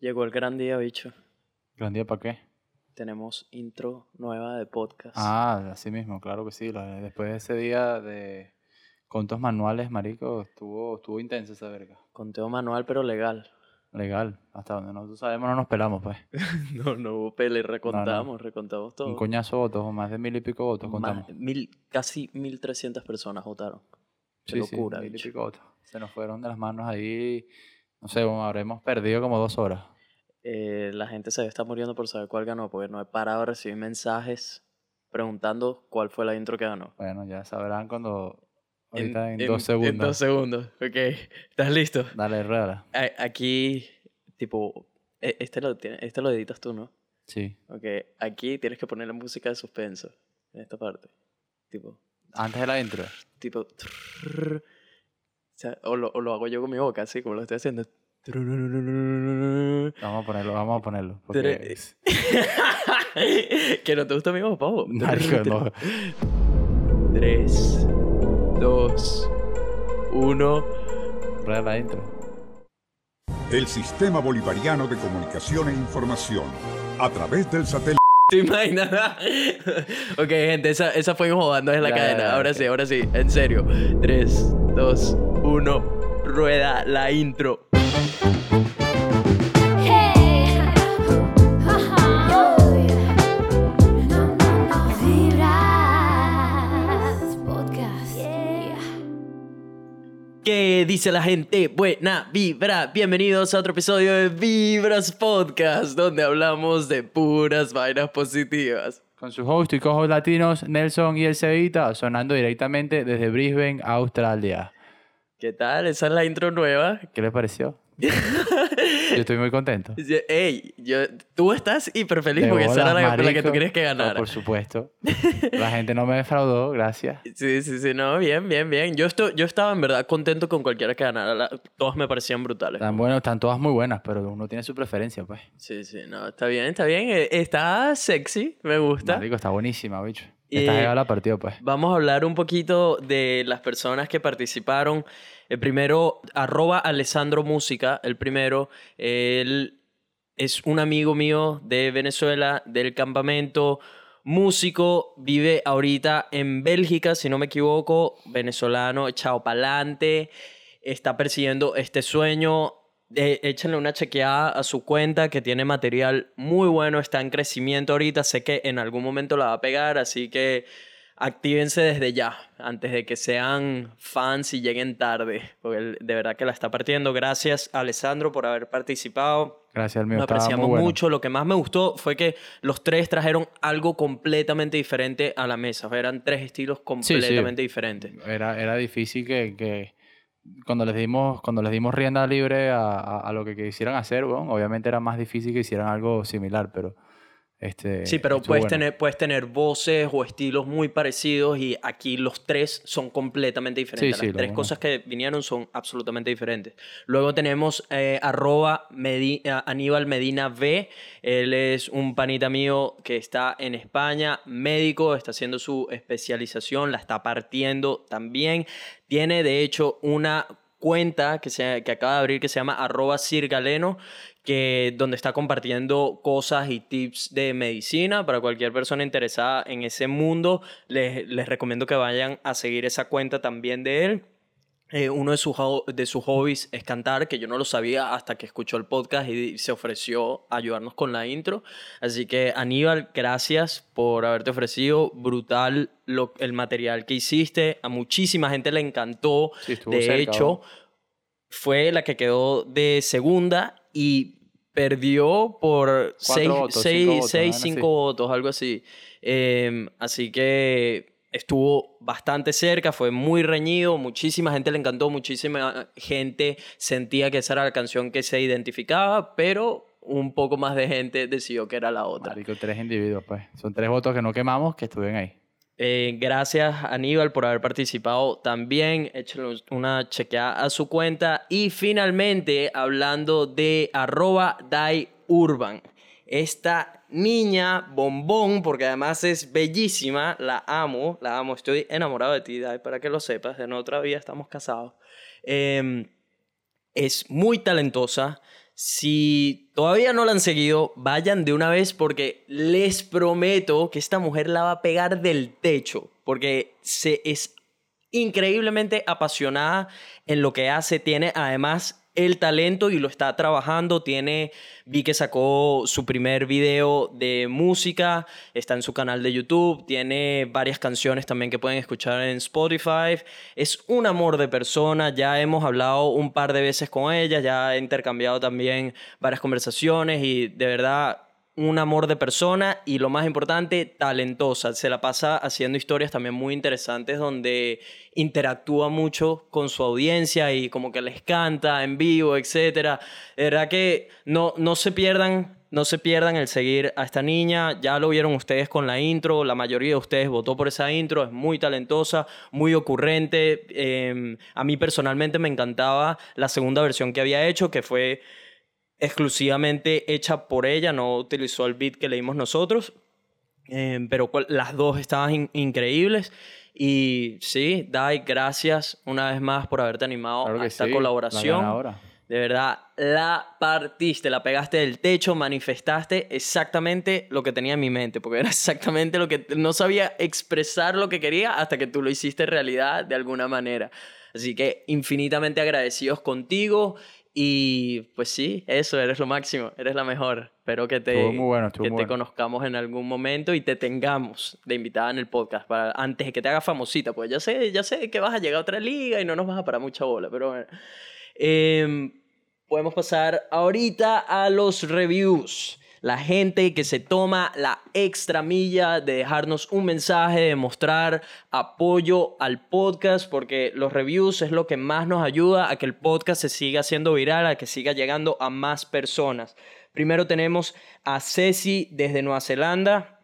Llegó el gran día, bicho. ¿Gran día para qué? Tenemos intro nueva de podcast. Ah, así mismo, claro que sí. Después de ese día de contos manuales, marico, estuvo, estuvo intenso esa verga. Conteo manual, pero legal. Legal. Hasta donde nosotros sabemos no nos pelamos, pues. no, no hubo pele, recontamos, recontamos todo. Un coñazo de votos, o más de mil y pico votos, Más- contamos. mil, casi 1300 personas votaron. Qué Sí, sí, locura, mil y pico votos. Se nos fueron de las manos ahí, no sé, bueno, habremos perdido como dos horas. Eh, la gente se está muriendo por saber cuál ganó, porque no he parado de recibir mensajes preguntando cuál fue la intro que ganó. Bueno, ya sabrán cuando... En- Ahorita en, en- dos segundos. En dos segundos, ok. ¿Estás listo? Dale, rueda. A- Aquí, tipo, e- este lo, este lo editas tú, ¿no? Sí. Ok, aquí tienes que poner la música de suspenso, en esta parte. Tipo, Antes de la intro. tipo, trrr. O, sea, o, lo, o lo hago yo con mi boca, así como lo estoy haciendo. Vamos a ponerlo, vamos a ponerlo. Porque... Tre- que no te gusta mi voz, pavo. Marico, no. 3, 2, 1. Rueda la intro. El Sistema Bolivariano de Comunicación e Información, a través del satélite. ¿Te imaginas? ok, gente, esa, esa fue jugando en la Ya, cadena. ya, ahora ok. sí, ahora sí, en serio. 3, 2, 1. Rueda la intro. ¿Qué dice la gente? Buena vibra. Bienvenidos a otro episodio de Vibras Podcast, donde hablamos de puras vainas positivas. Con sus host y cojos latinos, Nelson y el Cevita, sonando directamente desde Brisbane, Australia. ¿Qué tal? Esa es la intro nueva. ¿Qué les pareció? Yo estoy muy contento. Ey, yo, tú estás hiper feliz De porque esa era la, la que tú querías que No, ganara. por supuesto. La gente no me defraudó, gracias. Sí, sí, sí, no, bien, bien, bien. Yo, esto, yo estaba en verdad contento con cualquiera que ganara. la- todas me parecían brutales. Están buenas, están todas muy buenas, pero uno tiene su preferencia, pues. Sí, sí, no, está bien, está bien. Eh, Está sexy, me gusta. Marico, está buenísima, bicho. La partida, pues. Vamos a hablar un poquito de las personas que participaron. El primero, arroba Alessandro Música, el primero. Él es un amigo mío de Venezuela, del campamento. Músico, vive ahorita en Bélgica, si no me equivoco. Venezolano, echado pa'lante. Está persiguiendo este sueño. Eh, échenle una chequeada a su cuenta que tiene material muy bueno, está en crecimiento ahorita, sé que en algún momento la va a pegar, así que actívense desde ya, antes de que sean fans y lleguen tarde, porque de verdad que la está partiendo. Gracias Alessandro por haber participado. Gracias mío. Muy apreciamos bueno. mucho. Lo que más me gustó fue que los tres trajeron algo completamente diferente a la mesa. Eran tres estilos completamente diferentes. Era, era difícil que, que cuando les dimos cuando les dimos rienda libre a, a- a lo que quisieran hacer, bueno, obviamente era más difícil que hicieran algo similar, pero este Sí, pero puedes, bueno. tener, puedes tener voces o estilos muy parecidos y aquí los tres son completamente diferentes. Sí, sí, Las lo tres cosas que vinieron son absolutamente diferentes. Luego tenemos eh, arroba Medi- Aníbal Medina V. Él es un panita mío que está en España, médico, está haciendo su especialización, la está partiendo también. Tiene de hecho una cuenta que, se, que acaba de abrir que se llama arroba sirgaleno que donde está compartiendo cosas y tips de medicina para cualquier persona interesada en ese mundo. Les, les recomiendo que vayan a seguir esa cuenta también de él. Eh, uno de sus, de sus hobbies es cantar, que yo no lo sabía hasta que escuchó el podcast y se ofreció a ayudarnos con la intro. Así que Aníbal, gracias por haberte ofrecido. Brutal lo- el material que hiciste. A muchísima gente le encantó. Sí, de cerca, hecho, fue la que quedó de segunda y perdió por seis, votos, seis- cinco votos, seis, algo cinco así. votos, algo así. Eh, así que estuvo bastante cerca, fue muy reñido, muchísima gente le encantó, muchísima gente sentía que esa era la canción que se identificaba, pero un poco más de gente decidió que era la otra. Marico, tres individuos, pues. Son tres votos que no quemamos que estuvieron ahí. Eh, gracias Aníbal por haber participado también. Échale una chequeada a su cuenta. Y finalmente, hablando de arroba Dai Urban. Esta niña bombón, porque además es bellísima, la amo, la amo, estoy enamorado de ti, Dai, para que lo sepas, en otra vida estamos casados. Em, es muy talentosa, Si todavía no la han seguido, vayan de una vez porque les prometo que esta mujer la va a pegar del techo. Porque se es increíblemente apasionada en lo que hace. Tiene además el talento y lo está trabajando. Tiene, vi que sacó su primer video de música, está en su canal de YouTube, tiene varias canciones también que pueden escuchar en Spotify. Es un amor de persona, ya hemos hablado un par de veces con ella, ya he intercambiado también varias conversaciones y de verdad un amor de persona y lo más importante, talentosa. Se la pasa haciendo historias también muy interesantes donde interactúa mucho con su audiencia y como que les canta en vivo, etc. De verdad que no, no se pierdan. No se pierdan el seguir a esta niña. Ya lo vieron ustedes con la intro. La mayoría de ustedes votó por esa intro. Es muy talentosa, muy ocurrente. Eh, a mí personalmente me encantaba la segunda versión que había hecho, que fue exclusivamente hecha por ella, no utilizó el beat que leímos nosotros, eh, pero cual- las dos estaban in- increíbles. Y sí, Dai, gracias una vez más por haberte animado Claro a esta sí, la colaboración. De verdad, la partiste, la pegaste del techo, manifestaste exactamente lo que tenía en mi mente, porque era exactamente lo que no sabía expresar lo que quería hasta que tú lo hiciste realidad de alguna manera. Así que infinitamente agradecidos contigo y pues sí, eso, eres lo máximo, eres la mejor. Espero que te, muy bueno, que muy te bueno. conozcamos en algún momento y te tengamos de invitada en el podcast para, antes de que te hagas famosita, pues ya sé, ya sé que vas a llegar a otra liga y no nos vas a parar mucha bola, pero bueno. Em, podemos pasar ahorita a los reviews. La gente que se toma la extra milla de dejarnos un mensaje, de mostrar apoyo al podcast, porque los reviews es lo que más nos ayuda a que el podcast se siga haciendo viral, a que siga llegando a más personas. Primero tenemos a Ceci desde Nueva Zelanda.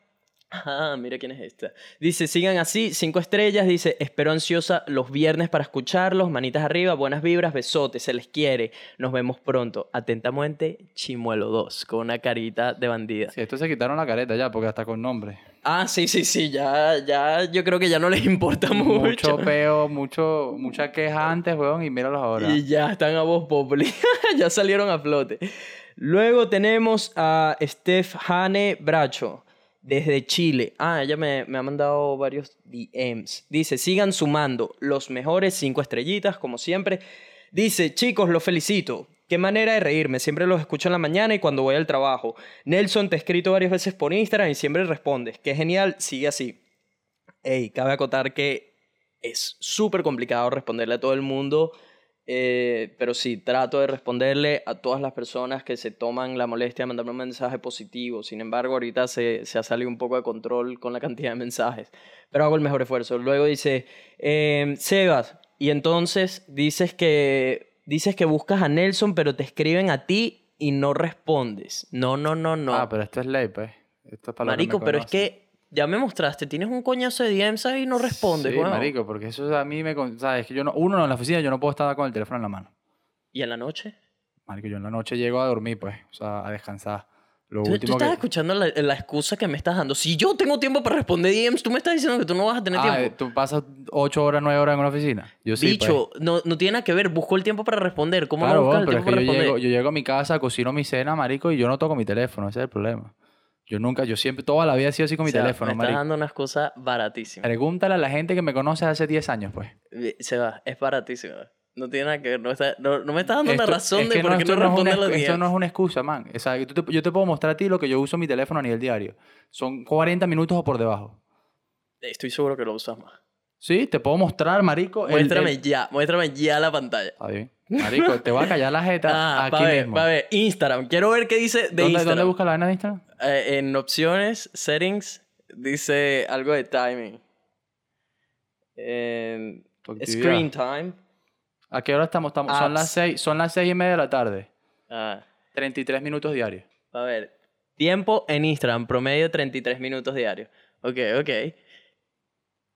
Ah, mira quién es esta. Dice, sigan así, cinco estrellas. Dice, espero ansiosa los viernes para escucharlos. Manitas arriba, buenas vibras, besotes, se les quiere. Nos vemos pronto. Atentamente, Chimuelo 2, con una carita de bandida. Sí, estos se quitaron la careta ya, porque hasta con nombre. Ah, sí, sí, sí, ya, ya, yo creo que ya no les importa mucho. Mucho peo, mucho, mucha queja antes, weón, y míralos ahora. Y ya están a voz populi. ya salieron a flote. Luego tenemos a Steph Hane Bracho, desde Chile. Ah, ella me, me ha mandado varios DMs. Dice, sigan sumando los mejores cinco estrellitas, como siempre. Dice, chicos, los felicito. Qué manera de reírme. Siempre los escucho en la mañana y cuando voy al trabajo. Nelson, te he escrito varias veces por Instagram y siempre respondes. Qué genial, sigue así. Ey, cabe acotar que es súper complicado responderle a todo el mundo, eh, pero sí, trato de responderle a todas las personas que se toman la molestia de mandarme un mensaje positivo. Sin embargo, ahorita se, se ha salido un poco de control con la cantidad de mensajes, pero hago el mejor esfuerzo. Luego dice, eh, Sebas, y entonces dices que, dices que buscas a Nelson, pero te escriben a ti y no respondes. No, no, no, no. Ah, pero esto es ley, pues. Esto es para Marico, pero es que ya me mostraste, tienes un coñazo de DMs ahí y no respondes, Sí, weón. marico, porque eso a mí me... ¿Sabes? Que yo no... Uno, en la oficina yo no puedo estar con el teléfono en la mano. ¿Y en la noche? Marico, yo en la noche llego a dormir, pues. O sea, a descansar. Lo ¿Tú, tú último estás que... escuchando la, la excusa que me estás dando. Si yo tengo tiempo para responder DMs, tú me estás diciendo que tú no vas a tener Ah, tiempo. ¿tú pasas ocho horas, nueve horas en una oficina? Yo sí, pues. Bicho, no, no tiene nada que ver. Busco el tiempo para responder. ¿Cómo Claro, no buscas weón, el pero es tiempo que para yo responder? llego, yo llego a mi casa, cocino mi cena, marico, y yo no toco mi teléfono. Ese es el problema. Yo nunca, yo siempre, toda la vida he sido así con mi O sea, teléfono, me estás dando una excusa baratísima. Pregúntale a la gente que me conoce hace 10 años, pues. Se va, es baratísima. No tiene nada que ver. No, está- no, no me estás dando una Esto- razón es de por qué esto no es una Esto no es una excusa, man. O sea, yo te, yo te puedo mostrar a ti lo que yo uso mi teléfono a nivel diario. Son 40 minutos o por debajo. Estoy seguro que lo usas más. Sí, te puedo mostrar, marico. el- Muéstrame el- ya, muéstrame ya la pantalla. Está bien. Marico, te voy a callar la jeta Ah, aquí ver, mismo. va a ver. Instagram. Quiero ver qué dice de ¿Dónde, Instagram. ¿Dónde busca la vaina de Instagram? Eh, en opciones, settings, dice algo de timing. En Tu actividad. screen time. ¿A qué hora estamos? estamos son, las seis, son las seis y media de la tarde. Ah, 33 minutos diarios. a ver. Tiempo en Instagram, promedio 33 minutos diarios. Ok, ok.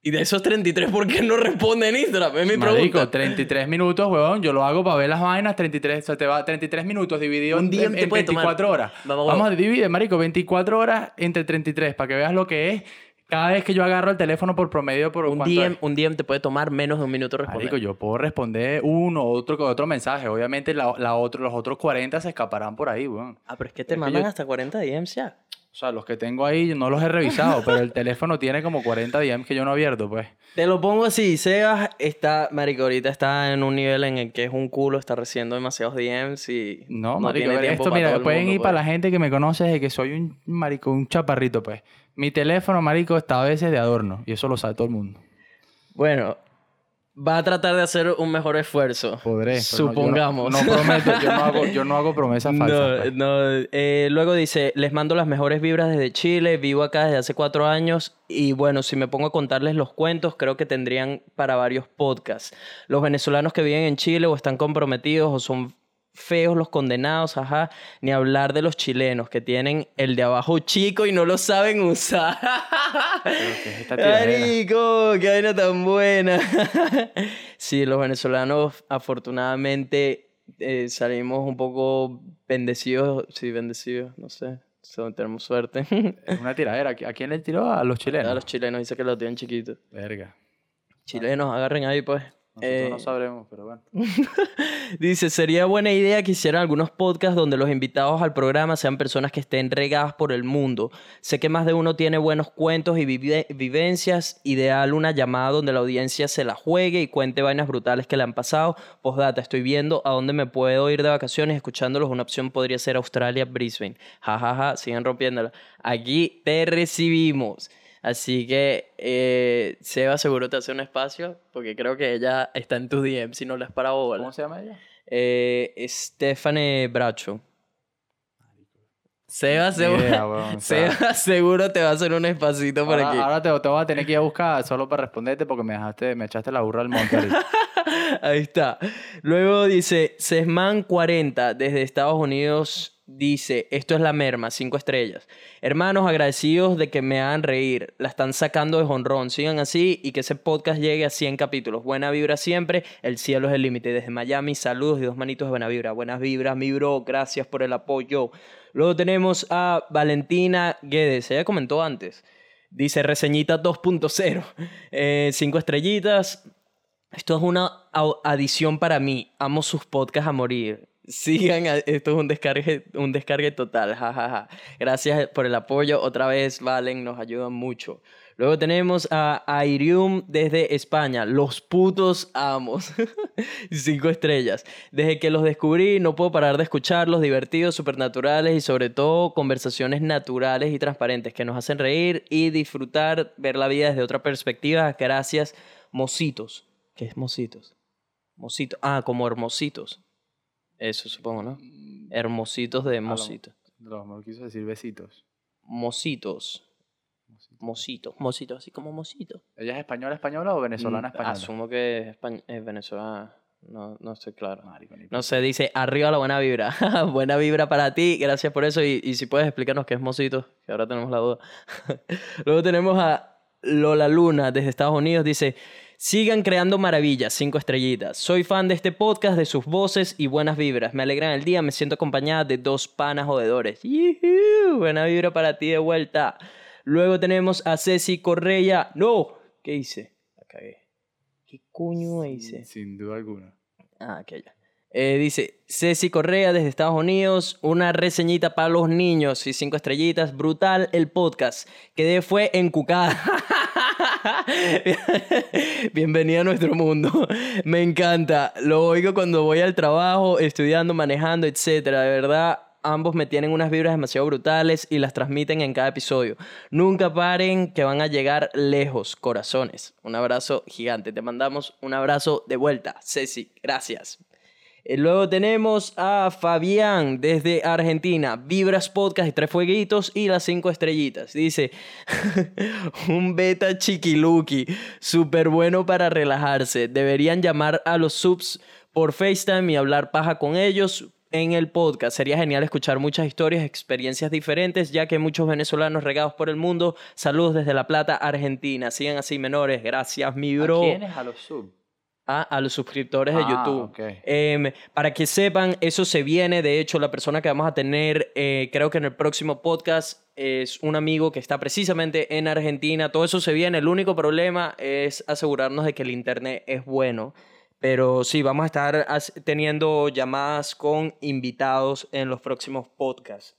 Y de esos 33, ¿por qué no responde en Instagram? Es mi Marico, pregunta. 33 minutos, weón. Yo lo hago para ver las vainas. 33, o sea, te va 33 minutos dividido Un día en- te en puede tomar- 24 horas. Vamos, Vamos a dividir, marico, 24 horas entre 33 para que veas lo que es Cada vez que yo agarro el teléfono por promedio por Un ¿cuánto DM, es? un DM te puede tomar menos de un minuto responder. Marico, yo puedo responder uno otro otro mensaje. Obviamente la, la otro, los otros 40 se escaparán por ahí, weón. Ah, pero es que te Es que mandan yo- hasta 40 DMs ya. O sea, los que tengo ahí no los he revisado, pero el teléfono tiene como 40 DMs que yo no he abierto, pues. Te lo pongo así, Sebas está, marico, ahorita está en un nivel en el que es un culo, está recibiendo demasiados DMs y No, marico, tiene tiempo esto para mira, todo el pueden mundo, ir para pues. la gente que me conoce de que soy un marico, un chaparrito, pues. Mi teléfono, marico, está a veces de adorno y eso lo sabe todo el mundo. Bueno, va a tratar de hacer un mejor esfuerzo. Podré. pero no- yo no- Supongamos. No, prometo, yo no hago, yo no hago promesas falsas. No, pues. no, eh, luego dice, les mando las mejores vibras desde Chile, vivo acá desde hace cuatro años y bueno, si me pongo a contarles los cuentos, creo que tendrían para varios podcasts. Los venezolanos que viven en Chile o están comprometidos o son feos los condenados, ajá, ni hablar de los chilenos que tienen el de abajo chico y no lo saben usar. Marico, qué vaina tan buena. sí, los venezolanos afortunadamente eh, salimos un poco bendecidos, sí, bendecidos, no sé, so- tenemos suerte. Es una tiradera. ¿A quién le tiró? A los chilenos. A los chilenos dice que lo tienen chiquitos. Verga. Chilenos, agarren ahí pues. Nosotros Eh, no sabremos, pero bueno. Dice, sería buena idea que hicieran algunos podcasts donde los invitados al programa sean personas que estén regadas por el mundo. Sé que más de uno tiene buenos cuentos y vive- vivencias. Ideal una llamada donde la audiencia se la juegue y cuente vainas brutales que le han pasado. Postdata, estoy viendo a dónde me puedo ir de vacaciones. Escuchándolos, una opción podría ser Australia, Brisbane. Ja, ja, ja, sigan rompiéndola. Aquí te recibimos. Así que, eh, Seba, seguro te hace un espacio, porque creo que ella está en tu DM si no le has parado bola. ¿Cómo se llama ella? Eh, Stefane Bracho. Seba, seguro, Seba seguro te va a hacer un espacito por aquí. ahora te, te voy a tener que ir a buscar solo para responderte porque me dejaste, me echaste la burra al monte. Ahí está. Luego dice, Sesman40 desde Estados Unidos dice, esto es la merma, cinco estrellas. Hermanos, agradecidos de que me hagan reír. La están sacando de jonrón. Sigan así y que ese podcast llegue a 100 capítulos. Buena vibra siempre. El cielo es el límite. Desde Miami, saludos y dos manitos de buena vibra. Buenas vibras, mi bro. Gracias por el apoyo. Luego tenemos a Valentina Guedes. Ella comentó antes. Dice reseñita 2.0. Eh, cinco estrellitas. Esto es una adición para mí. Amo sus podcasts a morir. Sigan, a- esto es un descargue, un descargue total. Ja, ja, ja. Gracias por el apoyo. Otra vez, Valen, nos ayudan mucho. Luego tenemos a Airium desde España. Los putos amos. Cinco estrellas. Desde que los descubrí, no puedo parar de escucharlos. Divertidos, supernaturales y sobre todo conversaciones naturales y transparentes que nos hacen reír y disfrutar, ver la vida desde otra perspectiva. Gracias, mocitos. ¿Qué es mocitos? Mocitos. Ah, como hermositos. Eso supongo, ¿no? Hermositos de lo- mocito. No, me quiso decir besitos. Mocitos. Mocitos. Mocitos, así como mocitos. ¿Ella es española española o venezolana Mm, española? Asumo que es, es venezolana. No, no estoy claro. Marico, No sé, dice arriba la buena vibra. buena vibra para ti, gracias por eso. Y, y si puedes explicarnos qué es Mocito, que ahora tenemos la duda. Luego tenemos a Lola Luna desde Estados Unidos. Dice: Sigan creando maravillas, cinco estrellitas. Soy fan de este podcast, de sus voces y buenas vibras. Me alegran el día, me siento acompañada de dos panas jodedores. ¡Yujú! Buena vibra para ti de vuelta. Luego tenemos a Ceci Correa. ¡No! ¿Qué hice? La cagué. ¿Qué coño hice? Sin duda alguna. Ah, aquella. Eh, dice Ceci Correa desde Estados Unidos, una reseñita para los niños y cinco estrellitas, brutal el podcast. Quedé fue encucada. Bienvenida a nuestro mundo. Me encanta. Lo oigo cuando voy al trabajo, estudiando, manejando, etcétera. De verdad, ambos me tienen unas vibras demasiado brutales y las transmiten en cada episodio. Nunca paren que van a llegar lejos, corazones. Un abrazo gigante. Te mandamos un abrazo de vuelta. Ceci, gracias. Eh, Luego tenemos a Fabián desde Argentina. Vibras Podcast y tres fueguitos y las cinco estrellitas. Dice, un beta chiquiluki, súper bueno para relajarse. Deberían llamar a los subs por FaceTime y hablar paja con ellos en el podcast. Sería genial escuchar muchas historias, experiencias diferentes, ya que muchos venezolanos regados por el mundo. Saludos desde La Plata, Argentina. Sigan así, menores. Gracias, mi bro. ¿A quiénes? A los sub. Ah, a los suscriptores de Ah, YouTube. Em, para que sepan, eso se viene. De hecho, la persona que vamos a tener, eh, creo que en el próximo podcast, es un amigo que está precisamente en Argentina. Todo eso se viene. El único problema es asegurarnos de que el internet es bueno. Pero sí, vamos a estar teniendo llamadas con invitados en los próximos podcasts.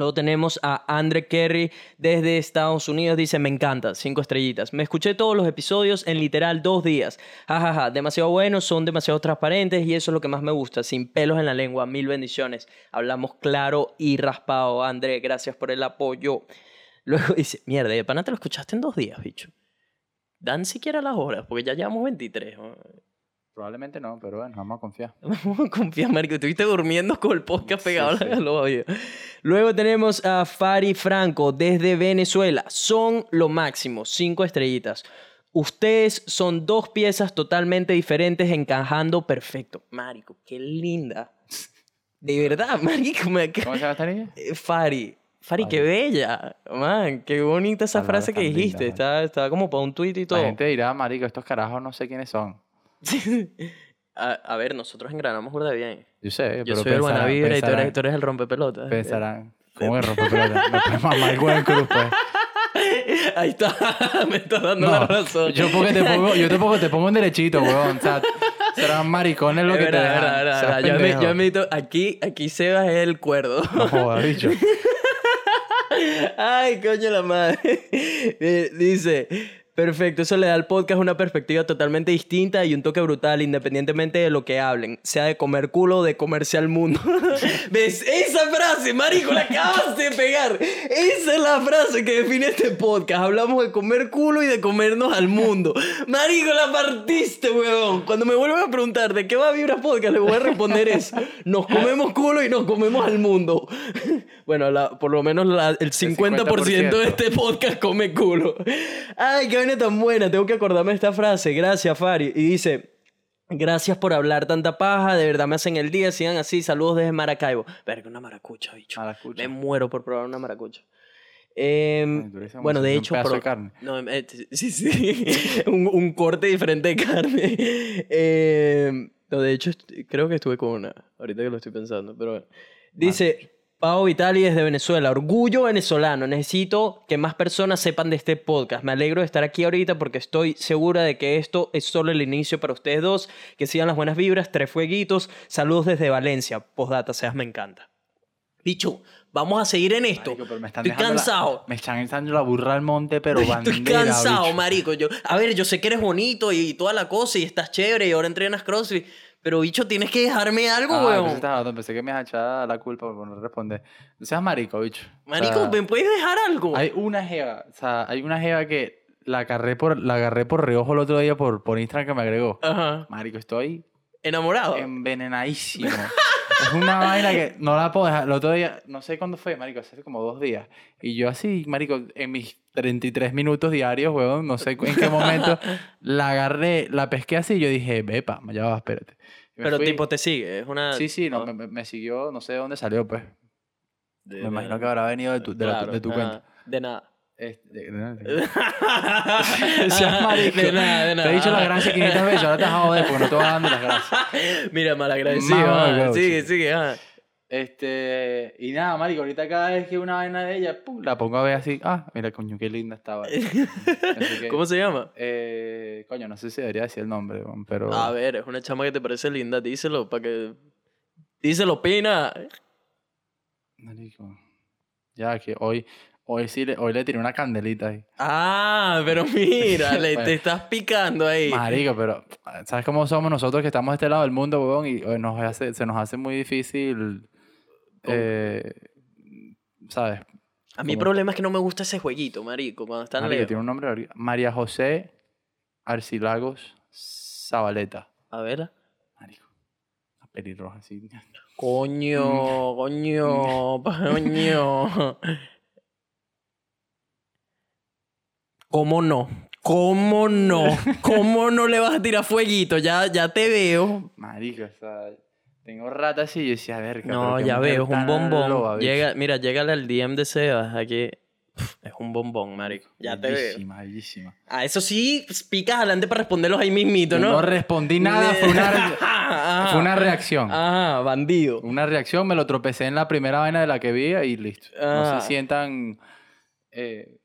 Luego tenemos a Andre Kerry desde Estados Unidos. Dice, me encanta, cinco estrellitas. Me escuché todos los episodios en literal dos días. Jajaja, demasiado buenos, son demasiado transparentes y eso es lo que más me gusta. Sin pelos en la lengua, mil bendiciones. Hablamos claro y raspado. André, gracias por el apoyo. Luego dice, mierda, de pana te lo escuchaste en dos días, bicho. Dan siquiera las horas, porque ya llevamos 23. Probablemente no, pero bueno, vamos a confiar. Vamos a confiar, marico. Estuviste durmiendo con el podcast Sí, pegado sí. a oídos. Luego tenemos a Fari Franco desde Venezuela. Son lo máximo, cinco estrellitas. Ustedes son dos piezas totalmente diferentes encajando perfecto. Marico, qué linda. De verdad, marico. Me... ¿Cómo se llama esta niña? Eh, Fari. Fari, qué bella. Man, qué bonita esa Palabras frase que lindas, dijiste. man. Está, está como para un tuit y todo. La gente dirá, marico, estos carajos no sé quiénes son. a, a ver, nosotros engranamos burda bien. Yo sé, Yo pero soy el buena pensarán- vibra y tú eres, pensarán- tú eres el rompepelotas. Pensarán, ¿cómo que rompe pelota? Me puedes mamar el en pues. Ahí está, me estás dando la No, razón. yo porque te pongo, yo te pongo, te pongo un derechito, weón. O sea, serán maricones lo Es que te verdad, dejan. verdad, verdad. Yo, admi- pendejo. yo admito, aquí, aquí Sebas es el cuerdo. No jodas, bicho. Ay, coño la madre. Eh, Dice, perfecto, eso le da al podcast una perspectiva totalmente distinta y un toque brutal, independientemente de lo que hablen, sea de comer culo o de comerse al mundo. ¿Ves? Esa frase, marico, la acabas de pegar. Esa es la frase que define este podcast. Hablamos de comer culo y de comernos al mundo. Marico, la partiste, weón. Cuando me vuelvan a preguntar de qué va Vibra Podcast, le voy a responder eso. Nos comemos culo y nos comemos al mundo. Bueno, por lo menos la- el 50%, de este podcast come culo. Ay, qué vaina tan buena. Tengo que acordarme de esta frase. Gracias, Fari. Y dice... Gracias por hablar tanta paja, de verdad me hacen el día, sigan así, saludos desde Maracaibo. Verga, una maracucha, bicho. Maracucha. Me muero por probar una maracucha. Em, Ay, eres bueno, de un hecho, pro- de carne. No, eh, sí, sí, un, un corte diferente de carne. Em, no, de hecho, creo que estuve con una, ahorita que lo estoy pensando, pero bueno. Dice, Pau Vitali desde Venezuela, orgullo venezolano, necesito que más personas sepan de este podcast. Me alegro de estar aquí ahorita porque estoy segura de que esto es solo el inicio para ustedes dos. Que sigan las buenas vibras, tres fueguitos. Saludos desde Valencia. Postdata, seas me encanta. Bicho, vamos a seguir en esto. Marico, pero me están estoy dejando la- cansado. me están echando la burra al monte, pero bandera, Estoy cansado, bicho. marico. Yo, a ver, yo sé que eres bonito y toda la cosa y estás chévere y ahora entrenas CrossFit, pero bicho, tienes que dejarme algo, Ah, weón. pensé, estaba- pensé que me ibas a echar la culpa por no responder. No seas marico, bicho. O Marico, sea, ¿me puedes dejar algo? Hay una jeva, o sea, hay una jeva que la agarré por, la agarré por reojo el otro día por, por Instagram que me agregó. Ajá. Marico, estoy Enamorado. envenenadísimo. es una vaina que no la puedo dejar. El otro día, no sé cuándo fue, marico, hace como dos días. Y yo así, marico, en mis 33 minutos diarios, weón, no sé en qué momento, la agarré, la pesqué así y yo dije, vepa, ya va, espérate. Y me pero fui. tipo te sigue, es una... Sí, sí, no, me, siguió, no sé de dónde salió, pues. de- Me imagino que habrá venido de tu, de la- de tu cuenta. De nada. Este, de- nada, de nada. Te he dicho las gracias 500 veces, ahora te vas a joder porque no te a dar las gracias. Mira, malagradecido. Mamá, ah, sigue, sigue. ah. Este, y nada, marico, ahorita cada vez que una vaina de ella, pum, la pongo a ver así, ah, mira, coño, qué linda estaba. Que, ¿Cómo se llama? eh, coño, no sé si debería decir el nombre, pero... A ver, es una chama que te parece linda, díselo para que... Díselo, Pina. Marico, ya que hoy, hoy sí, le, hoy le tiré una candelita ahí. Ah, pero mira, le, Bueno. te estás picando ahí. Marico, pero ¿sabes cómo somos nosotros que estamos de este lado del mundo, weón? Y eh, nos hace, se nos hace muy difícil, eh, ¿sabes? A mí el problema es que no me gusta ese jueguito, marico, cuando están Marico, lejos. tiene un nombre. María José Arcilagos Zabaleta. A ver. Marico, una pelirroja así. Coño, coño, coño. ¿Cómo no? ¿Cómo no? ¿Cómo no le vas a tirar fueguito? Ya, ya te veo. Marico, o sea, tengo rato así y yo decía, a ver, No, ya veo, es un bombón. Llega, mira, llégale al DM de Sebas aquí. Es un bombón, marico. Ya te veo. Bellísima, bellísima. Ah, eso sí, pues, picas adelante para responderlos ahí mismito, Yo ¿no? no respondí nada, fue una, Ajá. fue una reacción. Ah, bandido. Una reacción, me lo tropecé en la primera vaina de la que vi y listo. No Ah. se sientan eh,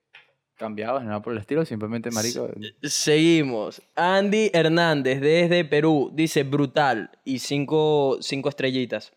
cambiados ni nada por el estilo, simplemente, marico. Seguimos. Andy Hernández desde Perú dice brutal y cinco, cinco estrellitas.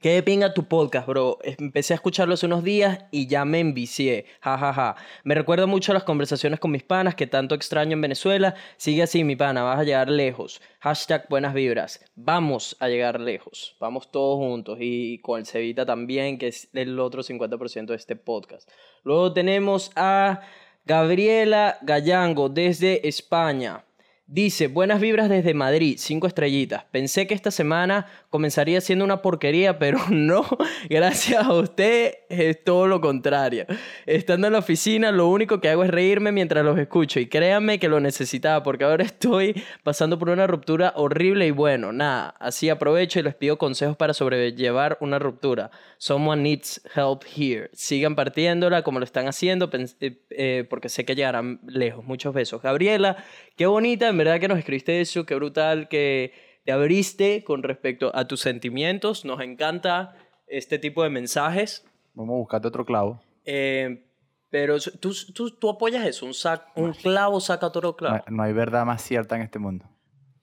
Qué de pinga tu podcast, bro. Empecé a escucharlo hace unos días y ya me envicié. Ja, ja, ja. Me recuerda mucho a las conversaciones con mis panas que tanto extraño en Venezuela. Sigue así, mi pana. Vas a llegar lejos. Hashtag buenas vibras. Vamos a llegar lejos. Vamos todos juntos. Y con el Cevita también, que es el otro 50% de este podcast. Luego tenemos a Gabriela Gallango desde España. Dice, buenas vibras desde Madrid, cinco estrellitas. Pensé que esta semana comenzaría siendo una porquería, pero no. Gracias a usted es todo lo contrario. Estando en la oficina, lo único que hago es reírme mientras los escucho. Y créanme que lo necesitaba, porque ahora estoy pasando por una ruptura horrible y bueno, nada. Así aprovecho y les pido consejos para sobrellevar una ruptura. Someone needs help here. Sigan partiéndola como lo están haciendo, eh, eh, porque sé que llegarán lejos. Muchos besos. Gabriela, qué bonita, en verdad que nos escribiste eso, qué brutal que te abriste con respecto a tus sentimientos. Nos encanta este tipo de mensajes. Vamos a buscarte otro clavo. Eh, pero tú, tú, tú apoyas eso, un, sac- un clavo saca otro No, clavo. hay- no hay verdad más cierta en este mundo.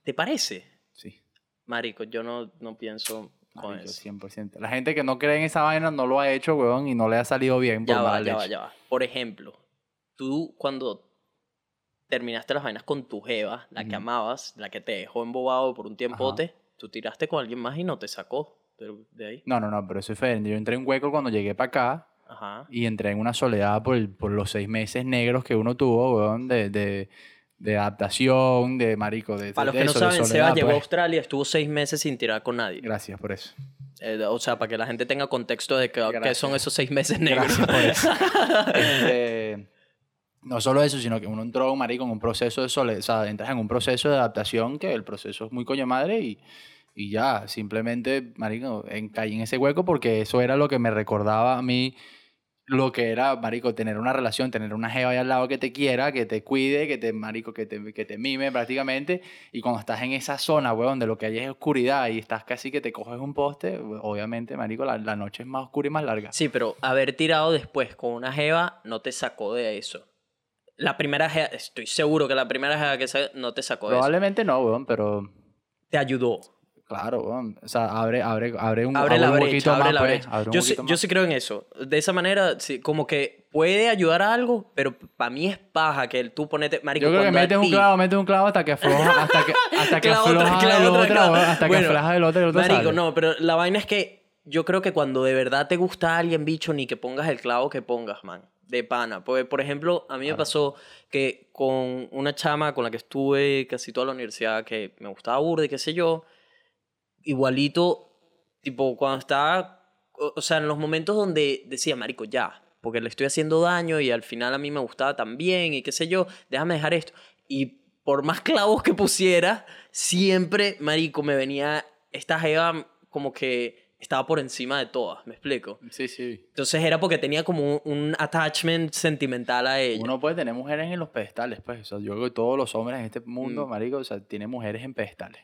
¿Te parece? Sí. Marico, yo no, no pienso con Marico, eso. 100%. La gente que no cree en esa vaina no lo ha hecho, weón, y no le ha salido bien por Ya va, ya va, ya va. Por ejemplo, tú cuando terminaste las vainas con tu jeva, la que amabas, la que te dejó embobado por un tiempote, tú tiraste con alguien más y no te sacó de, de ahí. No, no, no, pero eso es diferente. Yo entré en un hueco cuando llegué para acá Ajá. y entré en una soledad por, el- por los seis meses negros que uno tuvo, weón, de, de, de adaptación, de marico, de, Para los que no eso, saben, soledad, Sebas llegó a pues. Australia, estuvo seis meses sin tirar con nadie. Gracias por eso. Eh, o sea, para que la gente tenga contexto de que, son esos seis meses negros. Gracias por eso. Este, no solo eso, sino que uno entró, marico, en un proceso de soledad, o sea, entras en un proceso de adaptación que el proceso es muy coño madre y, y ya, simplemente, marico, en, caí en ese hueco porque eso era lo que me recordaba a mí lo que era, marico, tener una relación, tener una jeva ahí al lado que te quiera, que te cuide, que te, marico, que te, que te mime prácticamente. Y cuando estás en esa zona, weón, donde lo que hay es oscuridad y estás casi que te coges un poste, obviamente, marico, la, la noche es más oscura y más larga. Sí, pero haber tirado después con una jeva no te sacó de eso. La primera estoy seguro que la primera que no te sacó eso. Probablemente no, weón, pero Te ayudó. claro, weón. O sea, abre, abre, abre un, Abre la un brecha, poquito abre más, la pues, brecha. abre un Yo sí, yo más. sí creo en eso. De esa manera, sí, como que puede ayudar a algo, pero para mí es paja que tú ponete... Marico, Yo creo que metes un ti- clavo, metes un clavo hasta que afloja, hasta que, hasta que afloja el otro, hasta que afloja el el otro Marico, sale. no, pero la vaina es que yo creo que cuando de verdad te gusta alguien, bicho, ni que pongas el clavo que pongas, man. De pana. Porque, por ejemplo, a mí me pasó que con una chama con la que estuve casi toda la universidad, que me gustaba burda y qué sé yo, igualito, tipo, cuando estaba, o o sea, en los momentos donde decía, marico, ya, porque le estoy haciendo daño y al final a mí me gustaba también y qué sé yo, déjame dejar esto. Y por más clavos que pusiera, siempre, marico, me venía esta jeva como que estaba por encima de todas, ¿me explico? Sí, sí. Entonces era porque tenía como un, attachment sentimental a ella. Uno puede tener mujeres en los pedestales, pues. O sea, yo creo que todos los hombres en este mundo, Mm. marico, o sea, tienen mujeres en pedestales.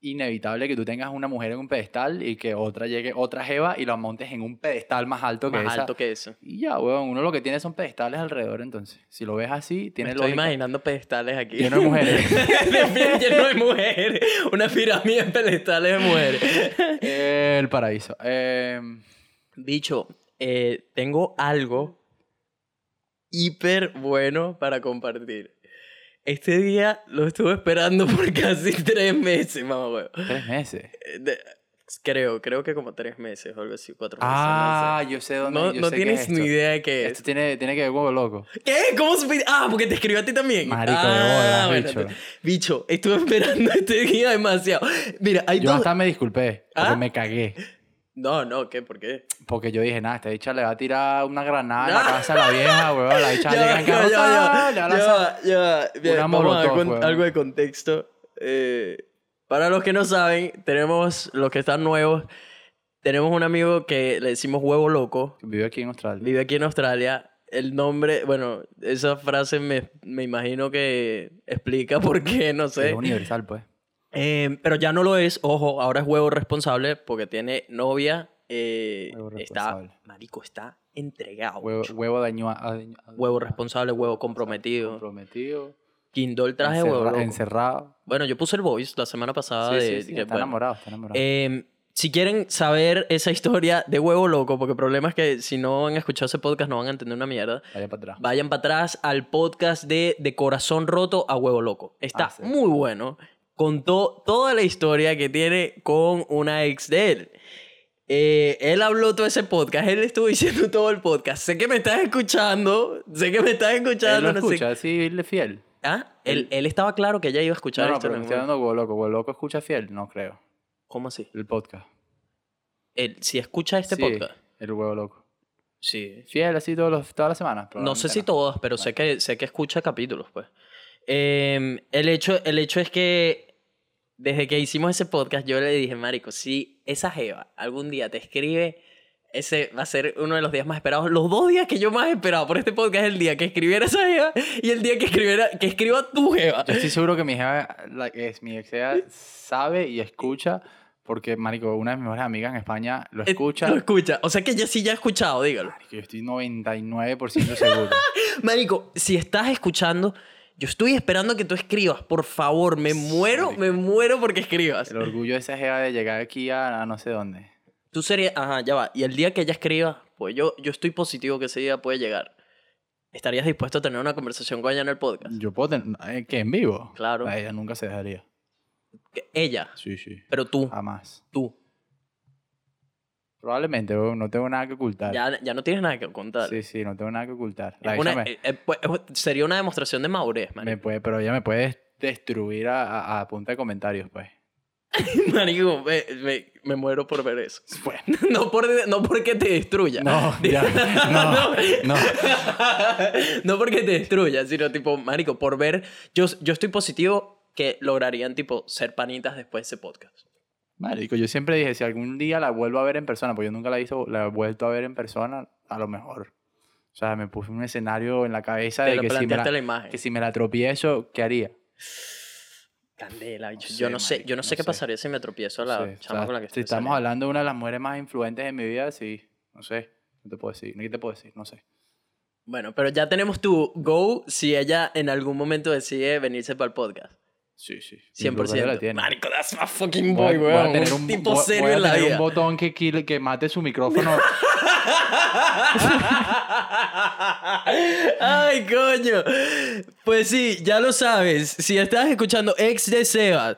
Inevitable que tú tengas una mujer en un pedestal y que otra llegue, otra jeva y la montes en un pedestal más alto que más esa. alto que eso. Y ya, weón, uno lo que tiene son pedestales alrededor, entonces. Si lo ves así, tiene estoy lógica. imaginando pedestales aquí. Lleno de mujeres. Lleno de mujeres. Una pirámide de pedestales de mujeres. El paraíso. Eh, Bicho, eh, tengo algo hiper bueno para compartir. Este día lo estuve esperando por casi tres meses, mamá huevo. tres meses. Eh, de- creo, creo que como tres meses o algo así, cuatro meses. Ah, no yo sé dónde No, yo no sé tienes es ni idea de qué es. Esto tiene, tiene que ver con loco. ¿Qué? ¿Cómo supiste? Ah, porque te escribió a ti también. Marico, de ah, bolas, bueno, bicho. Bicho, estuve esperando este día demasiado. Mira, hay Yo dos... hasta me disculpé, porque ¿Ah? me cagué. No, no, ¿qué? ¿Por qué? Porque yo dije, nada, esta bicha le va a tirar una granada en la Ah. casa a la vieja, weón. La bicha llega en carro, a vamos a con- algo de contexto. Eh, para los que no saben, tenemos los que están nuevos. tenemos un amigo que le decimos huevo loco, Vive aquí en Australia. vive aquí en Australia. El nombre, bueno, esa frase me, me imagino que explica por qué, no sé. Es universal, pues. Eh, pero ya no lo es, ojo, ahora es huevo responsable porque tiene novia. eh, está, marico, está entregado. Huevo, huevo daño Huevo responsable, huevo comprometido. Comprometido. Quindó el traje de huevo encerra- loco. encerrado. Bueno, yo puse el voice la semana pasada Sí, de... sí, sí, que, está bueno, enamorado, está enamorado. eh, si quieren saber esa historia de huevo loco, porque el problema es que si no han escuchado ese podcast no van a entender una mierda, Vaya para atrás. vayan para atrás al podcast de De Corazón Roto a Huevo Loco. Está Ah, sí. muy bueno. Contó toda la historia que tiene con una ex de él. Eh, él habló todo ese podcast, él estuvo diciendo todo el podcast. Sé que me estás escuchando, sé que me estás Él escuchando. lo no sé- escucha, sí, él es fiel. ¿Ah? Él, él estaba claro que ella iba a escuchar No, no, pero me estoy dando huevo loco. Huevo loco escucha fiel, no creo. ¿Cómo así? El podcast. Él, si escucha este Sí, podcast. El huevo loco. Sí. Fiel así todos los, todas las semanas. No sé si todas, pero sé que, sé que escucha capítulos, pues. Eh, el, hecho, el hecho es que desde que hicimos ese podcast, yo le dije, Marico, si esa Jeva algún día te escribe, ese va a ser uno de los días más esperados. Los dos días que yo más he esperado por este podcast es el día que escribiera esa Jeva y el día que, escribiera, que escriba tu Jeva. Yo estoy seguro que mi jefa, la que es mi ex sabe y escucha porque, marico, una de mis mejores amigas en España lo Eh, escucha. Lo escucha. O sea que ella sí ya ha escuchado, dígalo. Marico, yo estoy 99% seguro. Marico, si estás escuchando, yo estoy esperando que tú escribas. Por favor, me muero, me muero porque escribas. El orgullo de esa jefa de llegar aquí a, a no sé dónde. Tú serías, ajá, ya va. Y el día que ella escriba, pues yo, yo estoy positivo que ese día puede llegar. ¿Estarías dispuesto a tener una conversación con ella en el podcast? Yo puedo tener... eh, ¿Que en vivo? Claro. A ella nunca se dejaría. Ella, Sí, sí. pero tú, Jamás. tú. Probablemente, no tengo nada que ocultar. Ya, ya no tienes nada que contar. Sí, sí, no tengo nada que ocultar. Es una- eh, eh, pues, sería una demostración de madurez, me, puede, pero ella me puede destruir a, a- a punta de comentarios, pues. Marico, me, me- me muero por ver eso. Bueno. No, por, no porque te destruya. No, ya, no, no. no porque te destruya, sino tipo, marico, por ver... Yo, yo estoy positivo que lograrían, tipo, ser panitas después de ese podcast. Marico, yo siempre dije, si algún día la vuelvo a ver en persona, porque yo nunca la he, visto, la he vuelto a ver en persona, a lo mejor. O sea, me puse un escenario en la cabeza Te de que si, me la, la imagen. que si me la tropiezo, ¿qué haría? Candela. No yo sé, no sé, marico, yo no sé no qué sé. pasaría si me tropiezo a la No sé, o chama sea, con la que si estoy estamos saliendo. hablando de una de las mujeres más influentes de mi vida, sí. No sé. No te puedo decir. ¿Qué te puedo decir? No sé. Bueno, pero ya tenemos tu go si ella en algún momento decide venirse para el podcast. Sí, sí. Mi blog la 100%. tiene. Marico, that's my fucking Voy boy, voy a weón. tener un, tipo voy- serio voy a en la tener vida. un botón que, kill- que mate su micrófono. Ay, coño. Pues sí, ya lo sabes. Si estás escuchando ex de Sebas.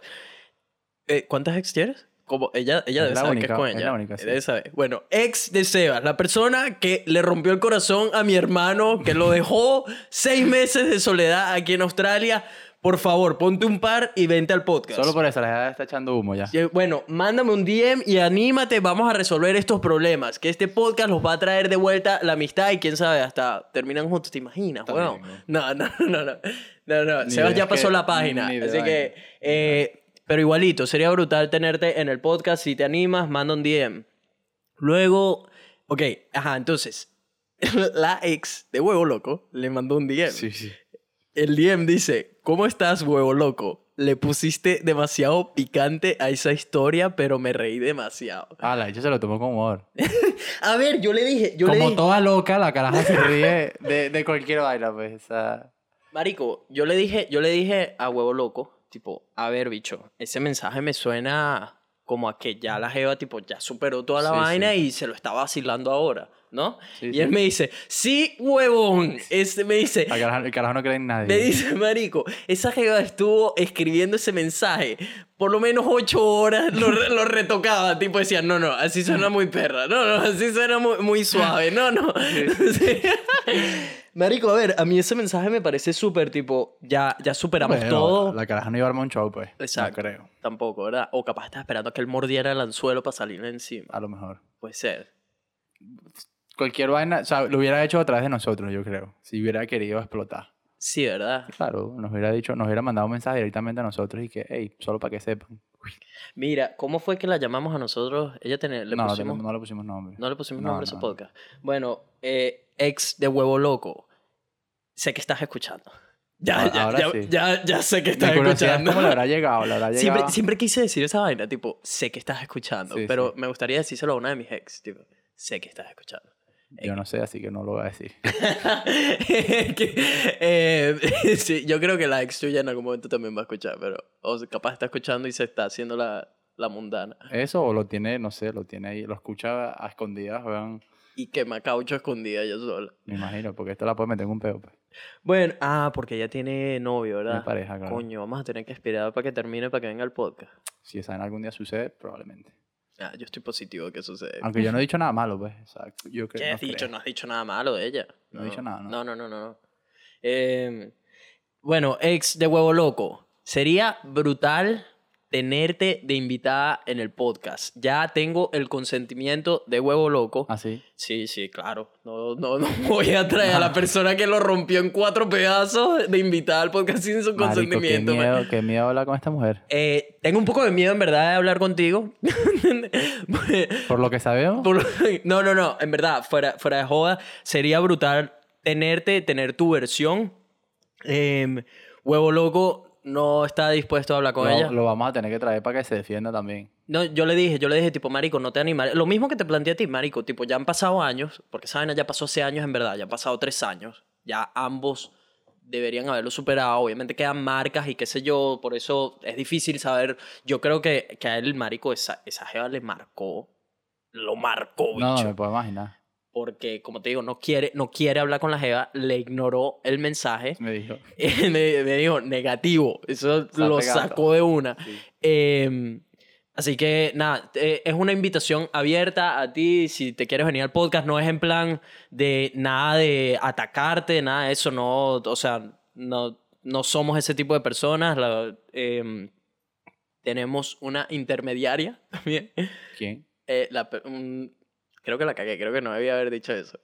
Eh, ¿Cuántas ex tienes? Como ella, ella Es debe la saber que única, es con es ella. la única, sí. Debe saber. Bueno, ex de Sebas, la persona que le rompió el corazón a mi hermano, que lo dejó seis meses de soledad aquí en Australia. Por favor, ponte un par y vente al podcast. Solo por eso la edad está echando humo ya. Bueno, mándame un DM y anímate, vamos a resolver estos problemas. Que este podcast los va a traer de vuelta la amistad y quién sabe, hasta terminan juntos, ¿te imaginas? Bien, No, no, no, no. No, no. Sebas ya pasó que- la página. Así que, eh, pero igualito, sería brutal tenerte en el podcast. Si te animas, manda un DM. Luego, ok, ajá, entonces, la ex de Huevo Loco le mandó un DM. Sí, sí. El DM dice, ¿cómo estás, huevo loco? Le pusiste demasiado picante a esa historia, pero me reí demasiado. Ah, la hecha se lo tomó con humor. A ver, yo le dije, yo le Como dije, toda loca, la caraja se ríe de, de cualquier vaina, pues. O sea, marico, yo le dije, yo le dije a huevo loco, tipo, a ver, bicho, ese mensaje me suena como a que ya la jeva, tipo, ya superó toda la Sí, vaina sí. y se lo está vacilando ahora, ¿no? Sí, y sí. él me dice, sí, huevón. Este me dice, el carajo no cree en nadie. Me dice, marico, esa jeva estuvo escribiendo ese mensaje por lo menos ocho horas, lo, re- lo retocaba, tipo decía, no, no, así suena muy perra, no, no, así suena muy, muy suave, no, no. Sí. Marico, a ver, a mí ese mensaje me parece súper, tipo, ya, ya superamos Bueno, todo. La caraja no iba a armar un show, pues. Exacto. No creo. Tampoco, ¿verdad? O capaz estaba esperando a que él mordiera el anzuelo para salirle encima. A lo mejor. Puede ser. Cualquier vaina, o sea, lo hubiera hecho a través de nosotros, yo creo. Si hubiera querido explotar. Sí, ¿verdad? Claro, nos hubiera dicho, nos hubiera mandado un mensaje directamente a nosotros y que, hey, solo para que sepan. Mira, ¿cómo fue que la llamamos a nosotros? Ella tenía, le no, no, pusimos, no le pusimos nombre. no le pusimos No, nombre a ese no. podcast. Bueno, eh, ex de Huevo Loco, sé que estás escuchando. Ya, Ahora- ya, ahora ya, sí. ya, ya sé que estás escuchando. ¿Cómo le habrá llegado? ¿Le habrá llegado? Siempre, siempre quise decir esa vaina, tipo, sé que estás escuchando, Sí, pero sí. me gustaría decírselo a una de mis ex, tipo, sé que estás escuchando. Yo no sé, así que no lo voy a decir. Que, eh, sí, yo creo que la ex tuya en algún momento también va a escuchar, pero o sea, capaz está escuchando y se está haciendo la, la mundana. Eso o lo tiene, no sé, lo tiene ahí, lo escucha a escondidas, weón. Y quema caucho escondida yo sola. Me imagino, porque esto la puede meter en un peo, pues. Bueno, ah, porque ella tiene novio, ¿verdad? Tiene pareja, claro. Coño, vamos a tener que esperar para que termine para que venga el podcast. Si esa en algún día sucede, probablemente. Yo estoy positivo que sucede. Aunque yo no he dicho nada malo, pues. O sea, yo creo ¿Qué no has dicho? No has dicho nada malo de ella. No he dicho nada, ¿no? No, no, no, no. no. Eh, bueno, ex de Huevo Loco. Sería brutal tenerte de invitada en el podcast. Ya tengo el consentimiento de Huevo Loco. ¿Ah, sí? Sí, sí, claro. No, no, no voy a traer a la persona que lo rompió en cuatro pedazos de invitada al podcast sin su Marico, qué consentimiento. man. miedo, qué miedo hablar con esta mujer. Eh, tengo un poco de miedo, en verdad, de hablar contigo. Por lo que sabemos, Por no, no, no. En verdad, fuera, fuera de joda, sería brutal tenerte, tener tu versión. Em, Huevo Loco no está dispuesto a hablar con lo, ella. lo vamos a tener que traer para que se defienda también. No, yo le dije, yo le dije, tipo, marico, no te animales. Lo mismo que te planteé a ti, marico, tipo, ya han pasado años, porque esa vaina ya pasó hace años en verdad, ya han pasado tres años. Ya ambos deberían haberlo superado. Obviamente quedan marcas y qué sé yo, por eso es difícil saber. Yo creo que, que a él, marico, esa, esa jeva le marcó. Lo marcó, bicho. No, no me puedo imaginar. Porque, como te digo, no quiere, no quiere hablar con la jeva, le ignoró el mensaje. Me dijo. me, me dijo negativo. Eso Está lo pegando. sacó de una. Sí. Eh, así que nada, eh, es una invitación abierta a ti. Si te quieres venir al podcast, no es en plan de nada de atacarte, nada de eso. No, o sea, no, no somos ese tipo de personas. La- eh, tenemos una intermediaria también. ¿Quién? Eh, la pe- un- creo que la cagué, creo que no debía haber dicho eso.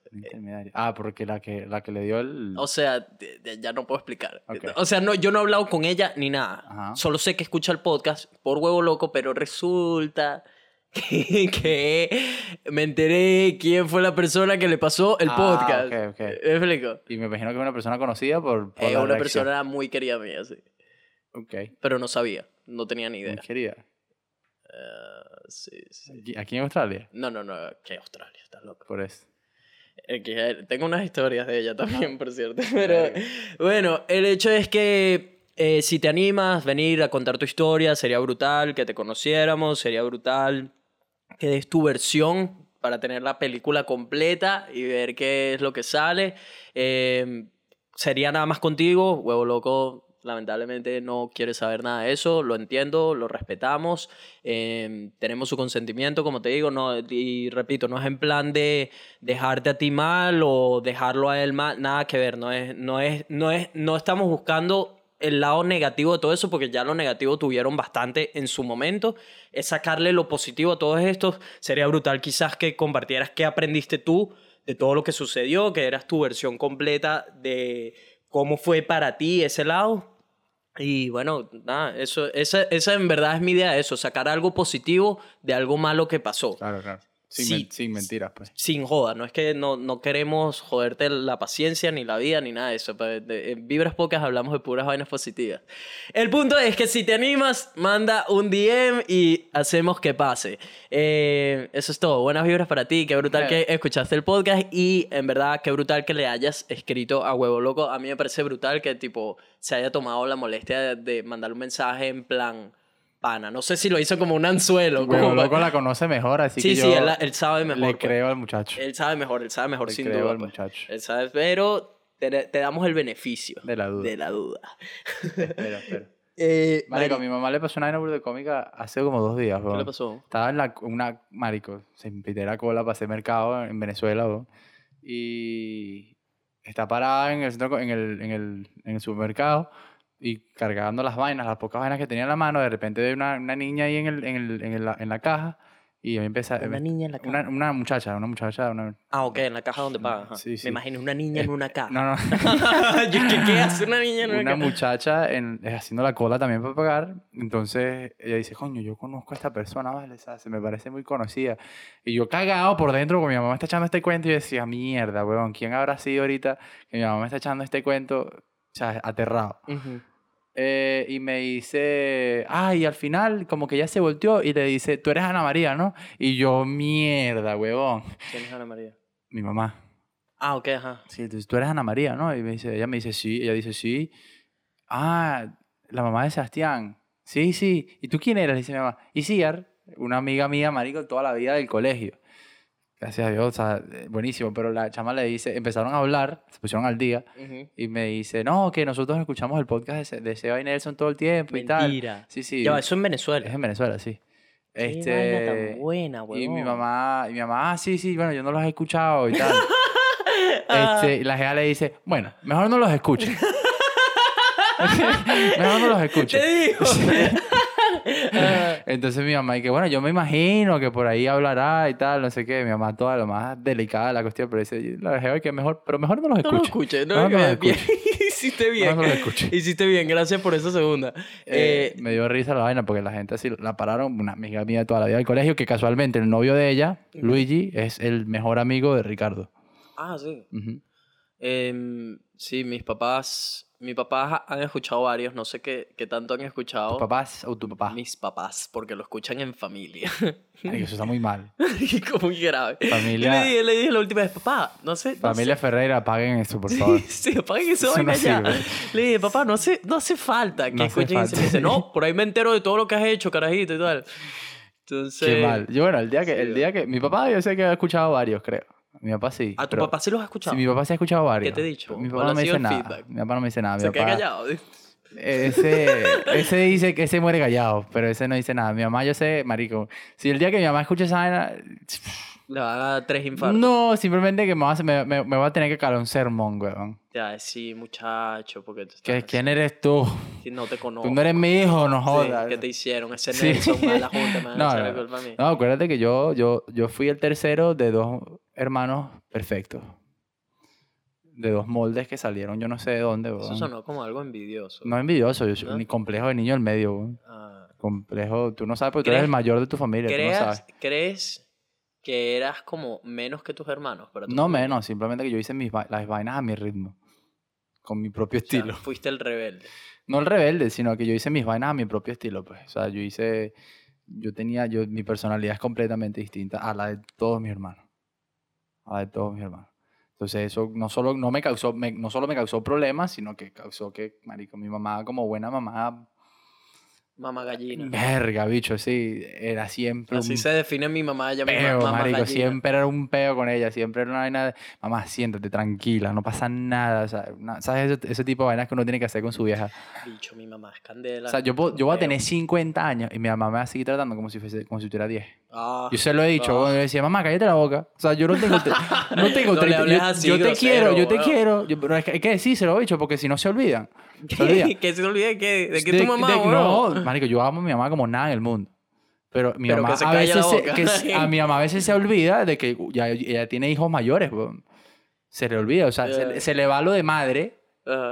Ah, porque la que, la que le dio el... O sea, de- de- ya no puedo explicar. O sea, no, yo no he hablado con ella ni nada. Ajá. Solo sé que escucha el podcast por huevo loco, pero resulta que, que me enteré quién fue la persona que le pasó el Ah, podcast. ok, ok. ¿Me explico? Y me imagino que es una persona conocida por, por Eh, la una reacción. persona muy querida mía, sí. Ok. Pero no sabía, no tenía ni Muy idea. querida. Eh, sí, sí. Aquí- en Australia. No, no, no, que Australia, estás loco. Por eso. Eh, que tengo unas historias de ella también, por cierto. Pero bueno, el hecho es que eh, si te animas, venir a contar tu historia, sería brutal que te conociéramos, sería brutal que des tu versión para tener la película completa y ver qué es lo que sale. Eh, sería nada más contigo, huevo loco. Lamentablemente no quiere saber nada de eso, lo entiendo, lo respetamos, eh, tenemos su consentimiento, como te digo, no, y repito, no es en plan de dejarte a ti mal o dejarlo a él mal, nada que ver, no es, no es, no es, no estamos buscando el lado negativo de todo eso, porque ya lo negativo tuvieron bastante en su momento, es sacarle lo positivo a todos estos, sería brutal quizás que compartieras qué aprendiste tú de todo lo que sucedió, que eras tu versión completa de cómo fue para ti ese lado. Y bueno, nada, eso, esa, esa en verdad es mi idea, eso, sacar algo positivo de algo malo que pasó. Claro, claro. Sin, Sí. men- sin mentiras, pues. Sin joda, no es que no, no queremos joderte la paciencia, ni la vida, ni nada de eso. pues, de- En Vibras Pocas hablamos de puras vainas positivas. El punto es que si te animas, manda un DM y hacemos que pase. Eh, eso es todo. Buenas vibras para ti. Qué brutal que escuchaste el podcast y en verdad qué brutal que le hayas escrito a Huevo Loco. A mí me parece brutal que tipo se haya tomado la molestia de, de mandar un mensaje en plan pana. No sé si lo hizo como un anzuelo. como Huevo pa- Loco la conoce mejor, así Sí, que sí, yo él, él sabe mejor. le pues. creo al muchacho. Él sabe mejor, él sabe mejor Le sin creo duda. al pues. muchacho. Él sabe, pero te, te damos el beneficio De la duda. de la duda. Espera, espera. Eh, Marico, a mi mamá le pasó una vaina burda cómica hace como dos días, ¿Qué weón. le pasó? Estaba en la, una, marico, se pité la cola para hacer mercado en Venezuela, weón. Y está parada en el centro, en el, en el, en el supermercado y cargando las vainas, las pocas vainas que tenía en la mano. De repente ve una, una niña ahí en, el, en, el, en, el- en la caja Y me empieza... Una niña en la caja. Una, una muchacha, una muchacha, una... Ah, ok, en la caja donde pagan. ajá. Sí, sí. Me imagino una niña en una caja. No, no. ¿qué, ¿Qué hace una niña en una, una caja? muchacha en, eh, haciendo la cola también para pagar. Entonces ella dice, coño, yo conozco a esta persona, ¿vale? Se me parece muy conocida. Y yo cagado por dentro, con mi mamá me está echando este cuento y yo decía, mierda, weón, ¿quién habrá sido ahorita que mi mamá me está echando este cuento? O sea, aterrado. Ujú. Eh, y me dice, ay, al final como que ya se volteó y le dice, tú eres Ana María, ¿no? Y yo, mierda, huevón. ¿Quién es Ana María? Mi mamá. Ah, ok, ajá. Sí, tú eres Ana María, ¿no? Y me dice, ella me dice, sí. Ella dice, sí. Ah, la mamá de Sebastián. Sí, sí. ¿Y tú quién eres? Le dice mi mamá. Y Ciar, una amiga mía, marico, toda la vida del colegio. Gracias a Dios, o sea, eh, buenísimo. Pero la chama le dice, empezaron a hablar, se pusieron al día. Y me dice, no, que nosotros escuchamos el podcast de, de Seba y Nelson todo el tiempo y tal. Mentira. Sí, sí. Ya, eso en Venezuela. Es en Venezuela, sí. Qué Este, tan buena, y mi mamá, y mi mamá, ah, sí, sí, bueno, yo no los he escuchado y tal. este, y la jefa le dice, bueno, mejor no los escuche. mejor no los escuche. Te digo. Entonces mi mamá, y que bueno, yo me imagino que por ahí hablará y tal, no sé qué. Mi mamá toda lo más delicada de la cuestión, pero dice, la jefa que mejor, pero mejor no los No lo escuche. escuché. No, no los que- bien. escuche. Hiciste bien. No los. Hiciste bien. Gracias por esa segunda. Eh, Eh, me dio risa la vaina porque la gente así la pararon, una amiga mía de toda la vida del colegio, que casualmente el novio de ella, Luigi, es el mejor amigo de Ricardo. ah, sí. Em, sí, mis papás... Mis papás han escuchado varios. No sé qué, qué tanto han escuchado. ¿Tus papás o tu papá? Mis papás, porque lo escuchan en familia. Marico, eso está muy mal. Como muy grave. Familia- Yo le dije, le dije la última vez, papá, no sé. no Familia sé". Ferreira, paguen eso, por favor. Sí, sí, apaguen Eso no vaina ya. sirve. Le dije, papá, no hace, no hace falta que No escuchen eso. dice, no, por ahí me entero de todo lo que has hecho, carajito y tal. Entonces. Qué mal. Yo, bueno, el día que, sí, el día que... Mi papá yo sé que ha escuchado varios, creo. Mi papá sí. ¿A tu pero- papá sí los has escuchado? Sí, mi papá sí ha escuchado varios. te he dicho? Mi ¿Cuál papá ha no me dice nada. feedback? Mi papá no me dice nada. Mi Se queda papá- callado. Ese, ese dice que ese muere callado, pero ese no dice nada. Mi mamá, yo sé, marico. Si el día que mi mamá escuche esa vaina, Le va a dar tres infartos. no, simplemente que me va, a, me, me, me va a tener que calar un sermón, weón. Ya, sí, muchacho, porque tú ¿Qué- estás ¿Quién eres tú? así, no te conozco. Tú no eres mi hijo, no Sí, jodas. ¿Qué te hicieron? Ese Sí. Nelson, mala junta, me No, no, la culpa a mí. No, acuérdate que yo, yo, yo fui el tercero de dos hermanos perfectos. De dos moldes que salieron, yo no sé de dónde, weón. Eso sonó como algo envidioso. No envidioso, yo soy ¿No? ni complejo de niño del medio. Ah, Complejo, tú no sabes porque tú eres ¿Crees- el mayor de tu familia, tú no ¿creas, sabes. ¿Crees que eras como menos que tus hermanos? Para tu No familia? menos, simplemente que yo hice mis, las vainas a mi ritmo. Con mi propio O sea, estilo. fuiste el rebelde. No el rebelde, sino que yo hice mis vainas a mi propio estilo, pues. O sea, yo hice... Yo tenía... Yo, mi personalidad es completamente distinta a la de todos mis hermanos. A de todos mis hermanos. Entonces eso no solo, no me causó, no solo me causó problemas, sino que causó que, marico, mi mamá como buena mamá, Mamá gallina. verga, bicho, sí, era siempre Así un se define mi mamá, ella peo, mamá marico, gallina. siempre era un peo con ella, siempre era una vaina de, mamá, siéntate tranquila, no pasa nada, o sea, ¿sabes? Ese, ese tipo de vainas que uno tiene que hacer con su vieja. Bicho, mi mamá es candela. O sea, yo, puedo- yo voy a tener 50 años y mi mamá me va a seguir tratando como si, fuese, como si tuviera 10. Ah, Yo se lo he dicho, ah. yo le decía, mamá, cállate la boca. O sea, yo no tengo... te- no tengo No le 30 hables yo, así, yo te grosero, quiero, yo te quiero. Yo- pero es que hay que decírselo, bicho, porque si no se olvidan. Olvidan. que se olvide de que, de que tu mamá, de-. No, marico, yo amo a mi mamá como nada en el mundo. Pero mi Pero mamá que se a veces se- que se- a mi mamá a veces se olvida de que ya ella tiene hijos mayores, weón. Se le olvida, o sea, se, Ya. se le va lo de madre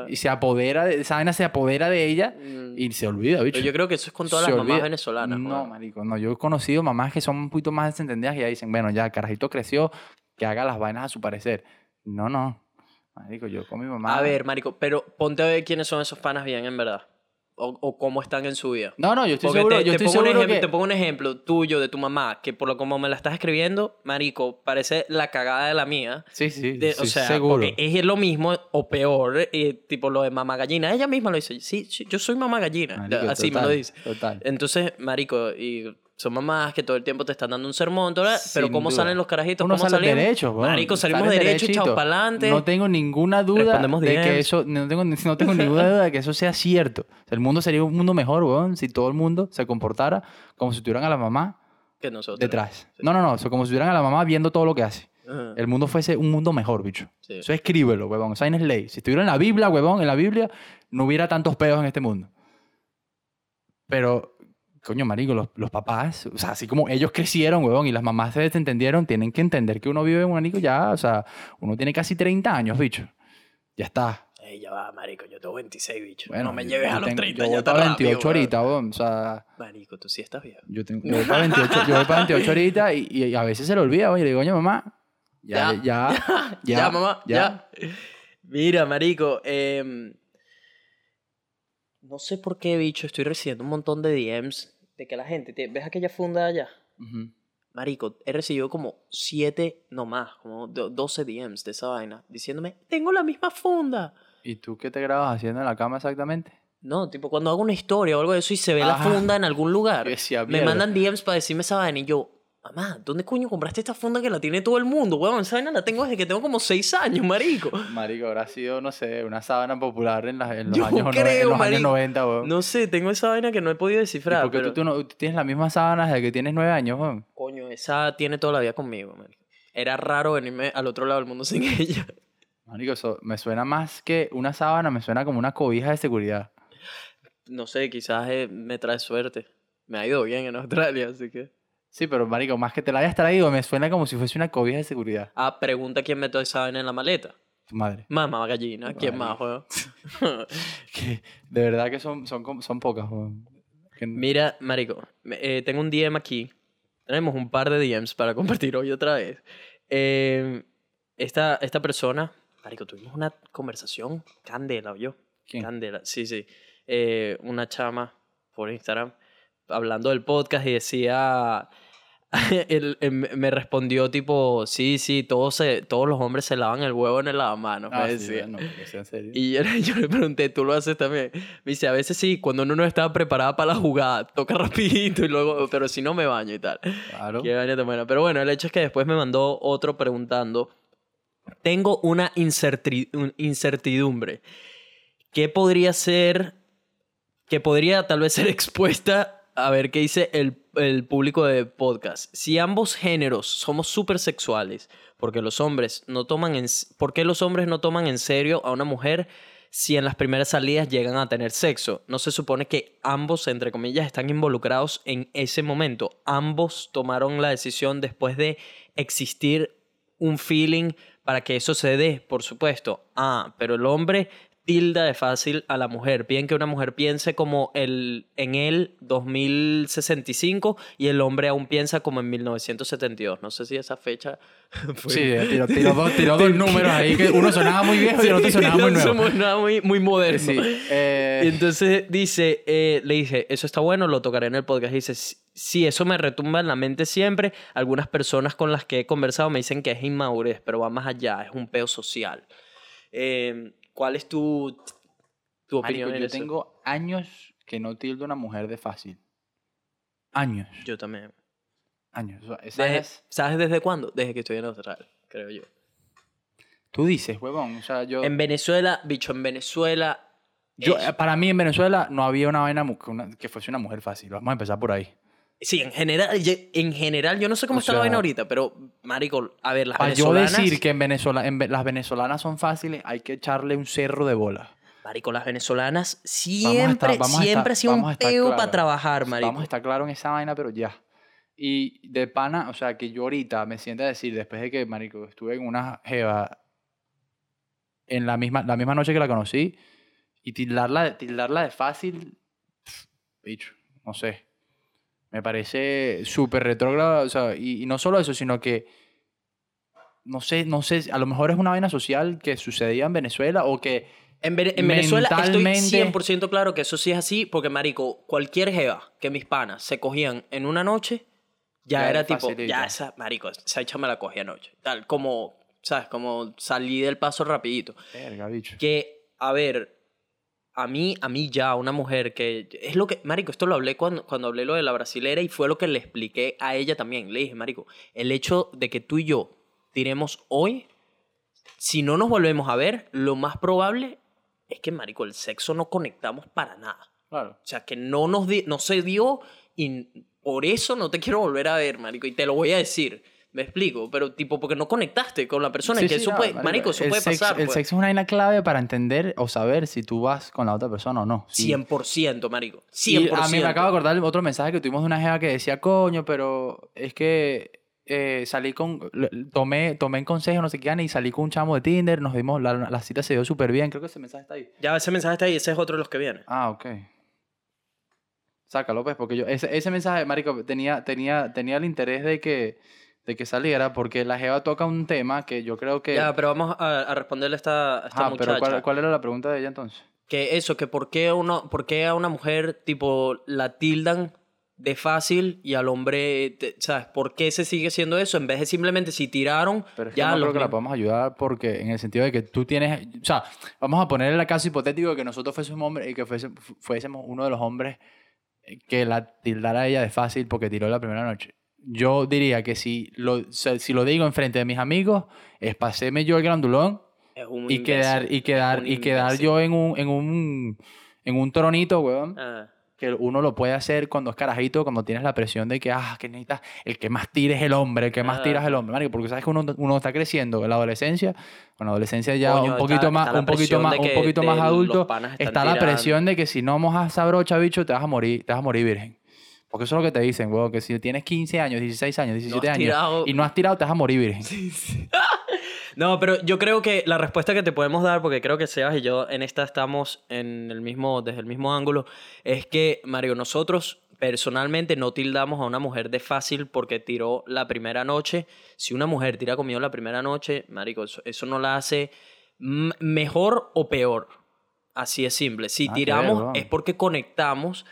y se apodera de esa vaina se apodera de ella Mm. y se olvida, bicho. Pero yo creo que eso es con todas Se las mamás olvida. venezolanas. No, weón. marico, no. Yo he conocido mamás que son un poquito más desentendidas y ya dicen, bueno, ya, carajito creció, que haga las vainas a su parecer. No, no. Marico, yo con mi mamá... A ver, marico, pero ponte a ver quiénes son esos panas bien, en verdad. O, o cómo están en su vida. No, no, yo estoy Porque seguro, te, yo te estoy pongo un seguro ejemplo, que... te pongo un ejemplo tuyo de tu mamá, que por lo como me la estás escribiendo, marico, parece la cagada de la mía. Sí, sí, De- sí, o sea, seguro. porque es lo mismo o peor, eh, tipo lo de mamá gallina. Ella misma lo dice, sí, sí, yo soy mamá gallina. Marico, Así me lo dice. Total. Entonces, marico, y son mamás que todo el tiempo te están dando un sermón, todo, pero ¿cómo duda. salen los carajitos? Uno ¿Cómo sale salimos? derecho, weón. Marico, salimos derechos, para adelante. No tengo ninguna duda de que eso... No tengo, no tengo ninguna duda de que eso sea cierto. O sea, el mundo sería un mundo mejor, weón, si todo el mundo se comportara como si tuvieran a la mamá que nosotros. detrás. No, no, no. o sea, como si tuvieran a la mamá viendo todo lo que hace. Ajá. El mundo fuese un mundo mejor, bicho. Sí. Eso escríbelo, huevón. Es ley. Si estuviera en la Biblia, huevón, en la Biblia no hubiera tantos pedos en este mundo. Pero coño, marico, los, los papás, o sea, así como ellos crecieron, huevón, y las mamás se desentendieron, tienen que entender que uno vive en un anico ya, o sea, uno tiene casi 30 años, bicho. Ya está. Ey, ya va, marico, yo tengo 26, bicho. Bueno, no me lleves a los tengo- 30 Yo ya voy tan para rápido, 28 weón. ahorita, huevón, o sea, Marico, tú sí estás viejo. yo, tengo, yo voy para 28, yo voy para 28 ahorita y, y a veces se le olvida, oye, le digo, coño, mamá, ya, ya, ya, Ya, mamá, ya. Mira, marico, em, no sé por qué, bicho, estoy recibiendo un montón de DMs de que la gente, te- ¿ves aquella funda allá? Marico, he recibido como 7, no más, como do- 12 DMs de esa vaina, diciéndome, tengo la misma funda. ¿Y tú qué te grabas haciendo en la cama exactamente? No, tipo, cuando hago una historia o algo de eso y se ve la funda en algún lugar, me mandan DMs para decirme esa vaina y yo, mamá, ¿dónde coño compraste esta funda que la tiene todo el mundo? Weón, esa vaina la tengo desde que tengo como 6 años, marico. Marico, habrá sido, no sé, una sábana popular en, la- en los, Yo años, nove- en creo, los años marico. 90, weón. No sé, tengo esa vaina que no he podido ¿Y descifrar. por qué pero, tú, tú no, tú tienes la misma sábana desde que tienes nueve años, weón? Coño, esa tiene toda la vida conmigo, marico. Era raro venirme al otro lado del mundo sin ella. Marico, eso me suena más que una sábana, me suena como una cobija de seguridad. No sé, quizás eh, me trae suerte. Me ha ido bien en Australia, así que... Sí, pero marico, más que te la hayas traído, me suena como si fuese una cobija de seguridad. Ah, pregunta quién metió esa vaina en la maleta. Madre. Mamá gallina, ¿quién más, weón? De verdad que son, son, son pocas, weón. Mira, marico, eh, tengo un DM aquí. Tenemos un par de DMs para compartir hoy otra vez. Eh, esta, esta persona, marico, tuvimos una conversación candela, yo. ¿Quién? Candela, sí, sí. Eh, una chama por Instagram hablando del podcast y decía, él, él me respondió tipo, sí, sí, todos, se, todos los hombres se lavan el huevo en el lavamanos, Ah, me sí, decía. en serio. Y yo, yo le pregunté, ¿tú lo haces también? Me dice, a veces sí, cuando uno no está preparada para la jugada, toca rapidito y luego, pero si no me baño y tal. Claro. Qué vaina tan buena. Pero bueno, el hecho es que después me mandó otro preguntando, tengo una incerti- un- incertidumbre. ¿Qué podría ser, que podría tal vez ser expuesta a ver qué dice el, el público de podcast? Si ambos géneros somos súper sexuales, porque los hombres no toman en, ¿por qué los hombres no toman en serio a una mujer si en las primeras salidas llegan a tener sexo? No se supone que ambos, entre comillas, están involucrados en ese momento. Ambos tomaron la decisión después de existir un feeling para que eso se dé, por supuesto. Ah, pero el hombre tilda de fácil a la mujer. Piden que una mujer piense como el, en el 2065 y el hombre aún piensa como en 1972. No sé si esa fecha fue... Sí, tiró, tiró dos, tiró dos números ahí que uno sonaba muy viejo y el otro sonaba muy nuevo. somos nada muy, muy moderno. Sí, eh, Entonces dice, eh, le dije, eso está bueno, lo tocaré en el podcast. Dice, sí, eso me retumba en la mente siempre. Algunas personas con las que he conversado me dicen que es inmadurez, pero va más allá, es un peo social. Eh, ¿Cuál es tu, opinión yo eso? tengo años que no tildo a una mujer de fácil. Años. Yo también. Años. O sea, esa Desde- es- ¿Sabes desde cuándo? Desde que estoy en Australia, creo yo. Tú dices, huevón. O sea, yo... En Venezuela, bicho, en Venezuela... yo es- eh, para mí en Venezuela no había una vaina una- que fuese una mujer fácil. Vamos a empezar por ahí. Sí, en general, en general, yo no sé cómo O está la vaina ahorita, pero, marico, a ver, las Para yo venezolanas... decir que en Venezuela, en ve- las venezolanas son fáciles, hay que echarle un cerro de bola. Marico, las venezolanas siempre, estar- siempre ha sido un peo para trabajar, marico. Vamos a estar claros en esa vaina, pero ya. Y de pana, o sea, que yo ahorita me siento a decir, después de que, marico, estuve en una jeva en la misma, la misma noche que la conocí, y tildarla, tildarla de fácil, bicho, no sé. Me parece súper retrógrado, o sea, y, y no solo eso, sino que, no sé, no sé, a lo mejor es una vaina social que sucedía en Venezuela o que En, Vene- en Venezuela estoy mentalmente- 100% claro que eso sí es así, porque, marico, cualquier jeva que mis panas se cogían en una noche, ya, Ya era tipo, ya esa, marico, esa hecha me la cogí anoche. Tal, como, ¿sabes? Como salí del paso rapidito. Verga, bicho. que, a ver, a mí, a mí ya, una mujer que... Es lo que, Marico, esto lo hablé cuando, cuando hablé lo de la brasilera y fue lo que le expliqué a ella también. Le dije, Marico, el hecho de que tú y yo tiremos hoy, si no nos volvemos a ver, lo más probable es que, Marico, el sexo no conectamos para nada. Claro. O sea, que no, nos di- no se dio y por eso no te quiero volver a ver, Marico. Y te lo voy a decir. Me explico, pero tipo porque no conectaste con la persona, Sí, que sí, eso no, puede, marico, eso puede sexo- pasar. El pues. sexo es una vaina clave para entender o saber si tú vas con la otra persona o no. Sí. 100%, marico. 100%. Y a mí me acabo de acordar otro mensaje que tuvimos de una jeva que decía, coño, pero es que eh, salí con, tomé, tomé en consejo, no sé qué, y salí con un chamo de Tinder, nos dimos, la, la cita se dio súper bien, creo que ese mensaje está ahí. Ya ese mensaje está ahí, ese es otro de los que viene. Ah, ok. Sácalo, pues, porque yo, ese, ese mensaje, marico, tenía, tenía, tenía el interés de que, de que saliera, porque la jeva toca un tema que yo creo que... Ya, pero vamos a, a responderle a esta, a esta Ah, muchacha. pero ¿cuál, ¿cuál era la pregunta de ella entonces? Que eso, que por qué, uno, por qué a una mujer, tipo, la tildan de fácil y al hombre, te- ¿sabes? ¿Por qué se sigue siendo eso? En vez de simplemente si tiraron, Pero es que ya no creo que la podamos ayudar porque en el sentido de que tú tienes, o sea, vamos a poner el caso hipotético de que nosotros fuésemos hombres y que fuese- fu- fuésemos uno de los hombres que la tildara a ella de fácil porque tiró la primera noche. Yo diría que si lo, o sea, si lo digo enfrente de mis amigos, es paséme yo el grandulón y quedar, y quedar, y quedar yo en un, en un, en un tronito, weón Ah, que uno lo puede hacer cuando es carajito, cuando tienes la presión de que, ah, que necesitas, el que más tira es el hombre, el que más tira es el Ah. hombre, marico, porque sabes que uno, uno está creciendo en la adolescencia, en la adolescencia ya Coño, un está- poquito más, está un poquito más, un poquito más adulto, está la presión de que si no mojas esa brocha, bicho, te vas a morir, te vas a morir virgen. Porque eso es lo que te dicen, weón, que si tienes 15 años, 16 años, 17 has años tirado- y no has tirado, te vas a morir virgen. No, pero yo creo que la respuesta que te podemos dar, porque creo que Sebas y yo en esta estamos en el mismo, desde el mismo ángulo, es que, Mario, nosotros personalmente no tildamos a una mujer de fácil porque tiró la primera noche. Si una mujer tira conmigo la primera noche, Marico, eso, eso no la hace mejor o peor. Así es simple. Si ver, tiramos es porque conectamos.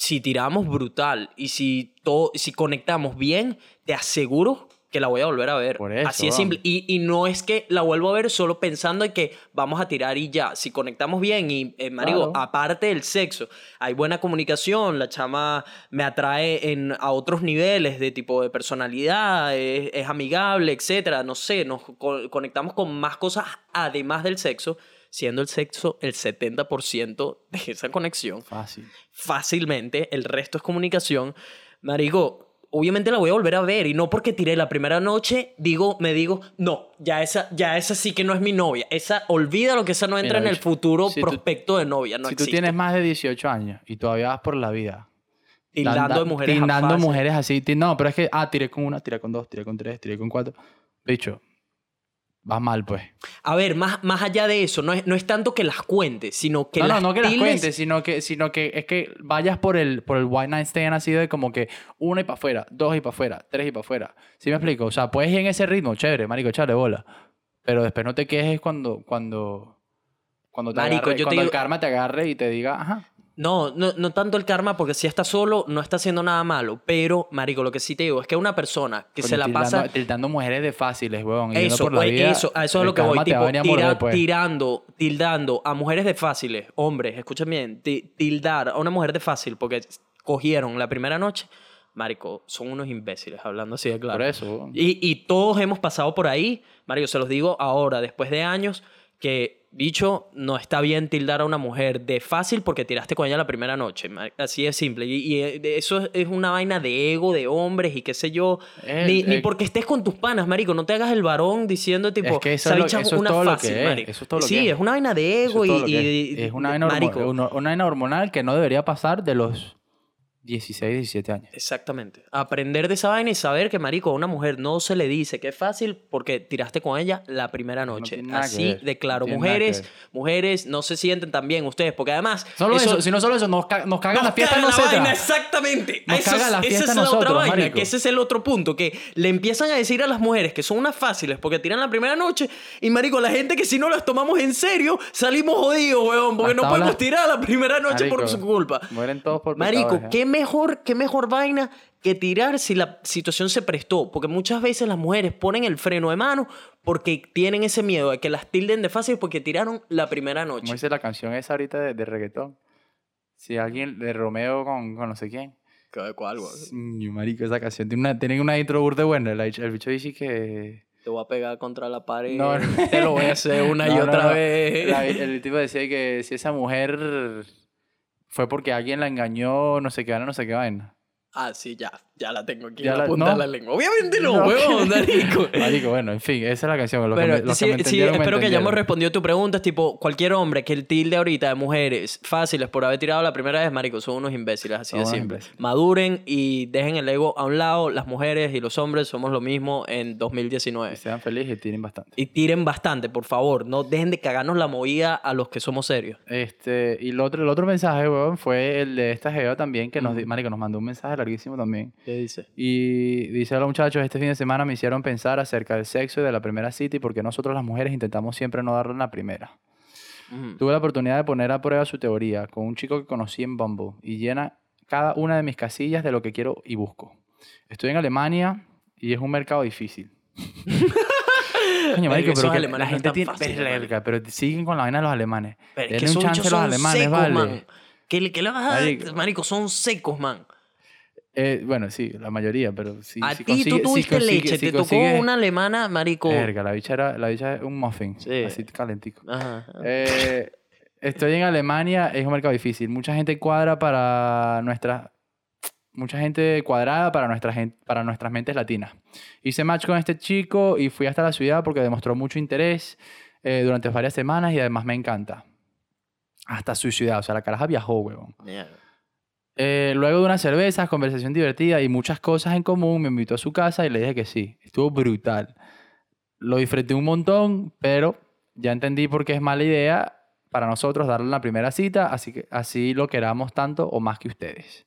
Si tiramos brutal y si, todo, si conectamos bien, te aseguro que la voy a volver a ver. Por eso, Así es simple. Y, y no es que la vuelvo a ver solo pensando en que vamos a tirar y ya. Si conectamos bien y, eh, marico, Claro. aparte del sexo, hay buena comunicación, la chama me atrae en, a otros niveles de tipo de personalidad, es, es amigable, etcétera. No sé, nos co- conectamos con más cosas además del sexo, siendo el sexo el 70% de esa conexión Fácil. fácilmente, el resto es comunicación. Marico, obviamente la voy a volver a ver y no porque tiré la primera noche, digo, me digo, no, ya esa, ya esa sí que no es mi novia. Esa, olvídalo que esa no entra Mira, en el futuro si tú- prospecto de novia, no si tú existe. tienes más de 18 años y todavía vas por la vida Tildando de mujeres Tildando mujeres así. No, pero es que, ah, tiré con una, tiré con dos, tiré con tres, tiré con cuatro. Bicho, vas mal, pues. A ver, más, más allá de eso, no es, no es tanto que las cuentes, sino que no, las no, no que las cuentes, sino que, sino que es que vayas por el, por el white night stand así de como que una y para afuera, dos y para afuera, tres y para afuera. ¿Sí me explico? O sea, puedes ir en ese ritmo, chévere, marico, échale bola. Pero después no te quejes cuando, cuando, cuando, te Marico, agarre- yo te cuando el digo- karma te agarre y te diga, ajá. No, no, no tanto el karma, porque si está solo, no está haciendo nada malo. Pero, marico, lo que sí te digo es que una persona que se la pasa... Tildando mujeres de fáciles, weón. Eso, por la güey, vida, eso, a eso es lo que voy. va a Tipo, a pues. tirando, tildando a mujeres de fáciles, hombres, escuchen bien, ti- tildar a una mujer de fácil porque cogieron la primera noche, marico, son unos imbéciles, hablando así de claro. Por eso, weón. Y, y todos hemos pasado por ahí, marico, se los digo ahora, después de años, que, bicho, no está bien tildar a una mujer de fácil porque tiraste con ella la primera noche. Así es simple. Y, y, eh, eso es- una vaina de ego, de hombres y qué sé yo. Eh, ni, ni eh, porque estés con tus panas, marico. No te hagas el varón diciendo, tipo, Es que eso "Esa es lo- bicha eso es una todo lo fácil", que es, marico. eso es todo lo sí, que es. es una vaina de Eso ego y, todo lo que y- es. Una vaina, marico. una vaina hormonal que no debería pasar de los 16, 17 años. Exactamente. Aprender de esa vaina y saber que, marico, a una mujer no se le dice que es fácil porque tiraste con ella la primera noche. Así de claro. no mujeres, mujeres, no se sienten tan bien ustedes, porque además... Solo eso, si no solo eso, nos, ca- nos cagan Nos la fiesta a caga la vaina, exactamente. Nos Eso caga esa es la otra vaina, marico. que ese es el otro punto, que le empiezan a decir a las mujeres que son unas fáciles porque tiran la primera noche y, marico, la gente que si no las tomamos en serio, salimos jodidos, weón, porque Las no podemos tirar la primera noche por su culpa. Mueren todos por Marico, ¿eh? Qué mejor, qué mejor vaina que tirar si la situación se prestó. Porque muchas veces las mujeres ponen el freno de mano porque tienen ese miedo de que las tilden de fácil porque tiraron la primera Como noche. dice la canción esa ahorita de, de reggaetón. Si alguien de Romeo con, con no sé quién. ¿Cuál, Mm, marico, esa canción tiene una, tiene una intro burda buena. El, el bicho dice que... Te voy a pegar contra la pared. No, no. Te lo voy a hacer una y No, no, otra no. vez. La- el tipo decía que si esa mujer fue porque alguien la engañó, no sé qué vaina, no sé qué vaina. Ah, sí, ya. Ya la tengo aquí Ya en la punta no. de la lengua. Obviamente no, No. huevón, marico. Marico, bueno, en fin, esa es la canción. Los que Pero me- los sí, que me sí, entendieron, me espero que hayamos respondido tu pregunta. Es tipo, cualquier hombre que el tilde ahorita de mujeres fáciles por haber tirado la primera vez, marico, son unos imbéciles, así de simple. Maduren y dejen el ego a un lado. Las mujeres y los hombres somos lo mismo en 2019. Y sean felices y tienen bastante. Y tiren bastante, por favor. No dejen de cagarnos la movida a los que somos serios. Este, y el otro, el otro mensaje, weón, fue el de esta Geo también, que nos, di- marico, nos mandó un mensaje larguísimo también. ¿Qué dice? Y dice, hola muchachos, este fin de semana me hicieron pensar acerca del sexo y de la primera cita y porque nosotros las mujeres intentamos siempre no darle la primera. Ujú. Tuve la oportunidad de poner a prueba su teoría con un chico que conocí en Bumble y llena cada una de mis casillas de lo que quiero y busco. Estoy en Alemania y es un mercado difícil. Coño, marico, pero que la gente tiene... fáciles, verga, pero siguen con la vaina de los alemanes. Pero es que un chance a los alemanes, secos, vale. man. ¿Qué, qué le vas a dar? Marico, son secos, man. Eh, bueno, sí, la mayoría, pero si, a si ti tú si tuviste consigue- leche, si te tocó una alemana, marico. Verga, la bicha era, la bicha es un muffin, Sí. así calentico. Ajá. Eh, estoy en Alemania, es un mercado difícil. Mucha gente cuadra para nuestra mucha gente cuadrada para nuestra gen- para nuestras mentes latinas. Hice match con este chico y fui hasta la ciudad porque demostró mucho interés eh, durante varias semanas y además me encanta. Hasta su ciudad, o sea, la caraja viajó, huevón. Mierda. Eh, luego de unas cervezas, conversación divertida y muchas cosas en común, me invitó a su casa y le dije que sí. Estuvo brutal. Lo disfruté un montón, pero ya entendí por qué es mala idea para nosotros darle la primera cita, así que así lo queramos tanto o más que ustedes.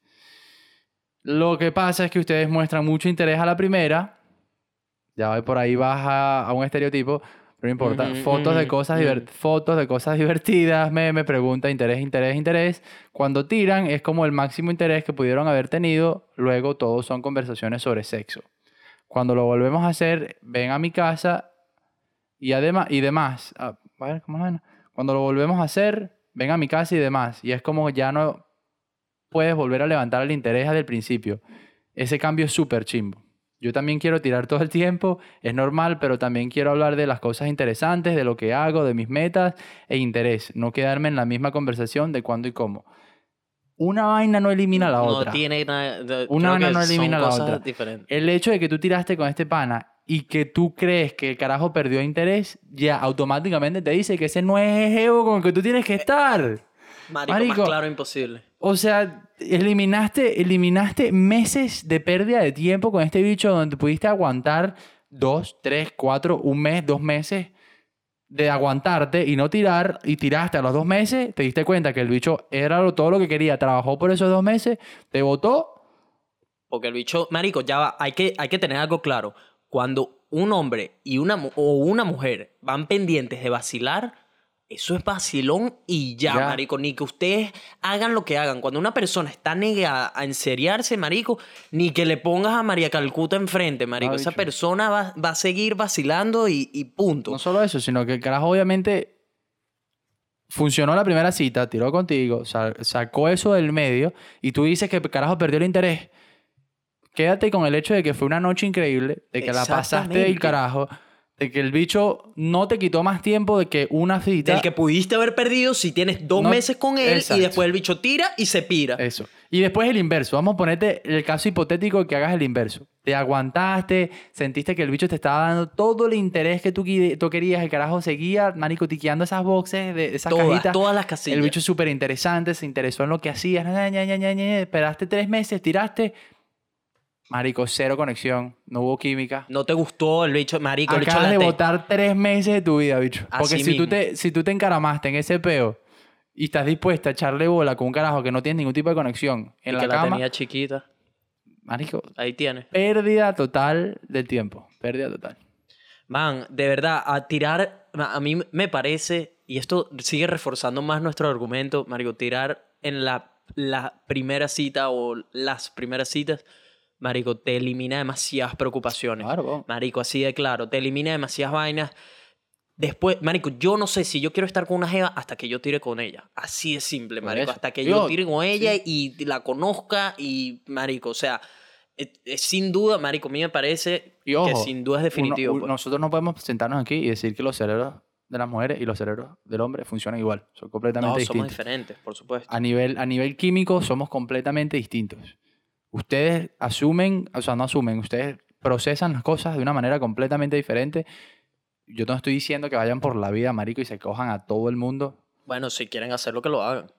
Lo que pasa es que ustedes muestran mucho interés a la primera. Ya por ahí baja a un estereotipo, no importa. Fotos de cosas diver- fotos de cosas divertidas, me pregunta, interés, interés, interés. Cuando tiran es como el máximo interés que pudieron haber tenido, luego todos son conversaciones sobre sexo. Cuando lo volvemos a hacer, ven a mi casa y además y demás. Ah, a ver, ¿cómo es la vaina? Cuando lo volvemos a hacer, ven a mi casa y demás. Y es como ya no puedes volver a levantar el interés del principio. Ese cambio es súper chimbo. Yo también quiero tirar todo el tiempo, es normal, pero también quiero hablar de las cosas interesantes, de lo que hago, de mis metas e interés. No quedarme en la misma conversación de cuándo y cómo. Una vaina no elimina la otra. No tiene nada. de- Una que no elimina son la cosas otra. diferentes. El hecho de que tú tiraste con este pana y que tú crees que el carajo perdió interés, ya automáticamente te dice que ese no es el jevo con el que tú tienes que estar. Marico, Marico. más claro imposible. O sea, eliminaste, eliminaste meses de pérdida de tiempo con este bicho donde pudiste aguantar dos, tres, cuatro, un mes, dos meses de aguantarte y no tirar y tiraste a los dos meses, te diste cuenta que el bicho era todo lo que quería, trabajó por esos dos meses, te votó. Porque el bicho, marico, ya va, hay que, hay que tener algo claro. Cuando un hombre y una, o una mujer van pendientes de vacilar, eso es vacilón y ya, Ya. marico. Ni que ustedes hagan lo que hagan. Cuando una persona está negada a enseriarse, marico, ni que le pongas a María Calcuta enfrente, marico. Ah, Esa persona va, va a seguir vacilando y, y punto. No solo eso, sino que el carajo obviamente funcionó la primera cita, tiró contigo, sa- sacó eso del medio y tú dices que el carajo perdió el interés. Quédate con el hecho de que fue una noche increíble, de que la pasaste del carajo, de que el bicho no te quitó más tiempo de que una cita. Del que pudiste haber perdido si tienes dos No- meses con él Exacto. y después el bicho tira y se pira. Eso. Y después el inverso. Vamos a ponerte el caso hipotético de que hagas el inverso. Te aguantaste, sentiste que el bicho te estaba dando todo el interés que tú, tú querías. El carajo seguía, marico, tiqueando esas boxes, de esas todas, cajitas. todas las casillas. El bicho es súper interesante, se interesó en lo que hacías. ña, ña, ña, ña, ña, Esperaste tres meses, tiraste. Marico, cero conexión. No hubo química. No te gustó el bicho, marico, el bicho Acabas de la te- botar tres meses de tu vida, bicho. Porque Así si tú, mismo. te, si tú te encaramaste en ese peo y estás dispuesta a echarle bola con un carajo que no tiene ningún tipo de conexión en y la que la cama, tenía chiquita. marico, Ahí tienes. pérdida total del tiempo. Pérdida total. Man, de verdad, a tirar, a mí me parece, y esto sigue reforzando más nuestro argumento, Marico, tirar en la, la primera cita o las primeras citas, Marico, te elimina demasiadas preocupaciones. Claro. Marico, así de claro, te elimina demasiadas vainas. Después, Marico, yo no sé si yo quiero estar con una jeva hasta que yo tire con ella. Así de simple, Marico. Hasta que Yo- yo tire con ella y la conozca y, Marico, o sea, es- es sin duda, Marico, a mí me parece Y ojo, que sin duda es definitivo. uno- pues. nosotros no podemos sentarnos aquí y decir que los cerebros de las mujeres y los cerebros del hombre funcionan igual. Son completamente No, somos diferentes, por supuesto. A nivel, a nivel químico somos completamente distintos. Ustedes asumen, o sea, no asumen, ustedes procesan las cosas de una manera completamente diferente. Yo no estoy diciendo que vayan por la vida, marico, y se cojan a todo el mundo. Bueno, si quieren hacerlo, que lo hagan.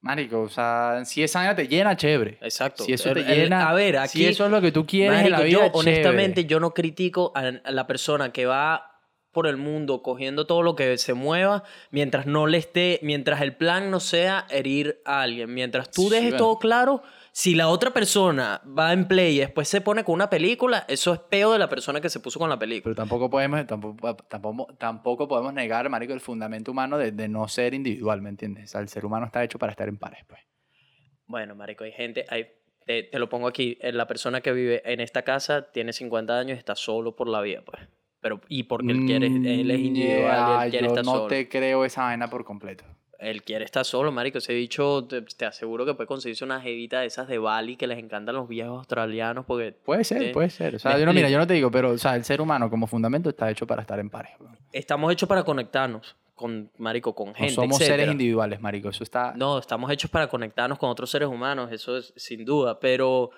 Marico, o sea, si esa vaina te llena, chévere. Exacto. Si eso te El- el- llena, a ver, aquí. si eso es lo que tú quieres en la Marico, vida, yo honestamente chévere. yo no critico a, la persona que va por el mundo cogiendo todo lo que se mueva mientras no le esté, mientras el plan no sea herir a alguien, mientras tú Sí, dejes bueno. todo claro, si la otra persona va en play y después se pone con una película, eso es peo de la persona que se puso con la película. Pero tampoco podemos, tampoco, tampoco, tampoco podemos negar, marico, el fundamento humano de, de no ser individual, ¿me entiendes? O sea, el ser humano está hecho para estar en pares, pues. Bueno, marico, hay gente, hay, te, te lo pongo aquí, eh, la persona que vive en esta casa tiene 50 años y está solo por la vida, pues. Pero, y porque él quiere, él es Mm, individual yeah, él quiere yo estar no solo. te creo esa vaina por completo. Él quiere estar solo, marico. Ese bicho, te, te aseguro que puede conseguirse una jevita de esas de Bali que les encantan los viejos australianos porque Puede ser, Sí. puede ser. O sea, yo no, mira, explico. yo no te digo, pero, o sea, el ser humano como fundamento está hecho para estar en pares. estamos hechos para conectarnos con, marico, con No gente, somos seres individuales, marico. Eso está... No, estamos hechos para conectarnos con otros seres humanos, eso es sin duda, pero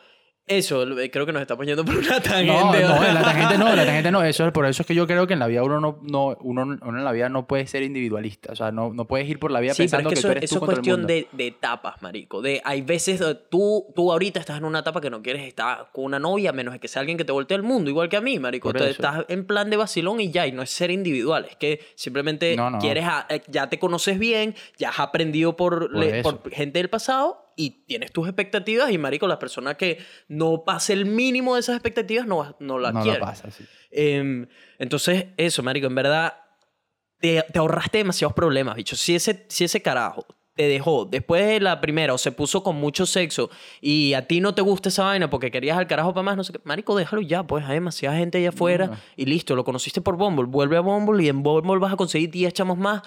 eso, eh, creo que nos estamos yendo por una tangente. No, no, la tangente no, la tangente no. Eso es, por eso es que yo creo que en la vida uno no, no uno, uno en la vida no puede ser individualista. O sea, no, no puedes ir por la vida Sí, pero es pensando que que, eso, tú eres eso tú es contra el cuestión mundo. de, de etapas, marico. De, hay veces donde tú, tú ahorita estás en una etapa que no quieres estar con una novia, a menos que sea alguien que te voltee el mundo, igual que a mí, marico. Eso. estás en plan de vacilón y ya, y no es ser individual, es que simplemente No, no. quieres, a- eh, ya te conoces bien, ya has aprendido por, le- por gente del pasado y tienes tus expectativas y, marico, la persona que no pase el mínimo de esas expectativas no, no la no quiere. lo pasa, sí. Em, entonces, eso, marico, en verdad, te, te ahorraste demasiados problemas, bicho. Si ese, si ese carajo te dejó después de la primera o se puso con mucho sexo y a ti no te gusta esa vaina porque querías al carajo para más, no sé qué, marico, déjalo ya, pues hay demasiada gente allá afuera No. y listo, lo conociste por Bumble, vuelve a Bumble y en Bumble vas a conseguir 10 chamos más,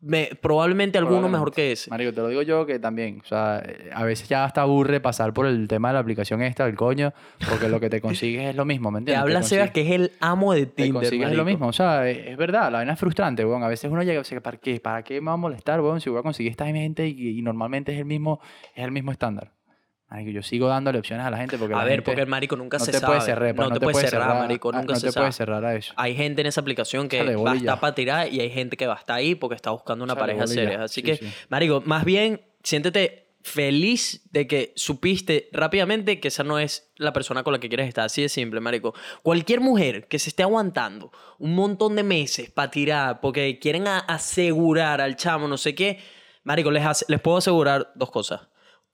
me- probablemente alguno mejor que ese. Marico, te lo digo yo que también, o sea, a veces ya hasta aburre pasar por el tema de la aplicación esta del coño, porque lo que te consigues es lo mismo, ¿me Te entiendes? habla Sebas que es el amo de te Tinder, consigues lo mismo, o sea, es, es verdad, la vaina es frustrante, weón. A veces uno llega y dice, ¿para qué? ¿Para qué me va a molestar, weón? Si voy a conseguir esta gente y, y normalmente es el mismo, es el mismo estándar. Marico, yo sigo dándole opciones a la gente porque A la ver, gente porque el marico nunca no se te sabe. puede cerrar, no, te, puedes cerrar, marico, nunca no se te sabe. puedes cerrar a eso. Hay gente en esa aplicación que va a estar para tirar y hay gente que va a estar ahí porque está buscando una pareja seria. Así Sí, que, sí. marico, más bien siéntete feliz de que supiste rápidamente que esa no es la persona con la que quieres estar. Así de simple, marico. Cualquier mujer que se esté aguantando un montón de meses para tirar porque quieren asegurar al chamo no sé qué, marico, les, les puedo asegurar dos cosas.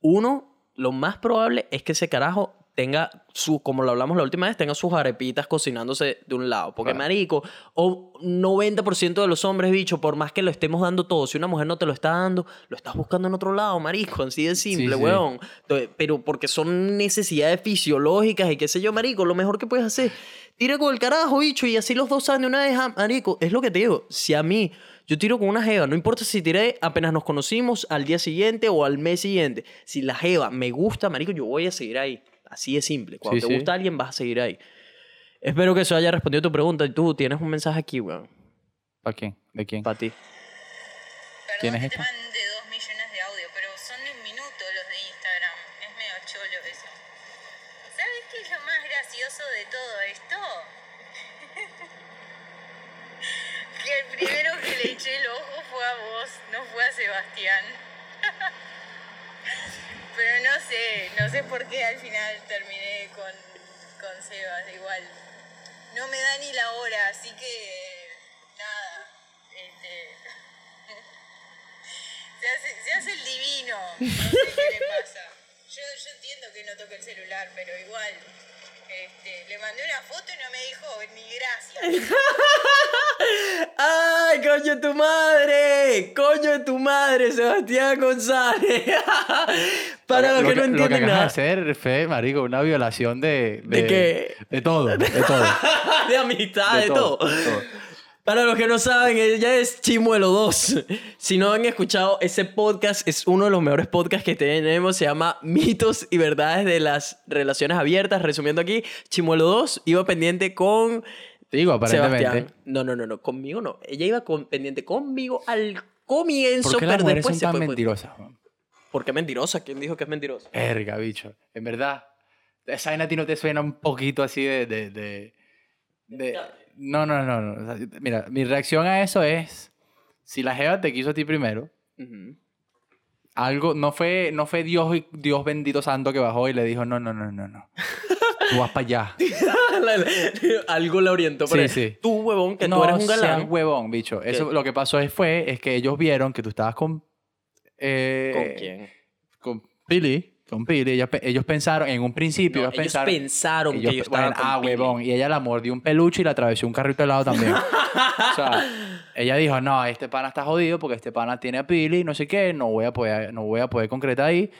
Uno, lo más probable es que ese carajo tenga su, como lo hablamos la última vez, tenga sus arepitas cocinándose de un lado. Porque, Claro. marico, o 90% de los hombres, bicho, por más que lo estemos dando todo, si una mujer no te lo está dando, lo estás buscando en otro lado, marico, así de simple, sí. weón. Entonces, Pero porque son necesidades fisiológicas y qué sé yo, marico, lo mejor que puedes hacer, tira con el carajo, bicho, y así los dos años una vez, ah, marico, es lo que te digo, si a mí... Yo tiro con una jeva, no importa si tiré apenas nos conocimos al día siguiente o al mes siguiente. Si la jeva me gusta, marico, yo voy a seguir ahí. Así de simple. Cuando Sí, te sí. gusta alguien, vas a seguir ahí. Espero que eso haya respondido tu pregunta. Y tú tienes un mensaje aquí, weón. ¿Para quién? ¿De quién? Para ti. Perdón ¿Quién es que esta? te mande dos millones de audio, pero son de un minuto los de Instagram. Es medio cholo eso. ¿Sabes qué es lo más gracioso de todo esto? que el primero que le eché el ojo fue a vos, no fue a Sebastián. pero no sé, no sé por qué al final terminé con, con Sebas, igual. No me da ni la hora, así que nada. Este, se, hace, se hace el divino. No sé qué le pasa. Yo, yo entiendo que no toque el celular, pero igual. Este, le mandé una foto y no me dijo ni gracias. ¡Ay, coño de tu madre! ¡Coño de tu madre, Sebastián González! Para los Lo que no Lo que entienden acabas nada. de hacer, Fede, marico, una violación de... ¿De qué? De todo, de todo. de amistad, de, de todo. todo, de todo. Para los que no saben, ella es Chimuelo 2. Si no han escuchado ese podcast, es uno de los mejores podcasts que tenemos. Se llama Mitos y Verdades de las Relaciones Abiertas. Resumiendo aquí, Chimuelo 2 iba pendiente con Digo, aparentemente. Sebastián. No, no, no, no, conmigo no. Ella iba con- pendiente conmigo al comienzo, ¿Por qué las pero mujeres después son se tan fue. pues. mentirosas? ¿Por qué mentirosa? ¿Quién dijo que es mentirosa? Verga, bicho. En verdad, Esa vaina a ti no te suena un poquito así de... de, de- de- no, no, no, no. Mira, mi reacción a eso es... Si la jeva te quiso a ti primero, Ujú. algo... No fue, no fue Dios, Dios bendito santo que bajó y le dijo, no, no, no, no, no. Tú vas para allá. Algo la orientó. Sí, pero sí. Tú, huevón, que no tú eres un seas galán. huevón, bicho. Eso, lo que pasó es, fue es que ellos vieron que tú estabas con... eh, ¿Con quién? Con Pili. Pili. Ellos, ellos pensaron, en un principio, No, ellos, ellos pensaron... pensaron ellos que yo pe- bueno, estaba con ah, huevón. Y ella la mordió un peluche y le atravesó un carrito helado también. o sea, ella dijo, no, este pana está jodido porque este pana tiene a Pili y no sé qué, no voy a poder, no voy a poder concretar ahí.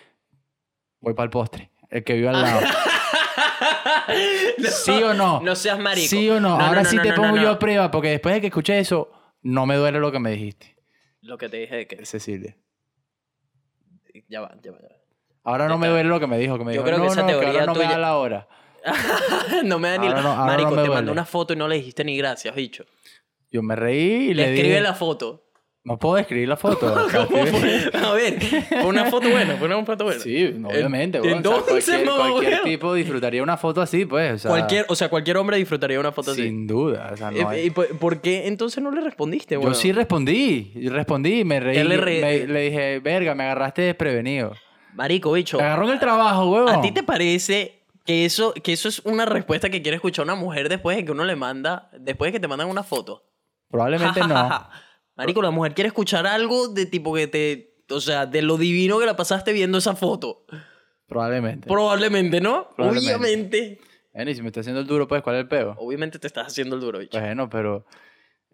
Voy para el postre. El que vive al lado. ¿Sí o no? No seas marico. ¿Sí o no? No, Ahora sí te pongo yo a prueba porque después de que escuché eso, no me duele lo que me dijiste, Lo que te dije de que... Cecilia. Ya va, ya va, ya va. Ahora no me duele lo que me dijo, que me Yo dijo, creo que no, esa no, teoría ahora no me da la hora. no me da ni Ahora la... no- ahora Marico, no me te duele. mandó una foto y no le dijiste ni gracias, bicho. Yo me reí y Le, escribe dije, la foto. no puedo escribir la foto. o sea, ¿Cómo fue? A ver, fue una foto buena, fue una foto buena. Sí, obviamente. o sea, entonces, cualquier, mamá, cualquier huevo. tipo disfrutaría una foto así, pues. O sea, Cualquier, o sea, cualquier hombre disfrutaría una foto así. Sin duda. O sea, no Eh, hay- ¿Y por por qué entonces no le respondiste, Yo weón? sí respondí. y Respondí. Me reí. Le re- me- le dije, verga, me agarraste desprevenido. Marico, bicho. Me agarró en el trabajo, huevo. ¿A ti te parece que eso, que eso es una respuesta que quiere escuchar una mujer después de que uno le manda, después de que te mandan una foto? Probablemente no. Marico, la mujer quiere escuchar algo de tipo que te, o sea, de lo divino que la pasaste viendo esa foto. Probablemente. Probablemente, ¿no? Probablemente. Obviamente. Bueno, y si me está haciendo el duro, pues, ¿cuál es el peo? Obviamente te estás haciendo el duro, bicho. Bueno, pero...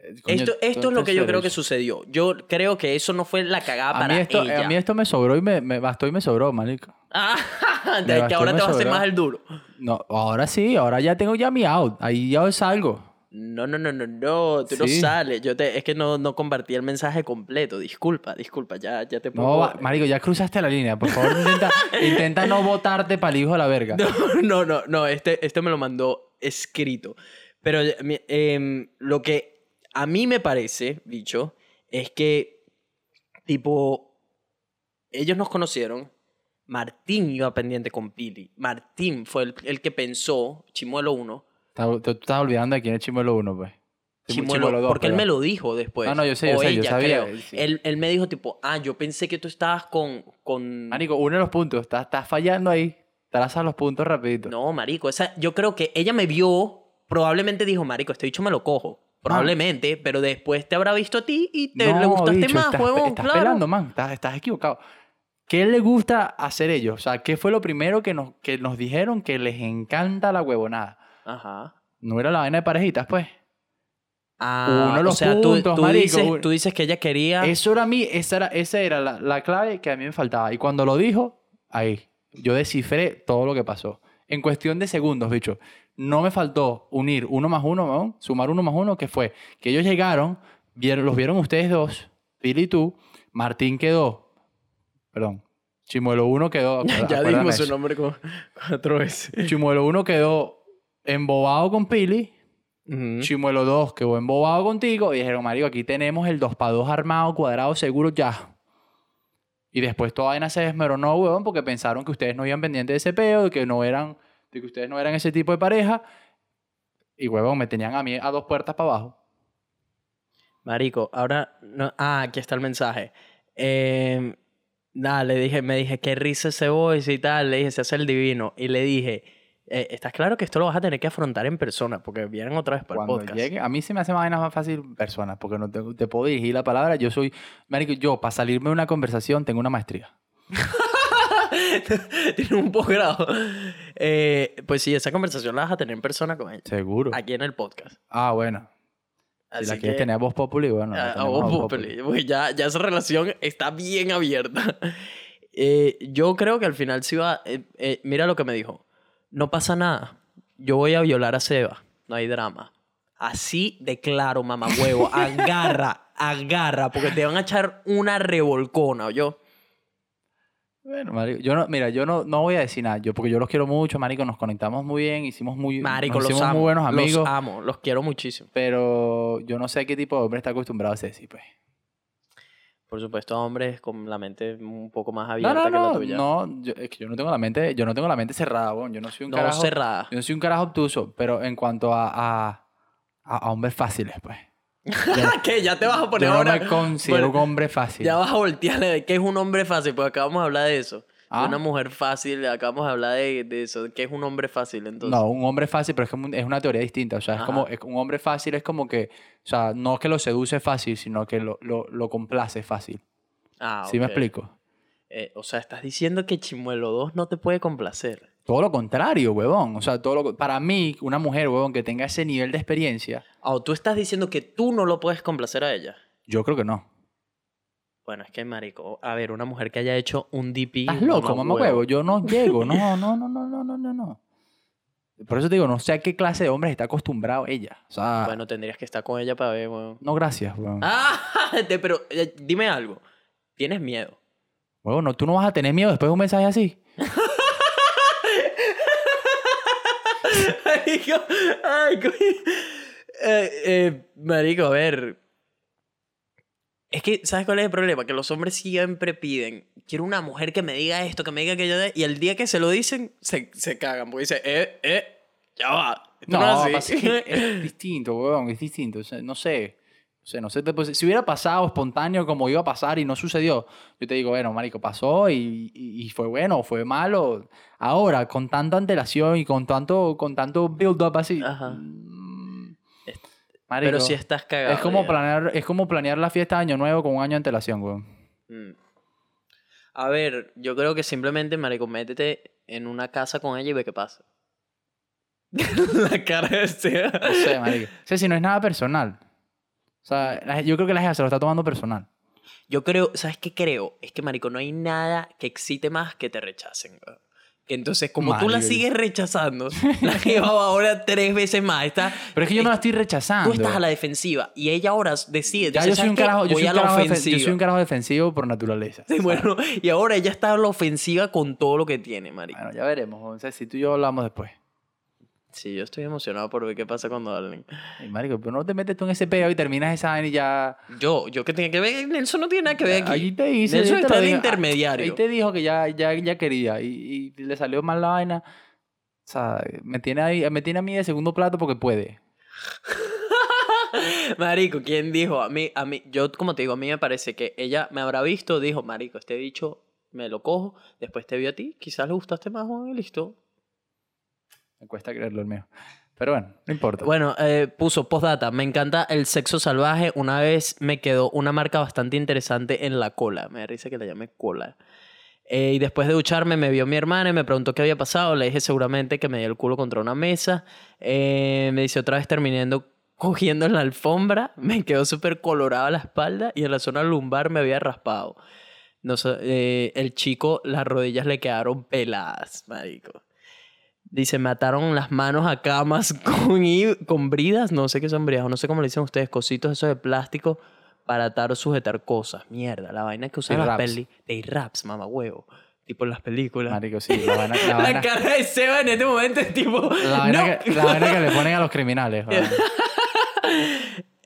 eh, coño, esto esto es lo que yo creo que sucedió. Yo creo que eso no fue la cagada A para mí, esto, ella. a mí esto me sobró y me, me bastó y me sobró, marico. Ah, de que ahora te vas a hacer más el duro. No, ahora sí, ahora ya tengo ya mi out. Ahí ya salgo. No, no, no, no, no, tú no sales. Yo te, es que no, no compartí el mensaje completo. Disculpa, disculpa, ya, ya te No, pongo. va- marico, ya cruzaste la línea. Por favor, intenta, intenta no botarte para el hijo de la verga. No, no, no, no, este, este me lo mandó escrito. Pero mi- em, lo que a mí me parece, bicho, es que, tipo, ellos nos conocieron. Martín iba pendiente con Pili. Martín fue el, el que pensó, Chimuelo 1, Estás- Tú estás olvidando de quién es Chimuelo 1, pues. Chimuelo, dos, porque él me lo dijo después. No, no, yo sé, yo O sé, yo ella, sabía, creo. sí. Él, él me dijo, tipo, ah, yo pensé que tú estabas con. con... Marico, uno de los puntos. Estás, estás fallando ahí. Trazas los puntos rapidito. No, marico, esa, yo creo que ella me vio, probablemente dijo, marico, este dicho me lo cojo. Probablemente, pero después te habrá visto a ti y te le gustaste bicho, más, estás, huevón, Estás claro. pelando, man. Estás, estás equivocado. ¿Qué le gusta hacer ellos? O sea, ¿qué fue lo primero que nos, que nos dijeron que les encanta la huevonada? Ajá. No era la vaina de parejitas, pues. Ah, Uno de los o sea, tú- puntos, tú, marico, dices, tú dices que ella quería... Eso era a mí, esa era, esa era la, la clave que a mí me faltaba. Y cuando lo dijo, ahí, yo descifré todo lo que pasó. En cuestión de segundos, bicho. No me faltó unir uno más uno, ¿no? sumar uno más uno, que fue que ellos llegaron, vieron, los vieron ustedes dos, Pili y tú, Martín quedó, perdón, Chimuelo 1 quedó, ya dijimos su nombre como cuatro veces. Chimuelo 1 quedó embobado con Pili. Chimuelo 2 quedó embobado contigo y dijeron, Mario, aquí tenemos el 2 para 2 armado, cuadrado, seguro, ya. Y después toda vaina se desmoronó, huevón, porque pensaron que ustedes no iban pendientes de ese peo, de que no eran, de que ustedes no eran ese tipo de pareja. Y, huevón, me tenían a mí a dos puertas para abajo. Marico, ahora... No, ah, aquí está el mensaje. Eh, nada, le dije, me dije, qué risa ese voice y tal. Le dije, se hace el divino. Y le dije, eh, ¿estás claro que esto lo vas a tener que afrontar en persona? Porque vienen otra vez para el Cuando podcast. llegue, a mí se me hace más vaina más fácil personas, porque no te, te puedo dirigir la palabra. Yo soy, marico, yo para salirme de una conversación tengo una maestría. Tiene un posgrado. Eh, pues sí, esa conversación la vas a tener en persona con ella. Seguro. Aquí en el podcast. Ah, bueno. Si Así la que, quieres tener a voz populi, bueno. la a- voz Populi. Pues ya, ya esa relación está bien abierta. Eh, yo creo que al final sí va... eh, eh, mira lo que me dijo. No pasa nada. Yo voy a violar a Seba. No hay drama. Así de claro, mamá huevo. Agarra, agarra. Porque te van a echar una revolcona, yo. Bueno, marico, yo no, mira, yo no, no voy a decir nada, yo porque yo los quiero mucho, marico, nos conectamos muy bien, hicimos muy, Marico, nos los hicimos amo. muy buenos amigos, Los amo, los quiero muchísimo. pero yo no sé qué tipo de hombre está acostumbrado a ser así, pues. Por supuesto, hombres con la mente un poco más No, abierta no, que la no, tuya. no, yo, es que yo no tengo la mente, yo no tengo la mente cerrada, weón. Yo no soy un No carajo. cerrada. Yo no soy un carajo obtuso, pero en cuanto a, a hombres fáciles, pues. ¿Qué? Ya te vas a poner Yo no ahora. me considero Bueno, un hombre fácil. Ya vas a voltearle de qué es un hombre fácil, pues acabamos de hablar de eso. De Ah. una mujer fácil, acabamos de hablar de, de eso. ¿Qué es un hombre fácil entonces? No, un hombre fácil, pero es, un- es una teoría distinta. O sea, es como, es- un hombre fácil es como que, o sea, no que lo seduce fácil, sino que lo, lo, lo complace fácil. Ah, ¿Sí me explico? Eh, o sea, estás diciendo que Chimuelo 2 no te puede complacer. Todo lo contrario, huevón. O sea, todo lo, para mí, una mujer, huevón, que tenga ese nivel de experiencia, Ah, O tú estás diciendo que tú no lo puedes complacer a ella. yo creo que no. Bueno, es que, marico, a ver, una mujer que haya hecho un DP... Estás loco, mamá mamá huevo. Yo no llego. No, no, no, no, no, no, no, no. Por eso te digo, no sé a qué clase de hombres está acostumbrado ella. O sea, Bueno, tendrías que estar con ella para ver, weón. no gracias, huevón. Ah, pero eh, dime algo. ¿Tienes miedo? Huevón, no, tú no vas a tener miedo después de un mensaje así. Marico, ay. Eh, eh, marico, a ver. Es que, ¿sabes cuál es el problema? Que los hombres siempre piden, quiero una mujer que me diga esto, que me diga aquello, de-", y el día que se lo dicen, se, se cagan, porque dicen, eh, eh, ya va. Esto No, no, es así". es distinto, huevón, es distinto. No sé. No sé, no sé. pues, si hubiera pasado espontáneo como iba a pasar y no sucedió, yo te digo, bueno, marico, pasó y, y- y fue bueno o fue malo. Ahora, con tanta antelación y con tanto, con tanto build-up así. Ajá. mm, Es- marico, Pero si estás cagado. es como, ya. planear, es como planear la fiesta de Año Nuevo con un año de antelación, weón. Mm. A ver, yo creo que simplemente, marico, métete en una casa con ella y ve qué pasa. la cara de. No sé, marico. O sea, si no es nada personal. O sea, yo creo que la gente se lo está tomando personal. Yo creo, ¿sabes qué creo? Es que, marico, no hay nada que excite más que te rechacen. entonces, como tú la sigues rechazando, la lleva ahora tres veces más. Está, Pero es que yo no la estoy rechazando. tú estás a la defensiva y ella ahora decide. Ya yo soy carajo, yo soy carajo, yo soy un carajo defensivo por naturaleza. Sí, bueno, y ahora ella está a la ofensiva con todo lo que tiene, marico. Bueno, ya veremos. O sea, si tú y yo hablamos después. Sí, yo estoy emocionado por ver qué pasa cuando hablen. Ay, marico, pero no te metes tú en ese peo y terminas esa vaina y ya... Yo, yo que tenía que ver, Nelson no tiene nada que ver aquí. Ahí te dice... Nelson está de intermediario. Ahí te dijo que ya, ya, ya quería y, y le salió mal la vaina. O sea, me tiene, ahí, me tiene a mí de segundo plato porque puede. Marico, ¿quién dijo? A mí, a mí, yo como te digo, a mí me parece que ella me habrá visto, dijo, Marico, este bicho me lo cojo, después te vio a ti, quizás le gustaste más, Juan, y listo. Me cuesta creerlo el mío. Pero bueno, no importa. Bueno, eh, puso postdata, me encanta el sexo salvaje, una vez me quedó una marca bastante interesante en la cola, me da risa que la llame cola. Eh, y después de ducharme me vio mi hermana y me preguntó qué había pasado. Le dije seguramente que me dio el culo contra una mesa. Eh, me dice otra vez terminando cogiendo en la alfombra. Me quedó súper colorada la espalda y en la zona lumbar me había raspado. No sé, el chico, las rodillas le quedaron peladas, marico. Dice, me ataron las manos a camas con, con bridas. No sé qué son bridas, o no sé cómo le dicen ustedes, cositos esos de plástico para atar o sujetar cosas. Mierda, la vaina que usan las peli. De raps, mamá huevo. Tipo en las películas. Marico, sí. La vaina, la La, vaina, cara de Seba en este momento es tipo. la vaina "No". que, la vaina que le ponen a los criminales.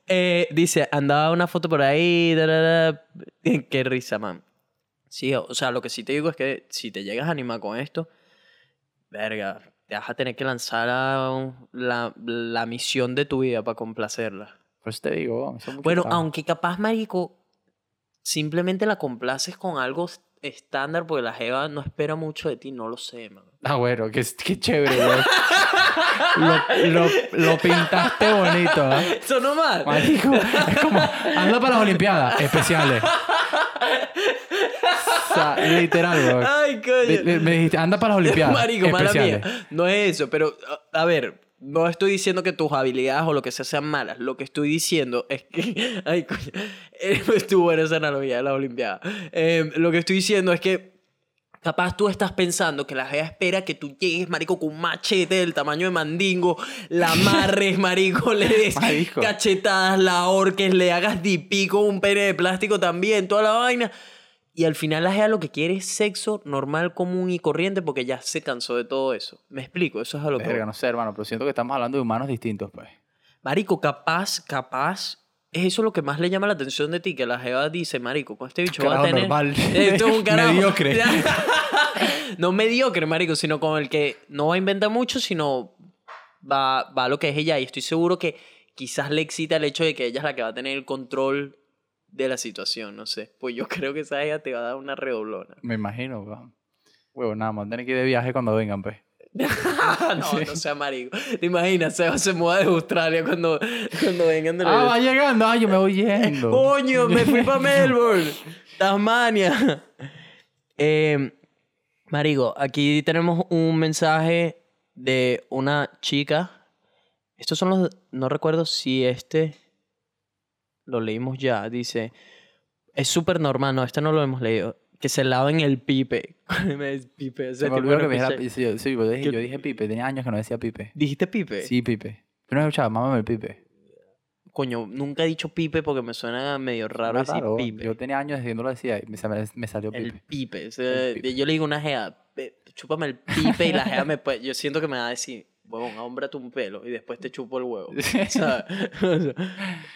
Eh, dice, andaba una foto por ahí. da, da, da. Qué risa, man. Sí, o sea, lo que sí te digo es que si te llegas a animar con esto, verga, te vas a tener que lanzar a un- la, la misión de tu vida para complacerla. Por eso te digo, eso es Bueno, trabajo. aunque capaz, marico, simplemente la complaces con algo estándar porque la jeva no espera mucho de ti, no lo sé, man. Ah, bueno, qué, qué chévere, lo, lo, lo pintaste bonito, ¿eh? Sonó mal. Marico, es como, anda para las Olimpiadas especiales. O sea, literal, weón. Ay, coño. Me, dijiste, anda para las Olimpiadas Marico, mala especiales. mía. No es eso, pero a, a ver, no estoy diciendo que tus habilidades o lo que sea sean malas. Lo que estoy diciendo es que. Ay, coño. Eh, Estuvo buena esa analogía de la Olimpiada. Eh, lo que estoy diciendo es que. Capaz tú estás pensando que la jeva espera que tú llegues, marico, con un machete del tamaño de mandingo, la amarres, marico, le des Marico. cachetadas, la ahorques, le hagas dipí con un pene de plástico también, toda la vaina. Y al final la jeva lo que quiere es sexo normal, común y corriente porque ya se cansó de todo eso. Me explico, eso es a lo que... Verga, voy. no sé, hermano, pero siento que estamos hablando de humanos distintos, pues. Marico, capaz, capaz, es eso lo que más le llama la atención de ti, que la jeva dice, marico, con este bicho va a tener... normal. Esto es un carajo. Mediocre. no mediocre, marico, sino con el que no va a inventar mucho, sino va, va a lo que es ella. Y estoy seguro que quizás le excita el hecho de que ella es la que va a tener el control de la situación, no sé. Pues yo creo que esa ella te va a dar una redoblona. Me imagino, weón. Huevo, nada más, tener que ir de viaje cuando vengan, pues. no, no sea marico. ¿Te imaginas? Se, se muda de Australia cuando, cuando vengan de Ah, va llegando. Ah, yo me voy yendo. Coño, me fui para Melbourne, Tasmania. Eh, marico, aquí tenemos un mensaje de una chica. Estos son los. No recuerdo si este. Lo leímos ya. Dice. Es súper normal. No, este no lo hemos leído. Que se laven el pipe. Es pipe. me olvidó que me dijera pipe. Sí, yo- sí, yo dije, yo pipe. Tenía años que no decía pipe. ¿Dijiste pipe? Sí, pipe. Tú no has escuchado, mámame el pipe. Coño, nunca he dicho pipe porque me suena medio raro decir raro, pipe. Yo tenía años diciéndolo decía y me, me- me salió El pipe. pipe. o sea, El pipe. Yo le digo una "Ve, chúpame el pipe y la jea me puede... Yo siento que me va a decir, huevón, ahómbrate un pelo y después te chupo el huevo. ¿Sabes? O sea,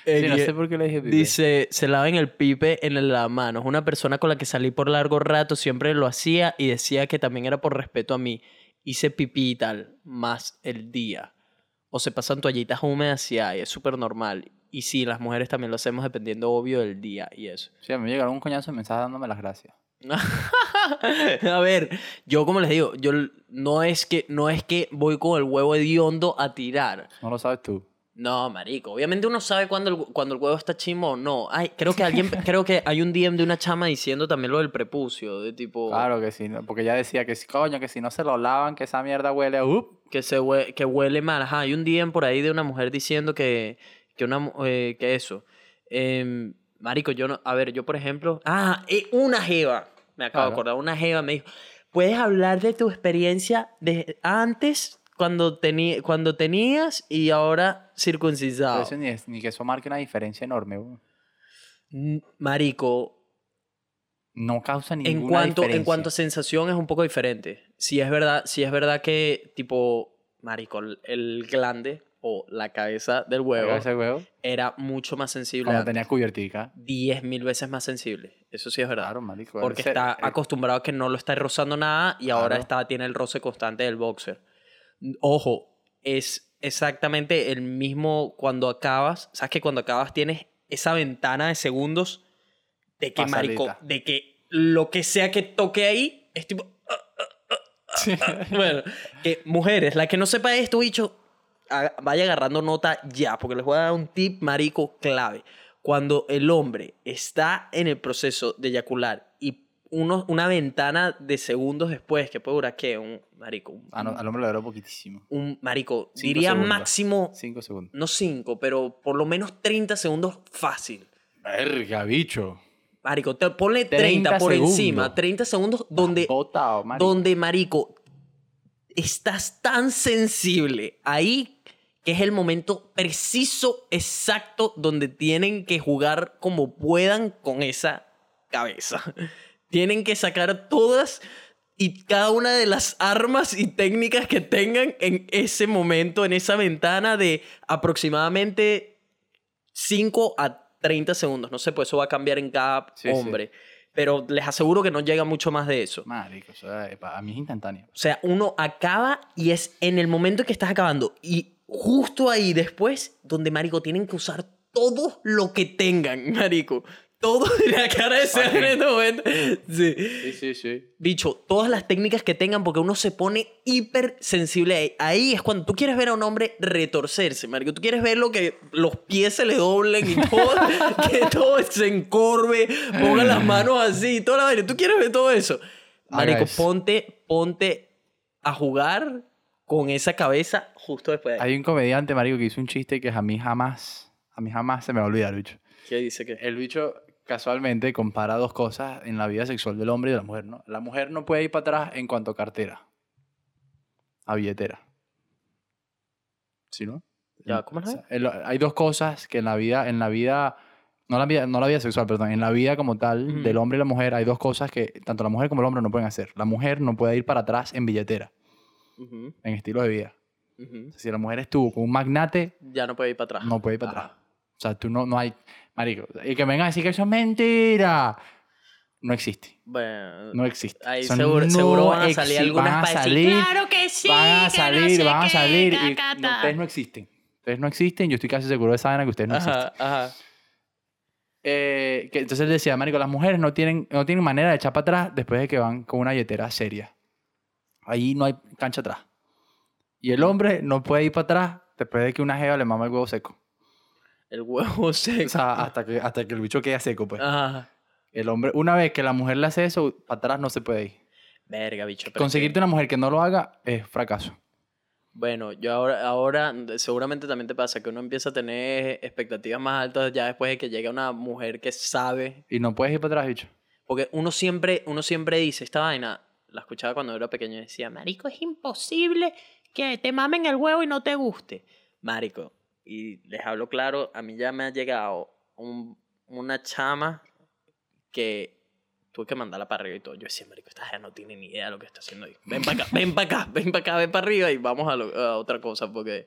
Sí, no eh, sé por qué le dije pipe. Dice, se laven el pipe en la mano. Es una persona con la que salí por largo rato, siempre lo hacía y decía que también era por respeto a mí. Hice pipí y tal, más el día. O se pasan toallitas húmedas y hay, es súper normal. Y sí, las mujeres también lo hacemos dependiendo, obvio, del día y eso. Sí, me llegaron un coñazo de mensaje dándome las gracias. a ver, yo como les digo, yo no es que no es que voy con el huevo hediondo a tirar. No lo sabes tú. No, marico. Obviamente uno sabe cuando el, cuando el huevo está chimo o no. Ay, creo que alguien, creo que hay un DM de una chama diciendo también lo del prepucio, de tipo Claro que sí, porque ya decía que si coño, que si no se lo lavan, que esa mierda huele a up. que se hue- que huele mal. Ajá, hay un DM por ahí de una mujer diciendo que que una eh, que eso. Em, marico, yo no, a ver, yo por ejemplo, ah, una jeva, me acabo de Claro. acordar, una jeva me dijo, "¿Puedes hablar de tu experiencia de antes cuando tení, cuando tenías y ahora circuncisado?" eso ni, es- ni que eso marque una diferencia enorme. Mm, Marico, No causa ninguna en cuanto, diferencia. en cuanto a sensación es un poco diferente. Si es verdad, si es verdad que, tipo, marico, el glande o la cabeza del huevo ese huevo, era mucho más sensible, cuando tenía cubiertica. 10 mil veces más sensible. Eso sí es verdad. Claro, marico. Porque ese- está acostumbrado a que no lo está rozando nada y ahora Claro. está, tiene el roce constante del boxer. Ojo, es exactamente el mismo cuando acabas. ¿Sabes que cuando acabas tienes esa ventana de segundos de que, marico, de que lo que sea que toque ahí es tipo. bueno, que mujeres, la que no sepa esto, bicho, vaya agarrando nota ya, porque les voy a dar un tip marico clave. Cuando el hombre está en el proceso de eyacular y uno, una ventana de segundos después, que puede durar, ¿qué? Un marico. Un, Ah, no, al hombre le duró poquitísimo. un marico, Cinco diría segundos. máximo, Cinco segundos. no cinco, pero por lo menos 30 segundos fácil. Verga, bicho. Marico, te, ponle 30, 30 por segundos. encima, 30 segundos donde Botado, marico. donde, marico, estás tan sensible ahí que es el momento preciso, exacto, donde tienen que jugar como puedan con esa cabeza. Tienen que sacar todas y cada una de las armas y técnicas que tengan en ese momento, en esa ventana de aproximadamente 5 a 30 segundos. No sé, pues eso va a cambiar en cada Sí, sí. hombre. Pero les aseguro que no llega mucho más de eso. Marico, eso es- a mí es instantáneo. O sea, uno acaba y es en el momento que estás acabando. Y justo ahí después, donde, marico, tienen que usar todo lo que tengan, marico. Todo la cara de ser en este momento. Sí. Sí, sí, sí. Bicho, todas las técnicas que tengan, porque uno se pone hiper sensible ahí. Ahí es cuando tú quieres ver a un hombre retorcerse, marico. Tú quieres verlo que los pies se le doblen y todo, que todo se encorve, ponga las manos así, toda la vaina. Tú quieres ver todo eso. Marico, ponte, ponte a jugar con esa cabeza justo después de ahí. Hay un comediante, marico, que hizo un chiste que a mí jamás, a mí jamás se me va a olvidar, bicho. ¿Qué dice que? El bicho casualmente compara dos cosas en la vida sexual del hombre y de la mujer, ¿no? La mujer no puede ir para atrás en cuanto a cartera, a billetera. ¿Sí, no? Ya, ¿cómo O es? sea, el- hay dos cosas que en la vida, en la vida, no la vida, no la vida sexual, perdón, en la vida como tal, del hombre y la mujer, hay dos cosas que tanto la mujer como el hombre no pueden hacer. La mujer no puede ir para atrás en billetera, Ujú, en estilo de vida. si la mujer estuvo con un magnate, Ya no puede ir para atrás. no puede ir para atrás. O sea, tú no, no hay... Marico, y que vengan a decir que eso es mentira. No existe. Bueno, No existe. Ahí seguro- no seguro van a salir algunas van a salir, Claro que sí, van a que no salir, sé van a qué, salir. y cacata. no, ustedes no existen. Ustedes no existen. Yo estoy casi seguro de esa vaina que ustedes no existen. ajá, ajá. Eh, que entonces él decía, Marico, las mujeres no tienen, no tienen manera de echar para atrás después de que van con una billetera seria. Ahí no hay cancha atrás. Y el hombre no puede ir para atrás después de que una jeva le mama el huevo seco. El huevo O seco. sea, hasta que, hasta que el bicho quede seco, pues. Ajá. El hombre, una vez que la mujer le hace eso, para atrás no se puede ir. Verga, bicho. Conseguirte que- una mujer que no lo haga es fracaso. Bueno, yo ahora, ahora seguramente también te pasa que uno empieza a tener expectativas más altas ya después de que llega una mujer que sabe. Y no puedes ir para atrás, bicho. Porque uno siempre, uno siempre dice esta vaina, la escuchaba cuando era pequeño y decía, Marico, es imposible que te mamen el huevo y no te guste. Marico, y les hablo claro, a mí ya me ha llegado un- una chama que tuve que mandarla para arriba y todo. Yo decía, marico, esta gente no tiene ni idea de lo que está haciendo ahí. Ven para acá, ven para acá, ven para acá, ven para arriba y vamos a, lo- a otra cosa porque,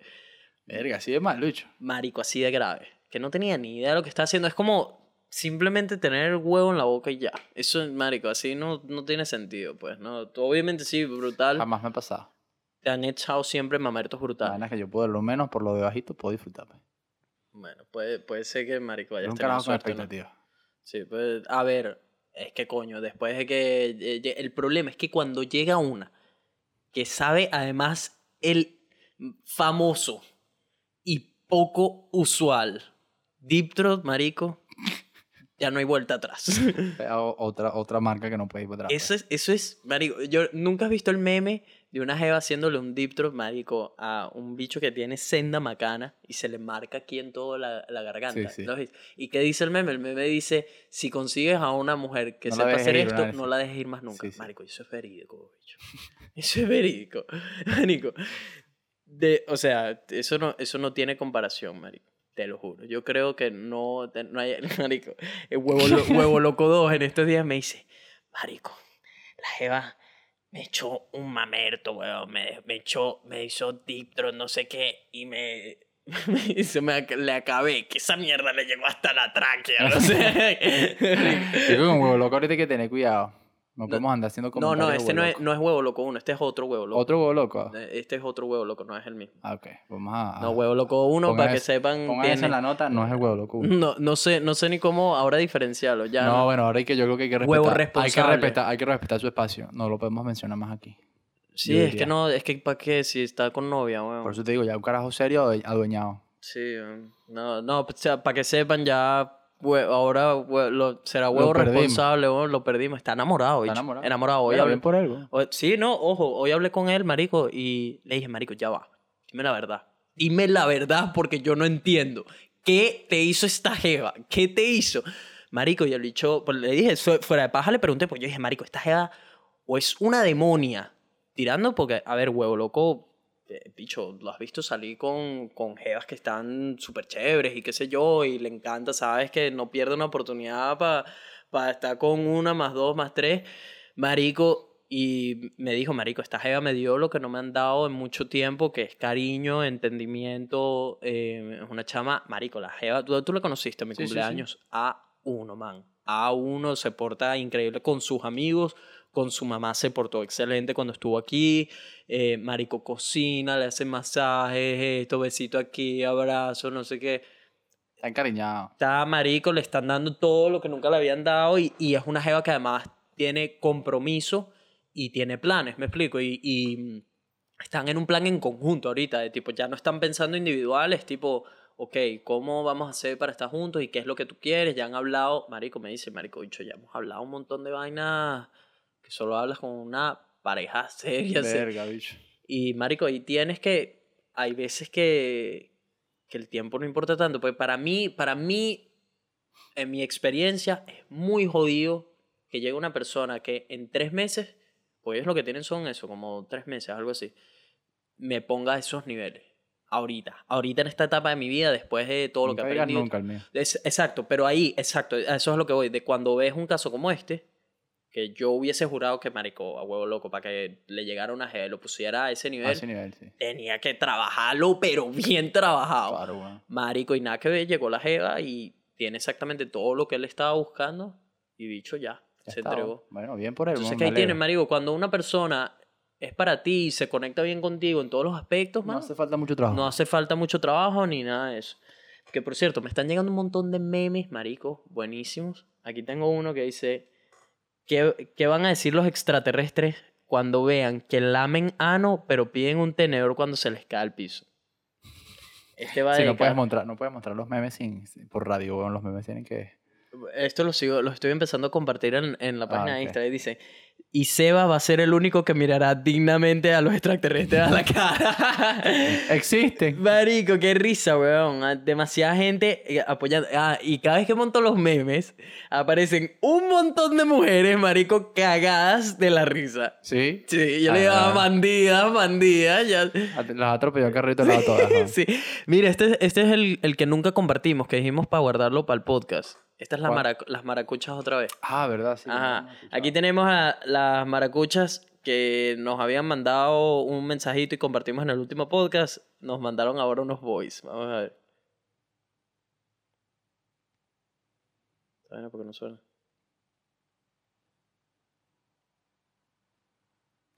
Verga, así de mal, bicho. marico, así de grave. Que no tenía ni idea de lo que está haciendo. Es como simplemente tener el huevo en la boca y ya. Eso, marico, así no, no tiene sentido, pues, ¿no? Tú, obviamente sí, brutal. Jamás me ha pasado. Te han echado siempre mamertos La brutales. vaina es que yo puedo, lo menos por lo de bajito, puedo disfrutar. pues. Bueno, puede, puede ser que, marico, Es con suerte, ¿no? expectativas. Sí, pues, a ver, es que coño, después de que... eh, El problema es que cuando llega una que sabe además el famoso y poco usual Deep Throat, marico, ya no hay vuelta atrás. O- Otra, otra marca que no puede ir para atrás. Eso es, eso es, marico, yo nunca has visto el meme de una jeva haciéndole un deep throat, marico, a un bicho que tiene senda macana y se le marca aquí en toda la, la garganta. Sí, sí. ¿Y qué dice el meme? El meme dice, si consigues a una mujer que No sepa hacer ir, esto, no la dejes ir más nunca. Sí, sí. Marico, eso es verídico, bicho. Eso es verídico. Marico. De, o sea, eso no, eso no tiene comparación, marico. Te lo juro. Yo creo que no, no hay... Marico, el huevo, lo- huevo loco 2 en estos días me dice, marico, la jeva me echó un mamerto, weón. Me, me echó, me hizo deep throat, no sé qué, y me... se me le acabé, que esa mierda le llegó hasta la tráquea, no sé. Yo un huevo loco ahorita hay que tener cuidado. No podemos andar haciendo no, comentarios no, de este no es, no es huevo loco 1, este es otro huevo loco. ¿Otro huevo loco? Eh, Este es otro huevo loco, no es el mismo. Ah, ok. Vamos a... No, huevo loco 1, Pongan para que eso- sepan. Pongan eso en tiene- la nota, no es el huevo loco. uno. No, no sé, no sé ni cómo ahora diferenciarlo. Ya no, no. bueno, ahora hay que, yo creo que hay que Huevo respetar. Hay que responsable. respetar, hay que respetar su espacio. No lo podemos mencionar más aquí. sí, es que no, es que para qué si está con novia, weón. Por eso te digo, ya un carajo serio adue- adueñado. Sí, no, no, o sea, para que sepan ya, ahora lo- será huevo responsable, lo perdimos. Está enamorado, Está enamorado. Enamorado. Hoy hablé- bien por algo. sí, no, ojo, hoy hablé con él, marico, y le dije, marico, ya va, dime la verdad. Dime la verdad porque yo no entiendo. ¿Qué te hizo esta jeva? ¿Qué te hizo? Marico, y el bicho, pues le dije, fu- fuera de paja le pregunté, pues yo dije, marico, esta jeva o es una demonia tirando porque, a ver, huevo loco, bicho, lo has visto salir con, con jevas que están súper chéveres y qué sé yo, y le encanta, sabes que no pierde una oportunidad para estar con una, más dos, más tres. Marico, y me dijo, Marico, esta jeva me dio lo que no me han dado en mucho tiempo, que es cariño, entendimiento, eh, es una chama, Marico, la jeva, tú, tú la conociste en mi Sí, sí, sí. cumpleaños, A1, man. A1 se porta increíble con sus amigos, con su mamá se portó excelente cuando estuvo aquí. eh, marico cocina, le hace masajes, esto, besito aquí, abrazo, no sé qué. Está encariñado. Está marico, le están dando todo lo que nunca le habían dado y, y es una jeva que además tiene compromiso y tiene planes, me explico. Y, y, mm, están en un plan en conjunto ahorita, de tipo, ya no están pensando individuales, tipo, ok, ¿cómo vamos a hacer para estar juntos y qué es lo que tú quieres? Ya han hablado, marico, me dice, marico, bicho, ya hemos hablado un montón de vainas solo hablas con una pareja seria. se- Verga, bicho. y, marico, y tienes que... Hay veces que, que el tiempo no importa tanto. Pues para mí, para mí, en mi experiencia, es muy jodido que llegue una persona que en tres meses, pues ellos lo que tienen son eso, como tres meses, algo así, me ponga a esos niveles. Ahorita. Ahorita en esta etapa de mi vida, después de todo lo que aprendido. nunca el mío. Es- exacto, pero ahí, exacto, a eso es lo que voy. De cuando ves un caso como este, que yo hubiese jurado que marico, a huevo loco, para que le llegara una G, lo pusiera a ese nivel, A ese nivel, sí. tenía que trabajarlo, pero bien trabajado. Claro, weón. Marico, y nada que ver, llegó la Jeva y tiene exactamente todo lo que él estaba buscando y bicho ya, Ya se está, entregó. Bueno, bien por él. Entonces que ahí tienes, marico, cuando una persona es para ti y se conecta bien contigo en todos los aspectos, No mano, hace falta mucho trabajo. no hace falta mucho trabajo ni nada de eso. Que por cierto, me están llegando un montón de memes, marico, buenísimos. Aquí tengo uno que dice, ¿qué, qué van a decir los extraterrestres cuando vean que lamen ano pero piden un tenedor cuando se les cae al piso? Este va Sí, no puedes mostrar, no puedes mostrar los memes sin, por radio. Los memes tienen que... Esto lo sigo, lo estoy empezando a compartir en, en la Ah, página de ok. Instagram y dice, y Seba va a ser el único que mirará dignamente a los extraterrestres a la cara. Existen. Marico, qué risa, weón. Ah, Demasiada gente eh, apoyando. Ah, y cada vez que monto los memes, aparecen un montón de mujeres, marico, cagadas de la risa. ¿Sí? Sí, yo le digo, ah, Ah. bandida, bandida, ya. Las atropelló el carrito al lado todas. ¿no? Sí. Mira, este, este es el, el que nunca compartimos, que dijimos para guardarlo para el podcast. Esta es maracu- las maracuchas otra vez. Ah, ¿verdad? Sí. Ajá. no, no. Aquí tenemos a las maracuchas que nos habían mandado un mensajito y compartimos en el último podcast. Nos mandaron ahora unos voice. Vamos a ver. Está bien, porque no suena.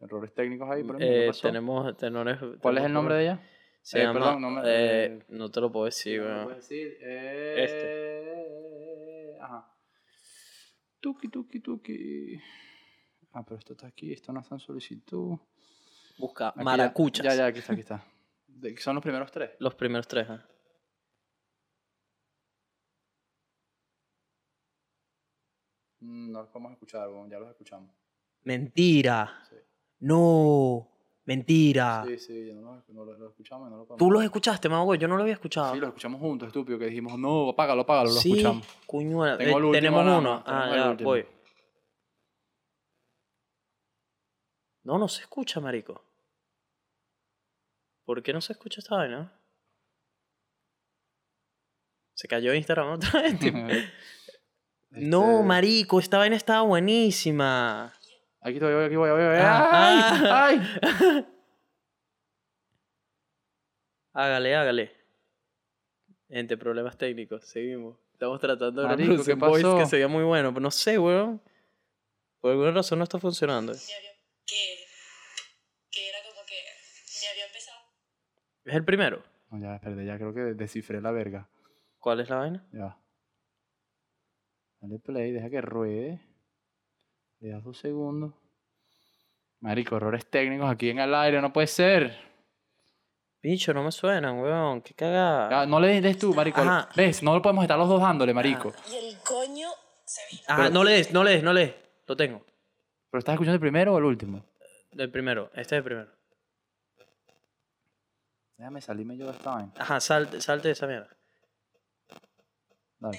Errores técnicos ahí, por ejemplo. Eh, tenemos tenores. ¿Cuál es el nombre de ella? Se Eh, llama, perdón, no me- eh, eh, no te lo puedo decir, ¿Me lo weón. puedes decir? Eh... Tuki, tuki, tuki. Ah, pero esto está aquí, esto no está en solicitud. Busca Aquí maracuchas. Ya, ya, aquí está, aquí está. De- Son los primeros tres. Los primeros tres. Mm, No los podemos escuchar, ya los escuchamos. Mentira. Sí. No. Mentira. Sí, sí, no no los escuchamos y no podemos. ¿Tú los escuchaste, mago? Yo no lo había escuchado. Sí, los escuchamos juntos, estúpido, que dijimos, no, apágalo, apágalo, lo Sí, escuchamos. cuñuela. Tengo Eh, último tenemos uno. Ah, ya, voy. No, no se escucha, marico. ¿Por qué no se escucha esta vaina? Se cayó Instagram otra vez. tipo. No, Este, marico, esta vaina estaba buenísima. Aquí estoy, aquí voy, aquí voy. Ah, ¡Ay! ah. ¡Ay! Hágale, hágale. Gente, problemas técnicos. Seguimos. Estamos tratando de Marico, ¿qué un voice que pasó? sería muy bueno, pero no sé, weón. Por alguna razón no está funcionando. que, que era como que me había empezado. ¿Es el primero? No, ya, espérate, ya creo que descifré la verga. ¿Cuál es la vaina? Ya. Dale play, deja que ruede. Le das dos segundos. Marico, errores técnicos aquí en el aire, no puede ser. Bicho, no me suenan, weón. Qué cagada. Ah, no le des tú, marico. Ajá. ¿Ves? No lo podemos estar los dos dándole, marico. Y el coño se vino. Ajá, no le des, no le des, no le des. Lo tengo. ¿Pero estás escuchando el primero o el último? El primero. Este es el primero. Déjame salirme yo de esta vaina. Ajá, salte, salte de esa mierda. Dale.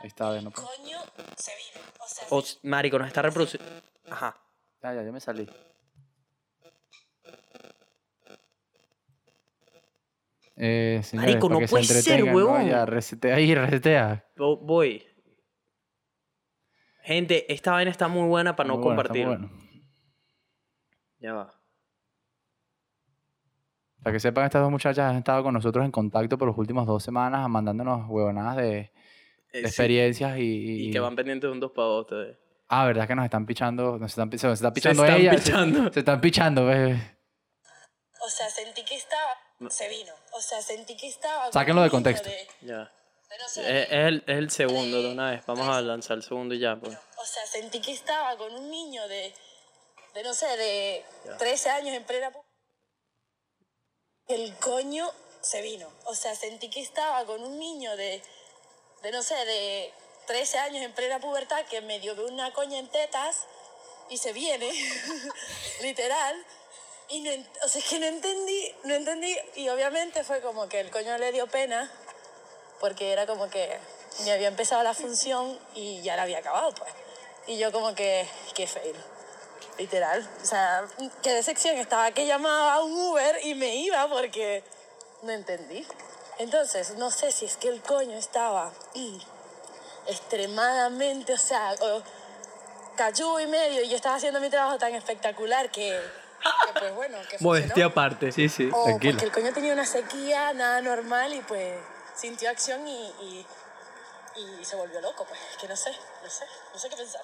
Ahí está, no puedo. coño se vino. O sea, O, marico, nos está reproduciendo. Ajá. Ya, ya, yo me salí. Eh, señores, Marico, para no que se puede ser, entretengan, huevón. Ya, resetea ahí, resetea. Vo- Voy. Gente, esta vaina está muy buena para no Muy bueno, está muy compartir. bueno. Ya va. Para que sepan, estas dos muchachas han estado con nosotros en contacto por las últimas dos semanas, mandándonos huevonadas de, de sí. experiencias y, Y que van pendientes de un dos para dos ustedes. Ah, verdad que nos están pichando, nos están, se nos está Se pichando están ellas. pichando. Se están pichando, ves. o sea, sentí que estaba. Se vino. O sea, sentí que estaba. Sáquenlo de contexto. de- Ya. Es, es el, es el segundo de una vez. Vamos a lanzar el segundo y ya, pues. O sea, sentí que estaba con un niño de, de no sé, de 13 años en plena... El coño se vino. O sea, sentí que estaba con un niño de, de no sé, de 13 años en plena pubertad que me dio una coña en tetas y se viene, literal. Y no, o sea, es que no entendí, no entendí. Y obviamente fue como que el coño le dio pena porque era como que me había empezado la función y ya la había acabado, pues. Y yo como que, qué fail, literal. O sea, qué decepción, estaba que llamaba a un Uber y me iba porque no entendí. Entonces, no sé si es que el coño estaba extremadamente, o sea, cayó y medio y yo estaba haciendo mi trabajo tan espectacular que, que, pues bueno, que Modestia aparte. Sí, sí, O tranquilo. porque el coño tenía una sequía, nada normal y pues sintió acción y, y, y se volvió loco, pues que no sé, no sé, no sé qué pensar.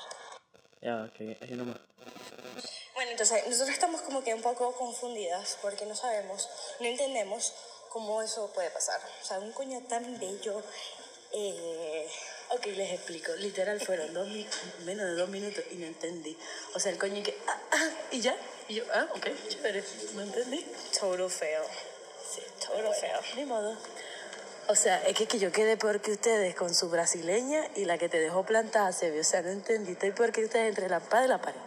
Ya, que hay uno más. Bueno, entonces nosotros estamos como que un poco confundidas porque no sabemos, no entendemos cómo eso puede pasar. O sea, un coño tan bello. Eh... Ok, les explico. Literal fueron dos mi- menos de dos minutos y no entendí. O sea, el coño y que. Ah, ah, y ya. Y yo, ah, ok, chévere. No entendí. Total fail. Sí, total fail. Ni modo. O sea, es que, que yo quedé peor que ustedes con su brasileña y la que te dejó plantada se vio. O sea, no entendí. Estoy peor que ustedes entre la espada y la pared.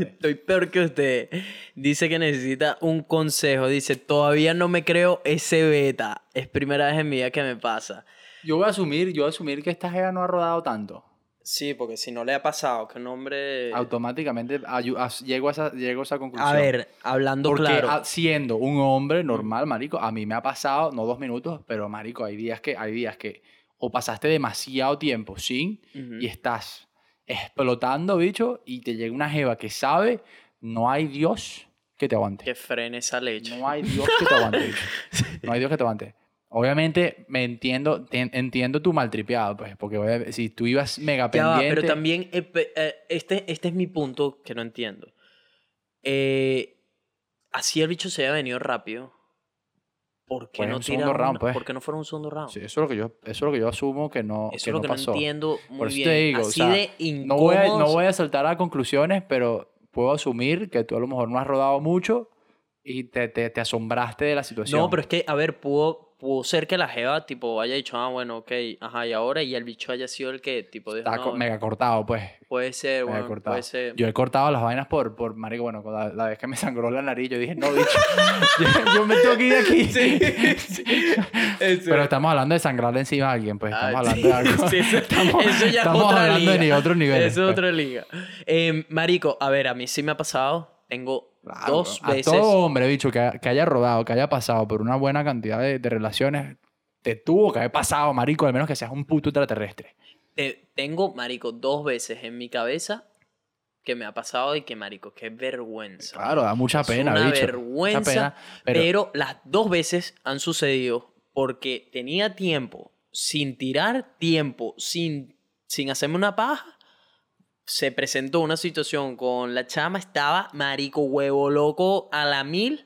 Estoy peor que usted. Dice que necesita un consejo. Dice, todavía no me creo ese beta. Es primera vez en mi vida que me pasa. Yo voy a asumir, yo voy a asumir que esta jeva no ha rodado tanto. Sí, porque si no le ha pasado que un hombre... Automáticamente ayu- as- llego, a esa, llego a esa conclusión. A ver, hablando Porque claro. a- siendo un hombre normal, marico, a mí me ha pasado, no dos minutos, pero marico, hay días que, hay días que o pasaste demasiado tiempo sin Ujú. y estás explotando, bicho, y te llega una jeva que sabe, no hay Dios que te aguante. Que frene esa leche. No hay Dios que te aguante, bicho. No hay Dios que te aguante. Obviamente me entiendo, te- entiendo tu maltripeado, pues, porque si tú ibas mega Ya pendiente... pero también eh, eh, este, este es mi punto que no entiendo. Eh, así el bicho se haya venido rápido. ¿Por qué Pues no un segundo round, una- pues. ¿Por qué no fueron un segundo round? Sí, eso es lo que yo, eso es lo que yo asumo que no, Eso que es lo no que pasó. no entiendo muy Por eso bien. te digo, o Así sea, de No voy, a, no voy a saltar a conclusiones, pero puedo asumir que tú a lo mejor no has rodado mucho y te, te, te asombraste de la situación. No, pero es que, a ver, pudo, pudo ser que la jeva, tipo, haya dicho, ah, bueno, ok, ajá, y ahora, y el bicho haya sido el que, tipo, dijo, Está no, co- mega cortado, pues. puede ser, Mega bueno, cortado. puede ser. Yo he cortado las vainas por, por marico, bueno, la, la vez que me sangró la nariz, yo dije, no, bicho, yo, yo me tengo que ir de aquí. Pero estamos hablando de sangrarle encima a alguien, pues, estamos Ah, hablando sí, de algo. sí, eso, estamos eso ya es estamos otra hablando liga. de ni otro nivel. Eso es pues. otra liga. Eh, marico, a ver, a mí sí me ha pasado. Tengo Claro, dos a veces. todo hombre, bicho, que, que haya rodado, que haya pasado por una buena cantidad de, de relaciones, te tuvo que haber pasado, marico, al menos que seas un puto extraterrestre. eh, tengo, marico, dos veces en mi cabeza que me ha pasado y que, marico, qué vergüenza. Claro, da mucha Es pena, una bicho. vergüenza, Mucha pena, pero... pero, las dos veces han sucedido porque tenía tiempo sin tirar tiempo, sin, sin hacerme una paja. Se presentó una situación con la chama, estaba marico huevo loco a la mil.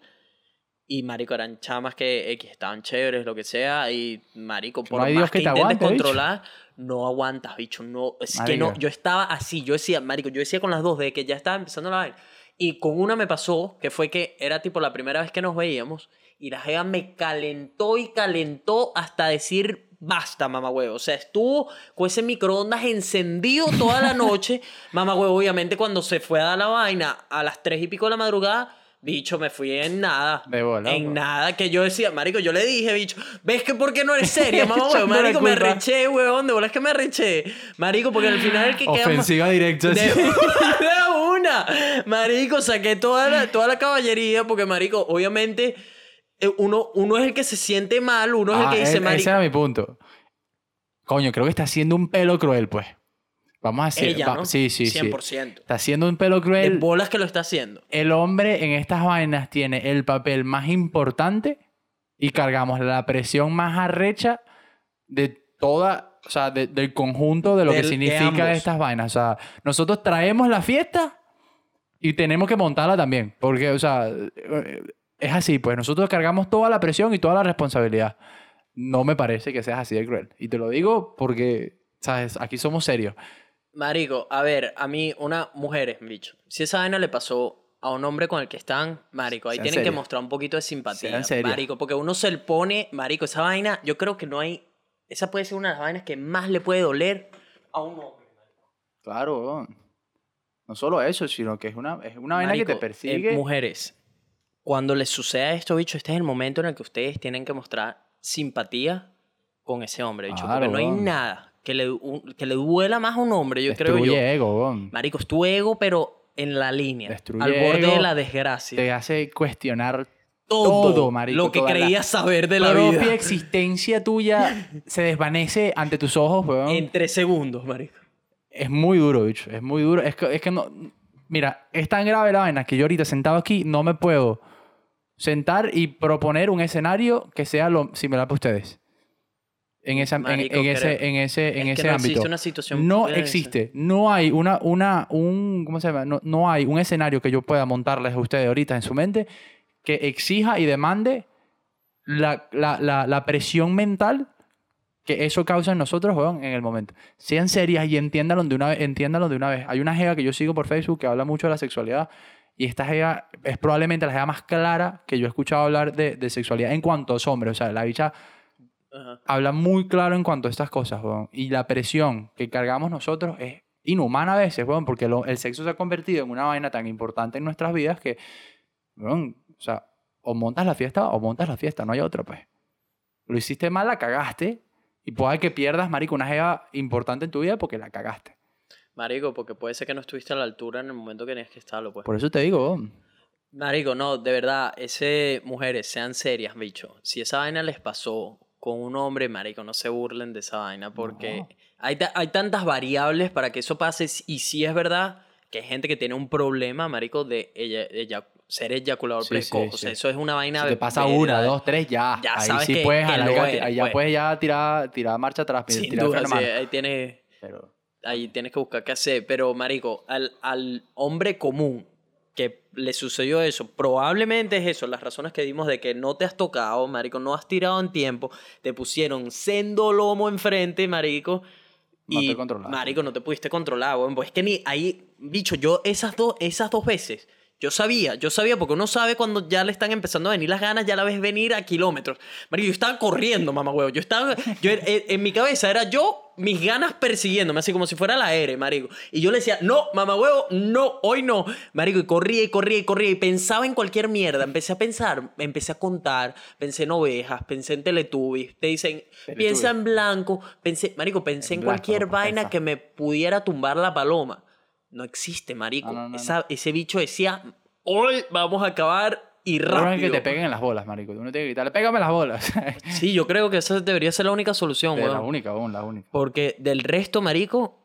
Y marico, eran chamas que X estaban chéveres, lo que sea. Y marico, por hay más Dios que que, te intentes aguante, bicho. controlar, no aguantas, bicho. No, es que no, yo estaba así, yo decía, marico, yo decía con las dos de que ya estaba empezando la vaina. Y con una me pasó, que fue que era tipo la primera vez que nos veíamos, y la jeva me calentó y calentó hasta decir, basta, mamá huevo. O sea, estuvo con ese microondas encendido toda la noche. mamá huevo, obviamente, cuando se fue a dar la vaina a las tres y pico de la madrugada, bicho, me fui en nada. De bola, En pues. nada, que yo decía, marico, yo le dije, bicho, ¿ves que por qué no eres seria, mamá huevo? Marico, me arreché, huevón, de bola es que me arreché. Marico, porque al final el que queda ofensiva directa. de, una. Marico, saqué toda la, toda la caballería porque, marico, obviamente uno, uno es el que se siente mal, uno es el Ah, que dice, e- marico, ese era mi punto. Coño, creo que está haciendo un pelo cruel, pues. Vamos a hacer. ella, va- ¿no? Sí, sí, sí. 100%. Está haciendo un pelo De cruel. bolas que lo está haciendo. el hombre en estas vainas tiene el papel más importante y cargamos la presión más arrecha de toda, o sea, de- del conjunto de lo Del- que de significa estas vainas. O sea, nosotros traemos la fiesta y tenemos que montarla también, porque, o sea, eh, es así, pues nosotros cargamos toda la presión y toda la responsabilidad. No me parece que seas así de cruel. Y te lo digo porque, ¿sabes? Aquí somos serios. Marico, a ver, a mí, una mujer, bicho, si esa vaina le pasó a un hombre con el que están, marico, ahí Sean tienen que mostrar un poquito de simpatía. Marico, porque uno se le pone, marico, esa vaina, yo creo que no hay, esa puede ser una de las vainas que más le puede doler a un hombre. Claro, no solo eso, sino que es una, es una vaina que Marico, te eh, persigue. mujeres, cuando les suceda esto, bicho, este es el momento en el que ustedes tienen que mostrar simpatía con ese hombre, bicho. Claro, porque no hay nada que le, un- que le duela más a un hombre, yo creo Destruye yo. ego, weón. Marico, es tu ego, pero en la línea. Destruye al borde de ego, la desgracia. Te hace cuestionar todo, todo, marico, lo que la creías saber de la propia vida. existencia tuya se desvanece ante tus ojos, weón. En tres segundos, marico. es muy duro, bicho. Es muy duro. Es que, es que no. Mira, es tan grave la vaina que yo ahorita sentado aquí no me puedo sentar y proponer un escenario que sea lo similar para ustedes. En, esa, en- Marico, en, creo- ese, en ese, es no ámbito. existe una situación no esa. existe. No hay una, una, un, ¿cómo se llama? No, no hay un escenario que yo pueda montarles a ustedes ahorita en su mente que exija y demande la, la, la, la presión mental que eso causa en nosotros, weón, en el momento. Sean serias y entiéndanlo de una vez. Entiéndanlo de una vez. Hay una jeva que yo sigo por Facebook que habla mucho de la sexualidad y esta jeva es probablemente la jeva más clara que yo he escuchado hablar de, de sexualidad en cuanto a los hombres. O sea, la bicha Ajá. habla muy claro en cuanto a estas cosas, weón. Y la presión que cargamos nosotros es inhumana a veces, weón, porque lo- el sexo se ha convertido en una vaina tan importante en nuestras vidas que, weón, o sea, o montas la fiesta o montas la fiesta, no hay otra, pues. Lo hiciste mal, la cagaste, y puede que pierdas, marico, una jeva importante en tu vida porque la cagaste. Marico, porque puede ser que no estuviste a la altura en el momento que tenías que estarlo, pues. Por eso te digo. Marico, no, de verdad, ese mujeres sean serias, bicho. Si esa vaina les pasó con un hombre, marico, no se burlen de esa vaina porque No. hay, hay tantas variables para que eso pase y sí es verdad que hay gente que tiene un problema, marico, de ella, ella- ser eyaculador Sí, precoz. sí, o sea, sí. eso es una vaina... Si te pasa verga. una, dos, tres, ya. Ya ahí sabes sí que- puedes, que eres, ahí ya pues. puedes ya tirar, tirar marcha atrás, Sin tirar duda, de ahí tienes... Pero, ahí tienes que buscar qué hacer. Pero, marico, al, al hombre común que le sucedió eso, probablemente es eso, las razones que dimos de que no te has tocado, marico, no has tirado en tiempo, te pusieron sendo lomo enfrente, marico. No y, te marico, no te pudiste controlar, weón. Pues es que ni ahí, bicho, yo esas, dos esas dos veces, yo sabía, yo sabía, porque uno sabe cuando ya le están empezando a venir las ganas, ya la ves venir a kilómetros. Marico, yo estaba corriendo, mamá huevo. Yo estaba, yo, en, en mi cabeza era yo, mis ganas persiguiéndome, así como si fuera la R, marico. Y yo le decía, no, mamá huevo, no, hoy no. Marico, y corría y corría y corría y pensaba en cualquier mierda. Empecé a pensar, empecé a contar, pensé en ovejas, pensé en Teletubbies. Te dicen, piensa en blanco, pensé, marico, pensé en, En blanco, cualquier vaina pensar. que me pudiera tumbar la paloma. No existe, marico. No, no, no, Esa- Ese bicho decía, hoy vamos a acabar y rápido. es que te peguen en las bolas, marico. Uno tiene que gritarle, pégame las bolas. Sí, yo creo que esa debería ser la única solución, Es la weón. única, weón, la única. Porque del resto, marico,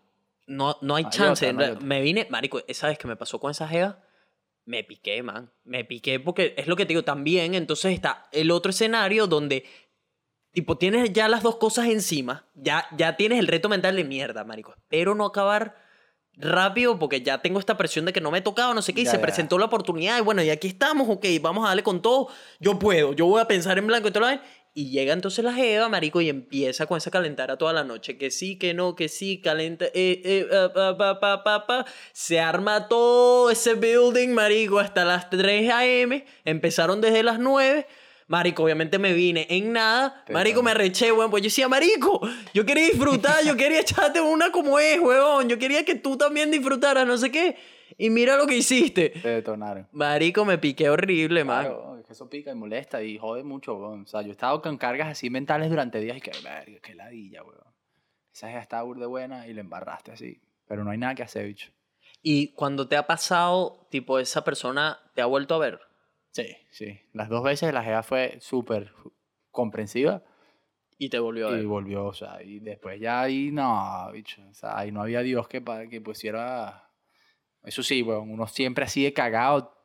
no, no hay chance. otra, hay. Me vine, marico, esa vez que me pasó con esa jeva, me piqué, man. Me piqué porque es lo que te digo también. Entonces está el otro escenario donde, tipo, tienes ya las dos cosas encima. Ya, ya tienes el reto mental de mierda, marico. Espero no acabar rápido porque ya tengo esta presión de que no me he tocado, no sé qué, y Ya, se ya. presentó la oportunidad y bueno, y aquí estamos, ok, vamos a darle con todo, yo puedo, yo voy a pensar en blanco y todo lo. Y llega entonces la jeva, marico, y empieza con esa calentara toda la noche, que sí, que no, que sí, calenta, eh, eh, pa, pa, pa, pa. Se arma todo ese building, marico, hasta las 3 a.m., empezaron desde las 9, Marico, obviamente me vine en nada. Marico, me arreché, weón. Pues yo decía, Marico, yo quería disfrutar, yo quería echarte una como es, weón. Yo quería que tú también disfrutaras, no sé qué. Y mira lo que hiciste. te detonaron. Marico, me piqué horrible, man. Claro, es que eso pica y molesta y jode mucho, weón. O sea, yo he estado con cargas así mentales durante días y que, verga, qué ladilla, weón. Esa ya está burde buena y le embarraste así. Pero no hay nada que hacer, bicho. Y cuando te ha pasado, tipo, esa persona te ha vuelto a ver. Sí, sí. Las dos veces la jeva fue súper comprensiva Y te volvió a ver. y volvió, o sea, y después ya ahí, no, bicho. O sea, ahí no había Dios que, que pusiera... Eso sí, weón, uno siempre así de cagado,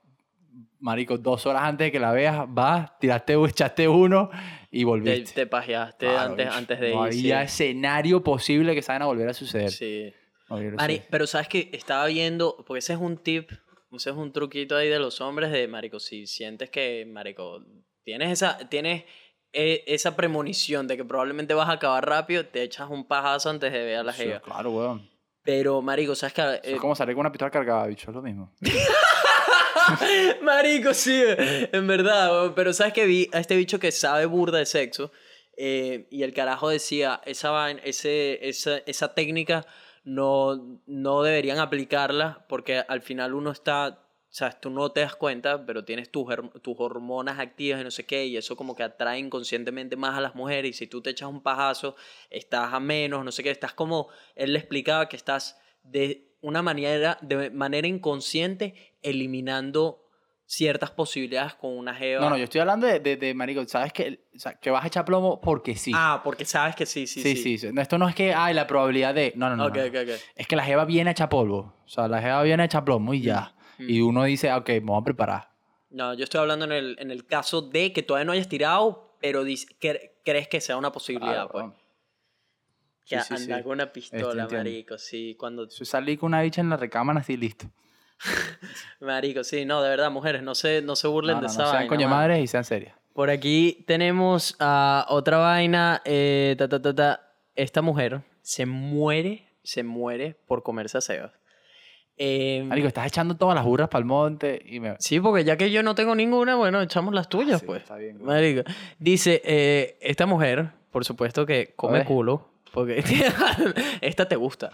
marico, dos horas antes de que la veas, vas, tiraste, echaste uno y Te, volviste. te pajeaste Claro, antes, bicho. antes de no ir. sí. había escenario posible que se vayan a volver a suceder. Sí. No Mari, pero sabes que estaba viendo, porque ese es un tip, ese es un truquito ahí de los hombres de, marico, si sientes que, marico, tienes esa, tienes eh, esa premonición de que probablemente vas a acabar rápido, te echas un pajazo antes de ver a la Sí, claro, weón. Pero, marico, sabes que... Eso eh, es como salir con una pistola cargada, bicho, es lo mismo. Marico, sí, en verdad, weón. pero sabes que vi a este bicho que sabe burda de sexo eh, y el carajo decía, esa, ese, esa, esa técnica no, no deberían aplicarla porque al final uno está, o sea, tú no te das cuenta, pero tienes tus, tus hormonas activas y no sé qué, y eso como que atrae inconscientemente más a las mujeres y si tú te echas un pajazo, estás a menos, no sé qué, estás como, él le explicaba que estás de una manera, de manera inconsciente eliminando ciertas posibilidades con una jeva. No, no, yo estoy hablando de, de, de, marico, ¿sabes que, o sea, que vas a echar plomo porque sí. Ah, porque sabes que sí, sí, sí, sí, sí. No, Esto no es que, ay, la probabilidad de... No, no, no. Ok, no. ok, ok. Es que la jeva viene a echar polvo. O sea, la jeva viene a echar plomo y ya. Mm. Y uno dice, ok, me voy a preparar. No, yo estoy hablando en el, en el caso de que todavía no hayas tirado, pero dice- cre- crees que sea una posibilidad, Claro, pues. weón. Que Sí, sí, sí. anda con una pistola, entiendo. marico, sí, cuando... Salir con una bicha en la recámara así, listo. Marico, sí, no, de verdad, mujeres, no se, no se burlen No, de no, esa no sean vaina, coño madres y sean serias. Por aquí tenemos a otra vaina. eh, ta, ta, ta, ta. Esta mujer se muere, se muere por comerse a Sebas. Eh, Marico, estás echando todas las burras para el monte y me... sí, porque ya que yo no tengo ninguna, bueno, echamos las tuyas, Sí, pues. está bien, güey. Marico. Dice, eh, esta mujer, por supuesto que come culo, porque esta te gusta.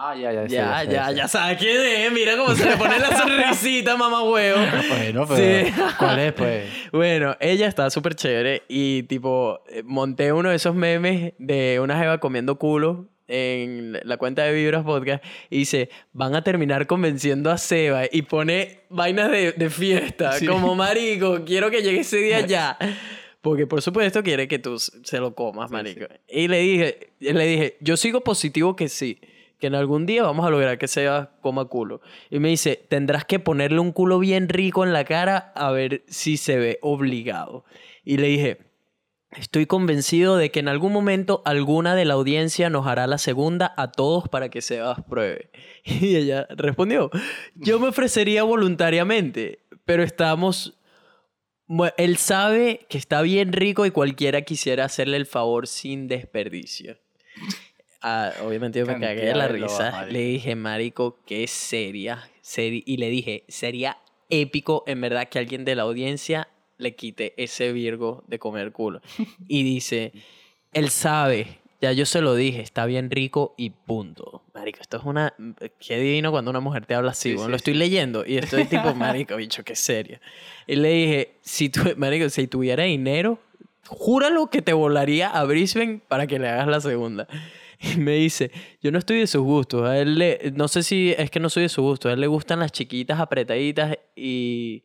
Ah, ya, ya. Ya, ya, sé. ya sabes quién es. Mira cómo se le pone la sonrisita, mamá huevo. Bueno, pero... Sí. ¿Cuál es, pues? Bueno, ella está súper chévere y tipo, eh, monté uno de esos memes de una jeva comiendo culo en la cuenta de Vibras Podcast y dice, van a terminar convenciendo a Seba y pone vainas de, de fiesta, Sí. como marico, quiero que llegue ese día ya. Porque por supuesto quiere que tú se lo comas, marico. Y le dije, le dije, yo sigo positivo que sí, que en algún día vamos a lograr que Seba coma culo. Y me dice, tendrás que ponerle un culo bien rico en la cara a ver si se ve obligado. Y le dije, estoy convencido de que en algún momento alguna de la audiencia nos hará la segunda a todos para que Sebas pruebe. Y ella respondió, yo me ofrecería voluntariamente, pero estamos... Él sabe que está bien rico y cualquiera quisiera hacerle el favor sin desperdicio. Ah, obviamente yo me cagué de la risa. Le dije, marico, qué seria. seri- y le dije, sería épico en verdad que alguien de la audiencia le quite ese virgo de comer culo. Y dice, él sabe, ya yo se lo dije, está bien rico y punto. Marico, esto es una... Qué divino cuando una mujer te habla así. Sí, bueno, sí, lo estoy leyendo y estoy tipo, marico, bicho, qué serio. Y le dije, si tú, marico, si tuviera dinero, júralo que te volaría a Brisbane para que le hagas la segunda. Y me dice, yo no estoy de sus gustos. A él le, no sé si es que no soy de su gusto. A él le gustan las chiquitas apretaditas y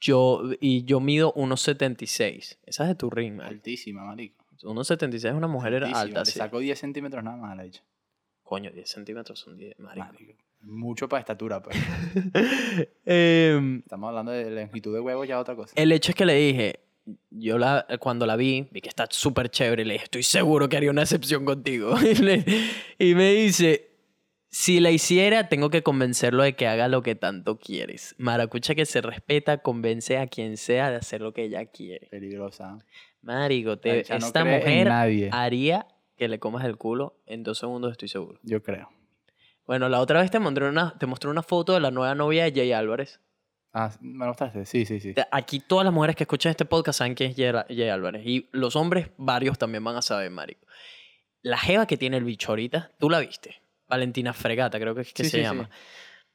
yo, y yo mido 1,76. Esa es de tu ring, man. Altísima, marico. 1,76 es una mujer Altísima. alta, Le sí. saco 10 centímetros nada más a la dicha. Coño, 10 centímetros son 10, marico. Marico. Mucho para estatura, pues. Em, Estamos hablando de la longitud de huevos, ya otra cosa. El hecho es que le dije, yo la, cuando la vi, vi que está súper chévere, le dije, estoy seguro que haría una excepción contigo. Y, le- y me dice, si la hiciera, tengo que convencerlo de que haga lo que tanto quieres. Maracucha que se respeta, convence a quien sea de hacer lo que ella quiere. Peligrosa. Marico, te, no esta mujer haría que le comas el culo en dos segundos, estoy seguro. Yo creo. Bueno, la otra vez te mostré una, te mostré una foto de la nueva novia de Jay Álvarez. Ah, ¿me lo mostraste? Sí, sí, sí. Te- Aquí todas las mujeres que escuchan este podcast saben quién es Jay Álvarez. Y los hombres, varios también van a saber, marico. La jeva que tiene el bicho ahorita, tú la viste. Valentina Fregata, creo que es que Sí, se sí, llama. sí.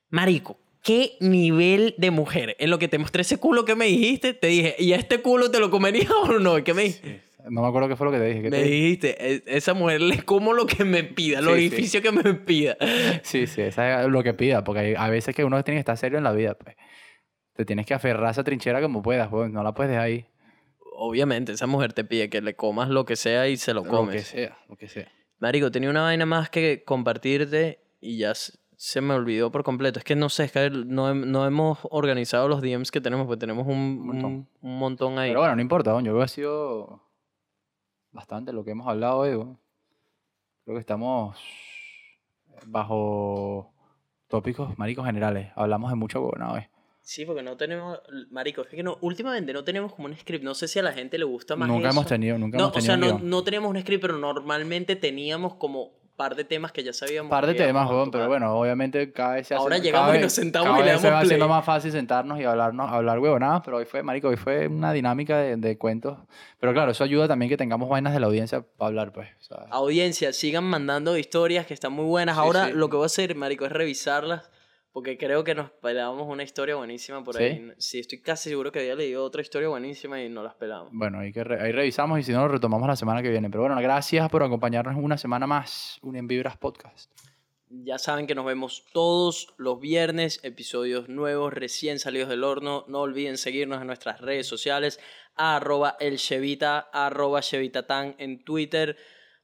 Marico, ¿qué nivel de mujer? En lo que te mostré ese culo que me dijiste, te dije, ¿y a este culo te lo comerías o no? ¿Y ¿Qué me dijiste? No me acuerdo qué fue lo que te dije. ¿qué Me te dijiste, "E- esa mujer le como lo que me pida, el Sí, sí. orificio que me pida. Sí, sí, esa es lo que pida, porque hay a veces que uno tiene que estar serio en la vida, pues. Te tienes que aferrar a esa trinchera como puedas, pues. No la puedes dejar ahí. Obviamente, esa mujer te pide que le comas lo que sea y se lo Lo comes. que sea, lo que sea. Marico, tenía una vaina más que compartirte y ya se me olvidó por completo. Es que no sé, es que no, no hemos organizado los DMs que tenemos, porque tenemos un, montón. un- un montón ahí. Pero bueno, no importa, don, yo creo que ha sido bastante lo que hemos hablado hoy. Creo que estamos bajo tópicos, maricos generales. Hablamos de mucho huevonado hoy. Sí, porque no tenemos, marico, es que no, últimamente no tenemos como un script. No sé si a la gente le gusta más Nunca eso. hemos tenido, nunca No, hemos o tenido sea, un no, guion. no tenemos un script, pero normalmente teníamos como par de temas que ya sabíamos. par de temas, weón, pero bueno, obviamente cada vez se hace... Ahora llegamos y vez- nos sentamos cada y le vez se damos va haciendo play. más fácil sentarnos y hablarnos, hablar huevonadas, pero hoy fue, marico, hoy fue una dinámica de, de cuentos. Pero claro, eso ayuda también que tengamos vainas de la audiencia para hablar, pues. o sea, Audiencia, sigan mandando historias que están muy buenas. Sí, Ahora sí. lo que voy a hacer, marico, es revisarlas. Porque creo que nos pelamos una historia buenísima por ¿Sí? ahí. Sí, estoy casi seguro que había leído otra historia buenísima y no las pelamos. Bueno, ahí, que re- ahí revisamos y si no, lo retomamos la semana que viene. Pero bueno, gracias por acompañarnos una semana más, un En Vibras Podcast. Ya saben que nos vemos todos los viernes, episodios nuevos recién salidos del horno. No olviden seguirnos en nuestras redes sociales, arroba el Chevita, arroba Chevitatán en Twitter.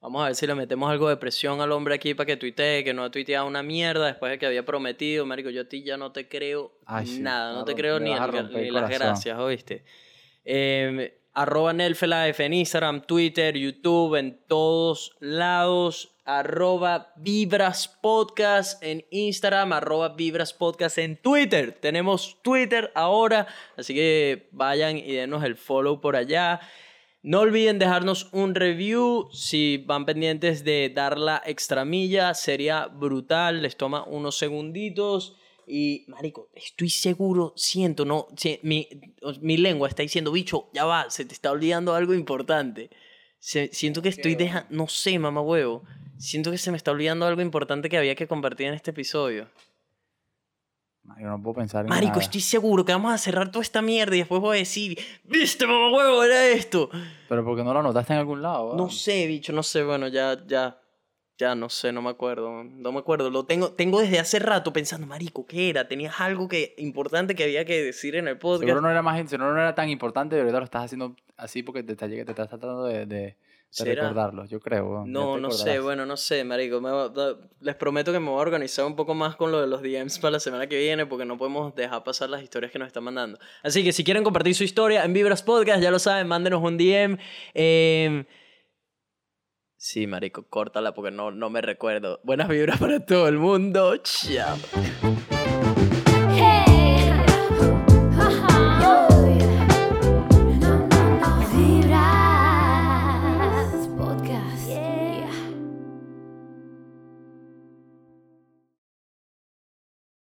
Vamos a ver si le metemos algo de presión al hombre aquí para que tuitee, que no ha tuiteado una mierda después de que había prometido. Marico, yo a ti ya no te creo Ay, sí, nada, no te creo ni, el- ni las gracias, ¿oíste? Eh, arroba Nelfelife en Instagram, Twitter, YouTube, en todos lados. Arroba Vibras Podcast en Instagram, arroba Vibras Podcast en Twitter. Tenemos Twitter ahora, así que vayan y denos el follow por allá. No olviden dejarnos un review. Si van pendientes de dar la extramilla, sería brutal. Les toma unos segunditos. Y, marico, estoy seguro, siento, no, si- mi, mi lengua está diciendo, bicho, ya va, se te está olvidando algo importante. Se- siento que estoy dejando, no sé, mamá huevo. Siento que se me está olvidando algo importante que había que compartir en este episodio. Marico, no puedo pensar en Marico, nada. estoy seguro que vamos a cerrar toda esta mierda y después voy a decir, viste, mamá huevo, era esto. Pero porque no lo anotaste en algún lado. No weón? sé, bicho, no sé, bueno, ya, ya, ya no sé, no me acuerdo, no me acuerdo, lo tengo, tengo desde hace rato pensando, marico, ¿qué era? Tenías algo que, importante que había que decir en el podcast. Seguro no era más, seguro no era tan importante, pero ahorita lo estás haciendo así porque te, lleg- te estás tratando de, de, de ¿Será? recordarlo. Yo creo. No, no sé, bueno, no sé, marico, me va- da- les prometo que me voy a organizar un poco más con lo de los DMs para la semana que viene porque no podemos dejar pasar las historias que nos están mandando. Así que si quieren compartir su historia en Vibras Podcast, ya lo saben, mándenos un DM. Eh, Sí, marico, córtala porque no, no me recuerdo. Buenas vibras para todo el mundo. Chao.